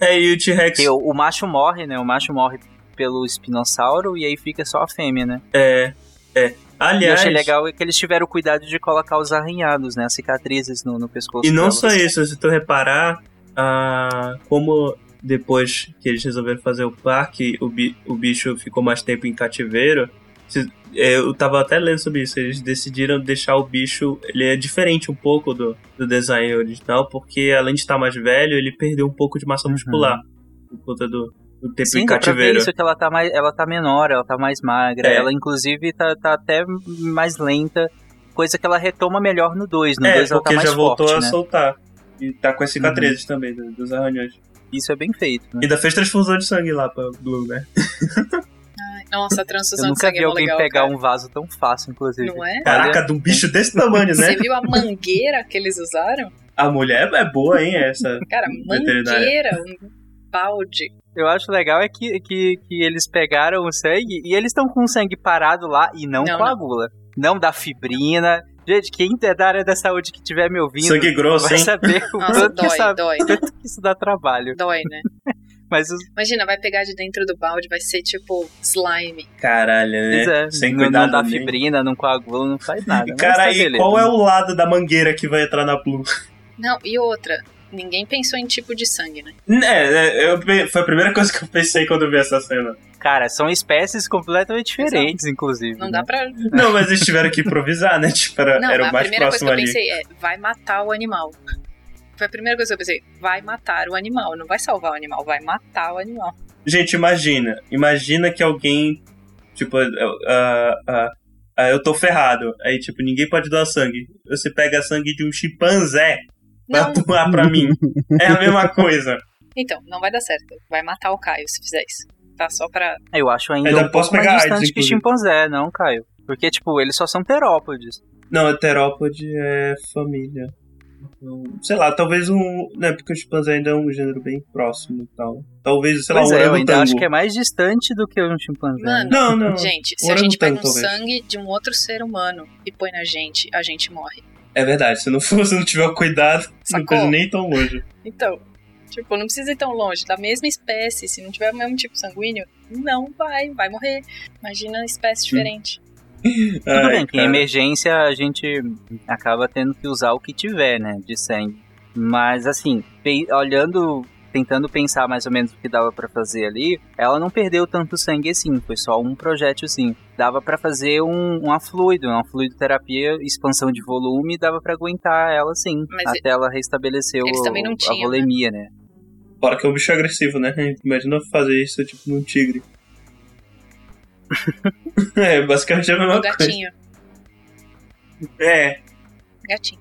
É, e o T-Rex. O, o macho morre, né? O macho morre pelo espinossauro e aí fica só a fêmea, né? É. É. E eu Aliás. achei legal é que eles tiveram cuidado de colocar os arranhados, né? As cicatrizes no, no pescoço. E não delas. só isso, se tu reparar, ah, como depois que eles resolveram fazer o parque, o, bi- o bicho ficou mais tempo em cativeiro. é, Eu tava até lendo sobre isso, eles decidiram deixar o bicho, ele é diferente um pouco do, do design original, porque além de estar mais velho, ele perdeu um pouco de massa muscular por conta do, do tempo Sim, em cativeiro. isso que ela tá mais, ela tá menor, ela tá mais magra, É. ela inclusive tá, tá até mais lenta, coisa que ela retoma melhor no 2, no É, 2 ela tá porque mais já voltou forte, a né? Uhum. soltar. E tá com as cicatrizes também do- dos arranhões. Isso é bem feito, né? E ainda fez transfusão de sangue lá pra Blue, né? Nossa, a Eu transfusão de nunca sangue vi é mó alguém legal, pegar cara. um vaso tão fácil, inclusive. Não é? Caraca, de um bicho desse tamanho, né? Você viu a mangueira que eles usaram? A mulher é boa, hein, essa. Cara, mangueira, um balde. Eu acho legal é que, que, que eles pegaram o sangue e eles estão com o sangue parado lá e não, Não, coagula. Não. dá fibrina. Gente, quem é da área da saúde que estiver me ouvindo Sangue grosso, vai hein? saber o Nossa, quanto que, dói, isso, dói. quanto que isso dá trabalho. Dói, né? *laughs* Mas os, Imagina, vai pegar de dentro do balde, vai ser tipo slime. Caralho, né? é, Sem não, cuidado não dá fibrina, não coagula, não faz nada. E, Cara, tá e beleza. qual é o lado da mangueira que vai entrar na Blue? Não, e outra, ninguém pensou em tipo de sangue, né? É, é, eu foi a primeira coisa que eu pensei quando eu vi essa cena. Cara, são espécies completamente diferentes, inclusive. Não né? dá pra. Não, mas eles tiveram que improvisar, né? Tipo, era, Não, era a o mais primeira coisa próximo que eu ali. pensei é: vai matar o animal. Foi a primeira coisa que eu pensei: vai matar o animal. Não vai salvar o animal, vai matar o animal. Gente, imagina. Imagina que alguém, tipo, ah, ah, ah, eu tô ferrado. Aí, tipo, ninguém pode doar sangue. Você pega sangue de um chimpanzé pra Não. doar pra mim. É a mesma coisa. Então, não vai dar certo. Vai matar o Caio se fizer isso. Tá só pra. Eu acho ainda Ainda um posso pouco mais pegar distante AIDS, que chimpanzé, não, Caio? Porque, tipo, eles só são terópodes. Não, heterópode é família. Então, sei lá, talvez um. Né, porque o chimpanzé ainda é um gênero bem próximo e tal. Talvez, sei pois lá, um é, eu ainda acho que é mais distante do que um chimpanzé. Mano, Não, não. gente, se a gente pega um talvez. sangue de um outro ser humano e põe na gente, a gente morre. É verdade, se não for, *laughs* se não tiver cuidado, não Sacou? precisa nem ir tão longe. Então, tipo, não precisa ir tão longe. Da mesma espécie, se não tiver o mesmo tipo sanguíneo, não vai, vai morrer. Imagina espécie diferente. *laughs* Tudo Ai, bem que em emergência a gente acaba tendo que usar o que tiver, né, de sangue. Mas assim, olhando, tentando pensar mais ou menos o que dava pra fazer ali, ela não perdeu tanto sangue assim, foi só um projétilzinho. Dava pra fazer um, fluido, uma fluidoterapia, expansão de volume, dava pra aguentar ela sim, Mas até ela restabelecer a né? volemia, né? Fora que é um bicho agressivo, né? Imagina fazer isso, tipo, num tigre. *laughs* é, basicamente é a mesma O coisa. gatinho. É, Gatinho.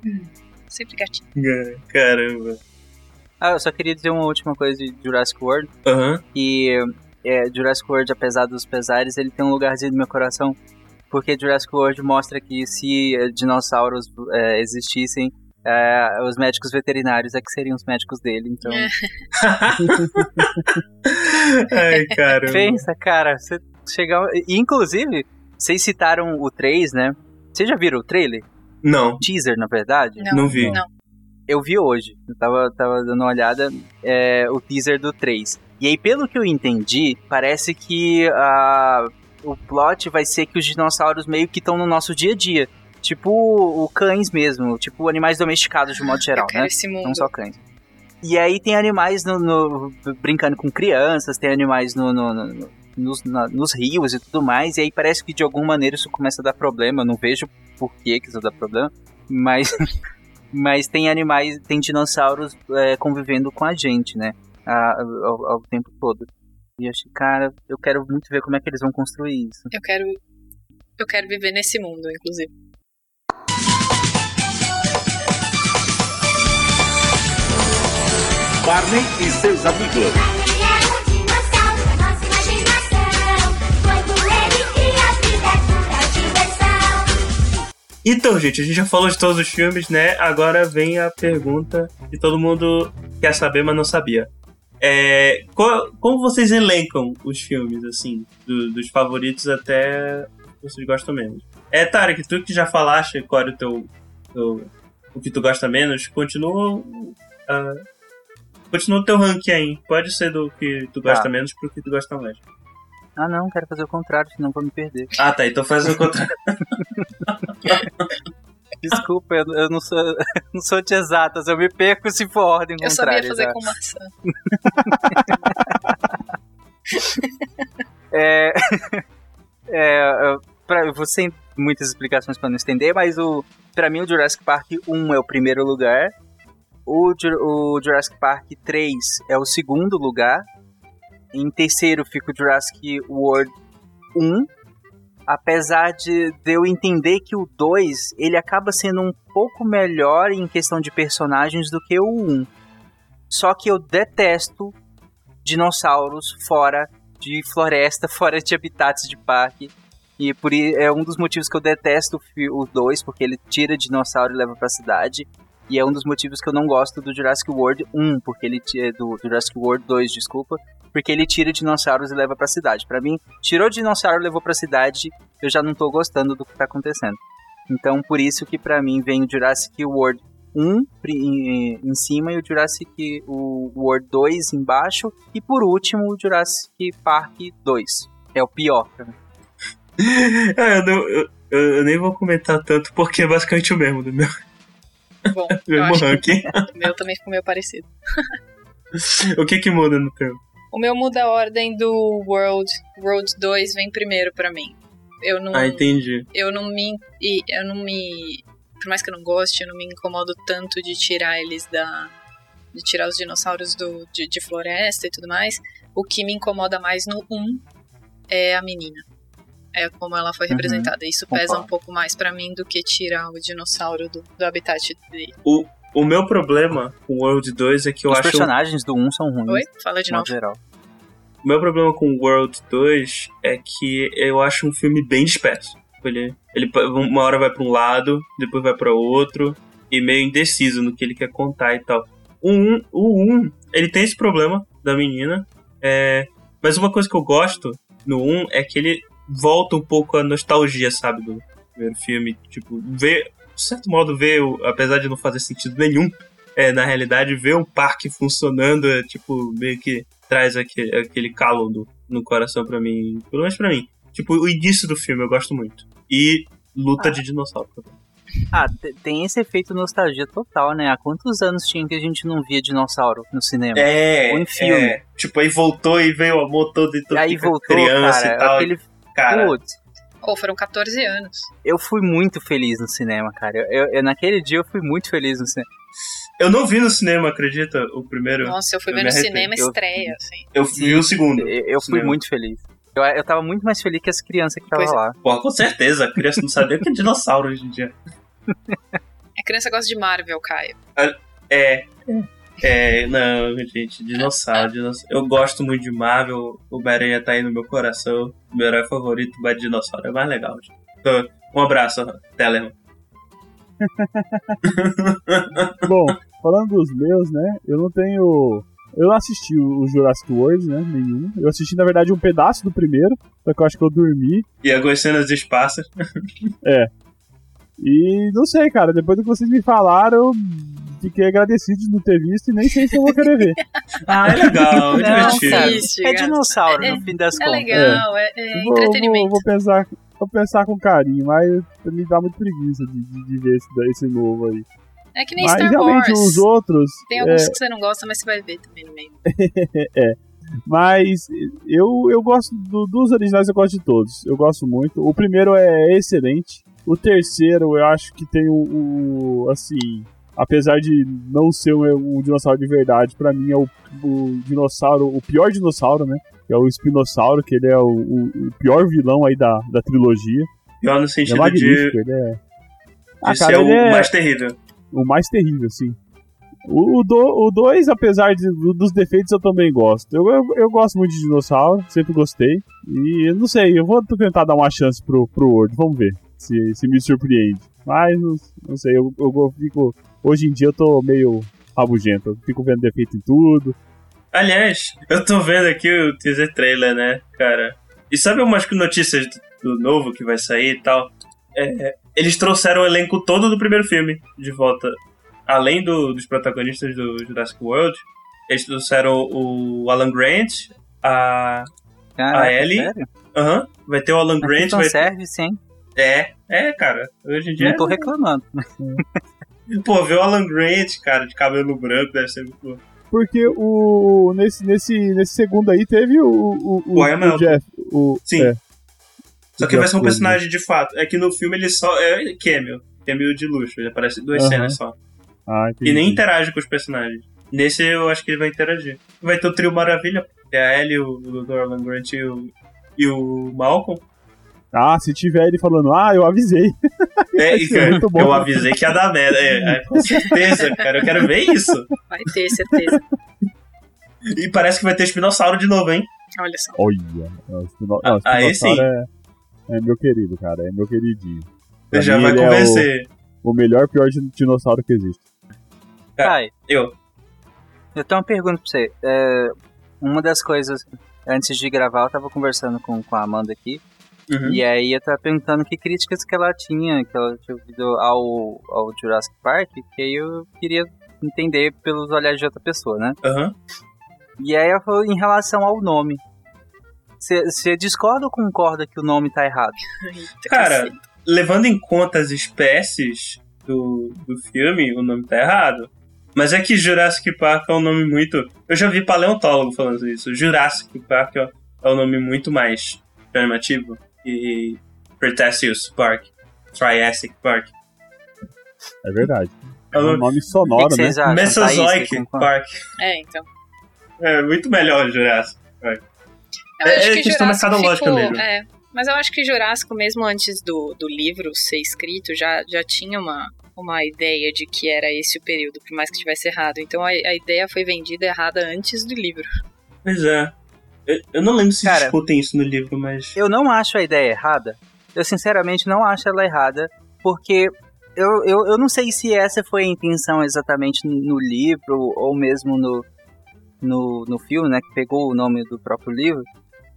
Sempre gatinho. é, caramba. Ah, eu só queria dizer uma última coisa de Jurassic World, Aham. que é, Jurassic World, apesar dos pesares, ele tem um lugarzinho no meu coração, porque Jurassic World mostra que se eh, dinossauros eh, existissem, eh, os médicos veterinários é que seriam os médicos dele, então... É. *laughs* Ai, caramba. Pensa, cara, você chegar... Inclusive, vocês citaram o 3, né? Vocês já viram o trailer? Não, Teaser, na verdade? Não, não vi. Não. Eu vi hoje, eu tava, tava dando uma olhada, é, o teaser do 3. E aí, pelo que eu entendi, parece que a, o plot vai ser que os dinossauros meio que estão no nosso dia a dia. Tipo o cães mesmo, tipo animais domesticados de modo geral, né? Não só cães. E aí tem animais no, no- brincando com crianças, tem animais no, no- no- nos, na- nos rios e tudo mais, e aí parece que de alguma maneira isso começa a dar problema. Eu não vejo por que que isso dá problema, mas, *laughs* mas tem animais, tem dinossauros é, convivendo com a gente, né? a- ao, ao tempo todo. E eu achei, cara, eu quero muito ver como é que eles vão construir isso. Eu quero. Eu quero viver nesse mundo, inclusive. Barney e seus amigos. Então, gente, a gente já falou de todos os filmes, né? Agora vem a pergunta que todo mundo quer saber, mas não sabia. É, qual- como vocês elencam os filmes, assim, do- dos favoritos até vocês gostam menos? É, Tarek, tu que já falaste qual era o teu, teu- o que tu gosta menos, continua ah, continua o teu ranking aí. Pode ser do que tu gosta Tá. menos pro que tu gosta mais. Ah, não, quero fazer o contrário, senão vou me perder. Ah, tá, então faz o contrário. *laughs* Desculpa, eu, eu não sou *laughs* não sou de exatas, eu me perco se for ordem Eu sabia contrária. fazer já. com maçã. *laughs* É, é, eu- pra, eu vou sem muitas explicações para não estender, mas o para mim o Jurassic Park 1 é o primeiro lugar, o, o Jurassic Park 3 é o segundo lugar, em terceiro fica o Jurassic World 1, apesar de, eu entender que o 2 ele acaba sendo um pouco melhor em questão de personagens do que o 1. Só que eu detesto dinossauros fora de floresta, *laughs* fora de habitats de parque. E por é um dos motivos que eu detesto o fi- o 2, porque ele tira dinossauro e leva pra cidade. E é um dos motivos que eu não gosto do Jurassic World 1, porque ele ti- do Jurassic World 2, desculpa, porque ele tira dinossauros e leva pra cidade. Pra mim, tirou dinossauro e levou pra cidade, eu já não tô gostando do que tá acontecendo. Então, por isso que pra mim vem o Jurassic World 1 pri- em, em cima e o Jurassic o World 2 embaixo e por último o Jurassic Park 2. É o pior pra mim. Ah, *laughs* eu, não- eu- eu- nem vou comentar tanto porque é basicamente o mesmo do meu. Bom, *laughs* Mesmo ranking. o meu também ficou meio parecido. *laughs* o que que muda no teu? O meu muda a ordem do World. World 2 vem primeiro pra mim. Eu não. Ah, entendi. eu não me. e Eu não me. Por mais que eu não goste, eu não me incomodo tanto de tirar eles da. De tirar os dinossauros do, de, de floresta e tudo mais. O que me incomoda mais no 1 é a menina. É como ela foi Uhum, representada. Isso pesa concordo. um pouco mais pra mim do que tirar o dinossauro do, do habitat dele. O, o meu problema com o World 2 é que eu Os acho. personagens do 1 são ruins. Oi? Fala de novo. geral. O meu problema com o World 2 é que eu acho um filme bem disperso. Ele, ele uma hora vai pra um lado, depois vai pra outro, e meio indeciso no que ele quer contar e tal. O 1, o 1 ele tem esse problema da menina, é, mas uma coisa que eu gosto no 1 é que ele volta um pouco a nostalgia, sabe, do primeiro filme. Tipo, ver, de certo modo, ver, o- apesar de não fazer sentido nenhum, é, na realidade, ver um parque funcionando, é, tipo, meio que traz aquele, aquele calo no, no coração pra mim. Pelo menos pra mim. Tipo, o início do filme eu gosto muito. E luta de dinossauro. Ah, te- tem esse efeito nostalgia total, né? Há quantos anos tinha que a gente não via dinossauro no cinema? É, Ou em filme. é. Tipo, aí voltou e veio o amor todo e tudo. Aí fica voltou, criança cara, e tal. aquele... Cara, Putz, Ou foram 14 anos. eu fui muito feliz no cinema, cara. Eu, eu- eu- naquele dia eu fui muito feliz no cinema. eu não vi no cinema, acredita? O primeiro. Nossa, eu fui Eu ver no cinema Eu- estreia, assim. Eu vi o segundo. Eu, eu fui muito feliz. Eu, eu tava muito mais feliz que as crianças que estavam é. lá. Pô, com certeza. A criança não sabia o que é dinossauro hoje em dia. A criança gosta de Marvel, Caio. É. É, não, gente, dinossauro, dinossauro. Eu gosto muito de Marvel, o Homem-Aranha tá aí no meu coração. Meu herói favorito, mas dinossauro é mais legal. gente. Então, um abraço, Telemann. *laughs* Bom, falando dos meus, né? Eu não tenho. Eu não assisti o Jurassic World, né? Nenhum. Eu assisti, na verdade, um pedaço do primeiro, só que eu acho que eu dormi. E algumas cenas de espaços. E não sei, cara, depois do que vocês me falaram, fiquei agradecido de não ter visto e nem sei se eu vou querer ver. *laughs* Ah, é legal, é divertido. Assiste, é dinossauro, É- no fim das É contas. legal, é, é vou, vou, entretenimento. vou pensar, vou pensar com carinho, mas me dá muito preguiça de, de, de ver esse, esse novo aí. É que nem mas Star realmente Wars. os outros. Tem é, alguns que você não gosta, mas você vai ver também no meio. *laughs* Mas eu, eu gosto do- dos originais, eu gosto de todos. Eu gosto muito. O primeiro é excelente. O terceiro, eu acho que tem o, o- assim, apesar de não ser um, um dinossauro de verdade, pra mim é o, o dinossauro, o pior dinossauro, né? Que é o espinossauro, que ele é o, o- o pior vilão aí da, da trilogia. Pior no Ele é sentido de, ele é. o ele é mais terrível. o mais terrível, sim. O 2, o dois, apesar de- do- dos defeitos, eu também gosto. Eu, eu, eu gosto muito de dinossauro, sempre gostei. E não sei, eu vou tentar dar uma chance pro, pro World, vamos ver se, se me surpreende. Mas não, sei, eu, eu, eu fico. Hoje em dia eu tô meio rabugento, eu fico vendo defeito em tudo. Aliás, eu tô vendo aqui o teaser trailer, né, cara? E sabe umas notícias do, do novo que vai sair e tal? É, eles trouxeram o elenco todo do primeiro filme de volta. Além do- dos protagonistas do Jurassic World, eles trouxeram o Alan Grant, a. Caraca, A Ellie? sério? Aham, vai ter o Alan Mas Grant. Vai, fanservice, hein? É, é, cara. Hoje em dia. Não tô reclamando. *laughs* Pô, ver o Alan Grant, cara, de cabelo branco, deve ser muito. Porque o. Nesse, nesse, nesse segundo aí teve o. O, o, O. Jeff. O, Sim. é, Só que vai ser um personagem de fato. É que no filme ele só é cameo. Cameo de luxo. Ele aparece em duas Aham. cenas só. Ah, entendi. E nem interage com os personagens. Nesse eu acho que ele vai interagir. Vai ter o trio Maravilha, que é a Ellie, o, o Dr. Alan Grant e o, e o Malcolm. Ah, se tiver ele falando, ah, eu avisei. *laughs* É, cara, muito bom. eu avisei que ia dar merda. É, é, com certeza, cara. Eu quero ver isso. Vai ter, certeza. E parece que vai ter espinossauro de novo, hein? Olha só. Olha. O Espino- Ah, aí Espinossauro É, é meu querido, cara. É meu queridinho. Pra Já mim, vai ele é convencer. o, o melhor, pior di- dinossauro que existe. Cara, Eu. eu tenho uma pergunta pra você. É, uma das coisas, antes de gravar, eu tava conversando com, com a Amanda aqui. Uhum. E aí eu tava perguntando que críticas que ela tinha, que ela tinha ouvido ao, ao Jurassic Park, que aí eu queria entender pelos olhares de outra pessoa, né? Aham. E aí ela falou em relação ao nome. Você discorda ou concorda que o nome tá errado? *laughs* Cara, levando em conta as espécies, do, do filme, o nome tá errado. Mas é que Jurassic Park é um nome muito. Eu já vi paleontólogo falando isso. Jurassic Park é é um nome muito mais chamativo. E Cretaceous Park, Triassic Park. É verdade. É um nome que sonoro, que vocês né? acham? Mesozoic? Park. É, então. É muito melhor Jurassic Park. Eu É- acho é que questão Jurássico mercadológica ficou, mesmo. É, mas eu acho que Jurássico, mesmo antes do, do livro ser escrito, já, já tinha uma, uma ideia de que era esse o período, por mais que tivesse errado. Então a, a ideia foi vendida errada antes do livro. Pois é. Eu, eu não lembro se Cara, discutem isso no livro, mas. Eu não acho a ideia errada. Eu sinceramente não acho ela errada, porque eu, eu, eu não sei se essa foi a intenção exatamente no, livro ou mesmo no, no, no filme, né, que pegou o nome do próprio livro.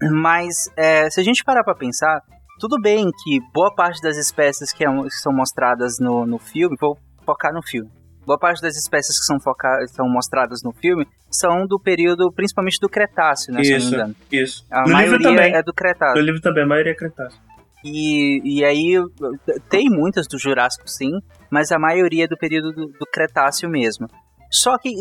Mas é, se a gente parar pra pensar, tudo bem que boa parte das espécies que, é- que são mostradas no, no filme, vou focar no filme. Boa parte das espécies que são, foca, são mostradas no filme são do período, principalmente do Cretáceo, né? se eu não me Isso, engano. isso. A no maioria livro também. é do Cretáceo. No livro também, a maioria é Cretáceo. E, e aí tem muitas do Jurássico sim, mas a maioria é do período do, do Cretáceo mesmo. Só que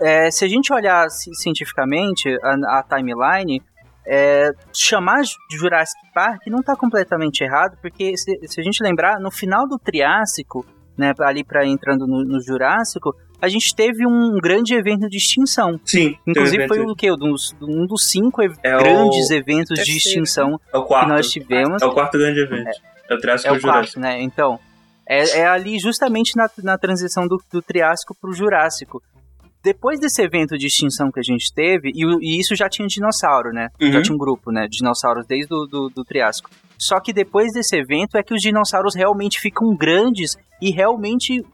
é, se a gente olhar ci- cientificamente a, a timeline, é, chamar de Jurassic Park não está completamente errado, porque se, se a gente lembrar, no final do Triássico, né, ali para entrando no, no Jurássico, a gente teve um grande evento de extinção. Sim. Inclusive teve foi evento- o quê? Um dos, um dos cinco É o grandes eventos de extinção É o quarto. que nós tivemos. É o quarto grande evento. É, o Triássico É e o o Jurássico. quarto, né? Então, é, é ali justamente na, na transição do, do Triássico pro Jurássico. Depois desse evento de extinção que a gente teve, e, o- e isso já tinha dinossauro, né? Já Uhum. tinha um grupo, né? De dinossauros desde o do, do Triássico. Só que depois desse evento é que os dinossauros realmente ficam grandes e realmente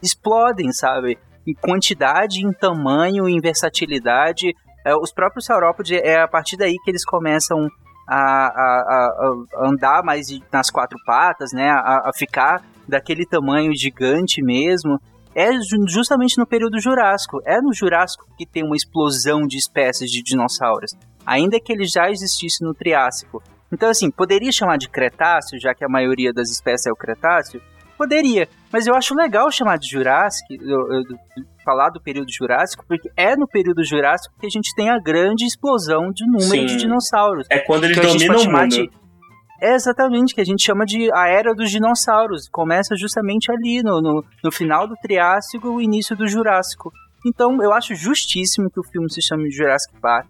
explodem, sabe? Em quantidade, em tamanho, em versatilidade. É, os próprios saurópodes, é a partir daí que eles começam a, a- a- andar mais nas quatro patas, né? A, a ficar daquele tamanho gigante mesmo. É ju- justamente no período Jurássico. É no Jurássico que tem uma explosão de espécies de dinossauros. Ainda que ele já existisse no Triássico. Então, assim, poderia chamar de Cretáceo, já que a maioria das espécies é o Cretáceo? Poderia, mas eu acho legal chamar de Jurássico, eu- eu- falar do período Jurássico, porque é no período Jurássico que a gente tem a grande explosão de número Sim. de dinossauros. É quando eles dominam o mundo. de- É exatamente, que a gente chama de a era dos dinossauros. Começa justamente ali, no, no, no final do Triássico o início do Jurássico. Então, eu acho justíssimo que o filme se chame Jurassic Park.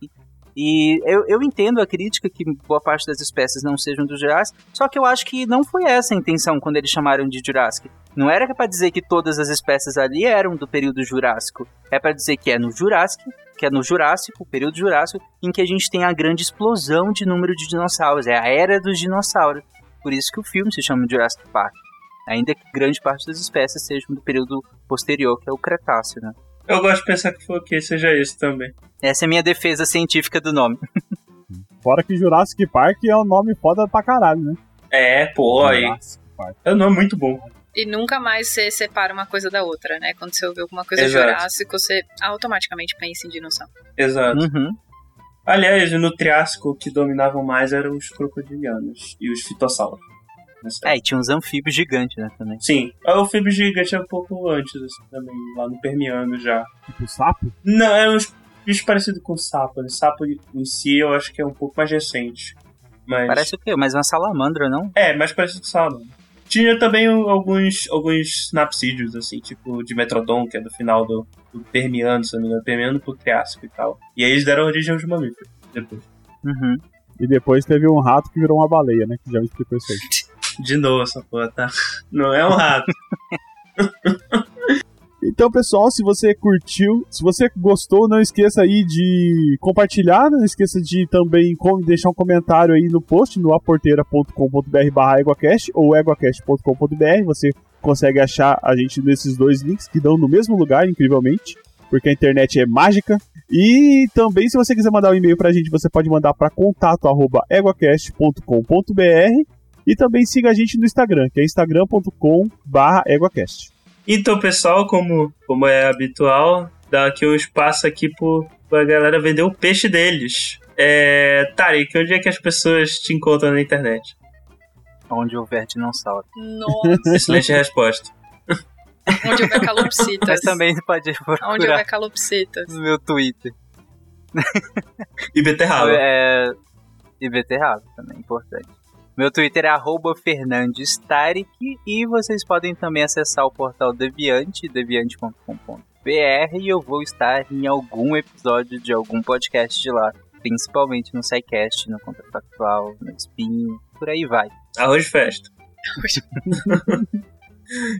E eu, eu entendo a crítica que boa parte das espécies não sejam do Jurassic, só que eu acho que não foi essa a intenção quando eles chamaram de Jurassic. Não era para dizer que todas as espécies ali eram do período Jurássico. É para dizer que é no Jurássico, que é no Jurássico, o período Jurássico, em que a gente tem a grande explosão de número de dinossauros. É a era dos dinossauros. Por isso que o filme se chama Jurassic Park. Ainda que grande parte das espécies sejam do período posterior, que é o Cretáceo, né? Eu gosto de pensar que, for, que seja isso também. Essa é a minha defesa científica do nome. *laughs* Fora que Jurassic Park é um nome foda pra caralho, né? É, pô, aí. Jurassic Park. É um nome muito bom. E nunca mais você separa uma coisa da outra, né? Quando você ouve alguma coisa Exato. Jurássico, você automaticamente pensa em dinossauro. Exato. Uhum. Aliás, no Triássico, o que dominavam mais eram os crocodilianos e os fitossauros. Nessa É, e tinha uns anfíbios gigantes, né, também. Sim, o anfíbio gigante é um pouco antes, assim, também, lá no Permiano já. Tipo sapo? Não, é uns bichos parecidos com sapo. né? Sapo em si eu acho que é um pouco mais recente. Mas... Parece o quê? Mas uma salamandra, não? É, mais parecido com salamandra. Tinha também alguns, alguns sinapsídeos, assim, tipo de Metrodon, que é do final do, do Permiano, se não me engano, Permiano pro Triássico e tal. E aí eles deram origem aos mamíferos depois. Uhum. E depois teve um rato que virou uma baleia, né? Que já me explicou isso aí. *laughs* De novo essa porra, tá? Não é um rato. *laughs* Então, pessoal, se você curtiu, se você gostou, não esqueça aí de compartilhar, não esqueça de também deixar um comentário aí no post no aporteira.com.br barra eguacast ou eguacast.com.br, você consegue achar a gente nesses dois links que dão no mesmo lugar, incrivelmente, porque a internet é mágica. E também, se você quiser mandar um e-mail pra gente, você pode mandar para contato arroba eguacast.com.br e também siga a gente no Instagram, que é instagram.com barra eguacast. Então, pessoal, como, como é habitual, dá aqui um espaço aqui pro, pra galera vender o peixe deles. É, Tarek, onde é que as pessoas te encontram na internet? Onde houver dinossauro. Nossa. Excelente resposta. *laughs* Onde houver calopsitas. Mas também pode Onde procurar houver calopsitas. no meu Twitter. E beterraba. É, e beterraba também, importante. Meu Twitter é arroba Fernandes Tarek e vocês podem também acessar o portal Deviante, deviante.com.br e eu vou estar em algum episódio de algum podcast de lá, principalmente no SciCast, no Contrafactual, no Spin, por aí vai. Arroz festa. *laughs*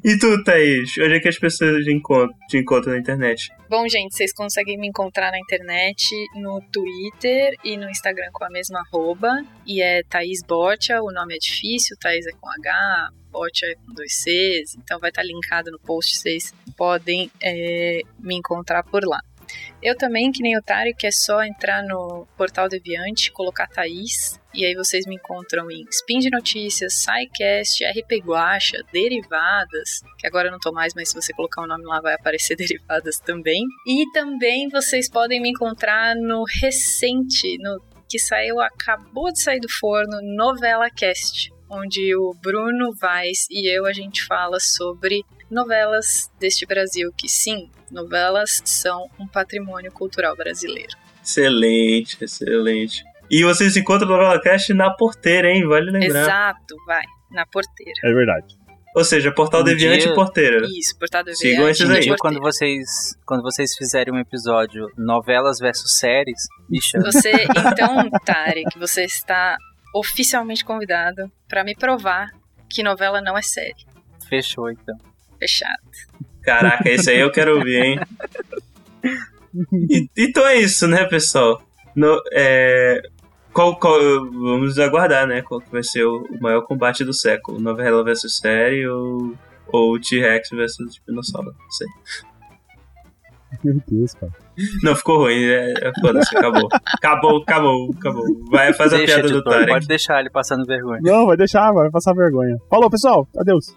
E tu, Thaís? Onde é que as pessoas te encontram, te encontram na internet? Bom, gente, vocês conseguem me encontrar na internet, no Twitter e no Instagram com a mesma arroba. E é Thaís Botia, o nome é difícil, Thaís é com H, Botia é com dois Cs, então vai estar linkado no post, vocês podem é, me encontrar por lá. Eu também, que nem o Tarek, é só entrar no portal Deviante, colocar Thaís, e aí vocês me encontram em Spin de Notícias, SciCast, RP Guacha, Derivadas, que agora eu não tô mais, mas se você colocar o nome lá vai aparecer *laughs* Derivadas também. E também vocês podem me encontrar no recente, no que saiu, acabou de sair do forno, Novela Cast, onde o Bruno Vaz e eu a gente fala sobre novelas deste Brasil, que sim, novelas são um patrimônio cultural brasileiro. Excelente, excelente. E vocês se encontram no Novela Cast na porteira, hein? Vale lembrar. Exato, vai, na porteira. É verdade. Ou seja, Portal Um Deviante dia- e Porteira. Isso, portal do Sigam Deviante esses e aí. Dia, quando vocês, quando vocês fizerem um episódio novelas versus séries, me chama. Você, então, Tarek, você está oficialmente convidado para me provar que novela não é série. Fechou então. Fechado. Caraca, esse aí eu quero ouvir, hein? *laughs* E- então é isso, né, pessoal? No- é, qual, qual- vamos aguardar, né? Qual que vai ser o, o maior combate do século? Novela versus série ou, ou T-Rex versus dinossauro? Não sei. Meu Deus, cara. Não, ficou ruim. É, é, Foda-se, acabou. Acabou, acabou, acabou. Vai, faz a piada do Tarek. pode deixar ele passando vergonha. Não, vai deixar, vai passar vergonha. Falou, pessoal. Adeus.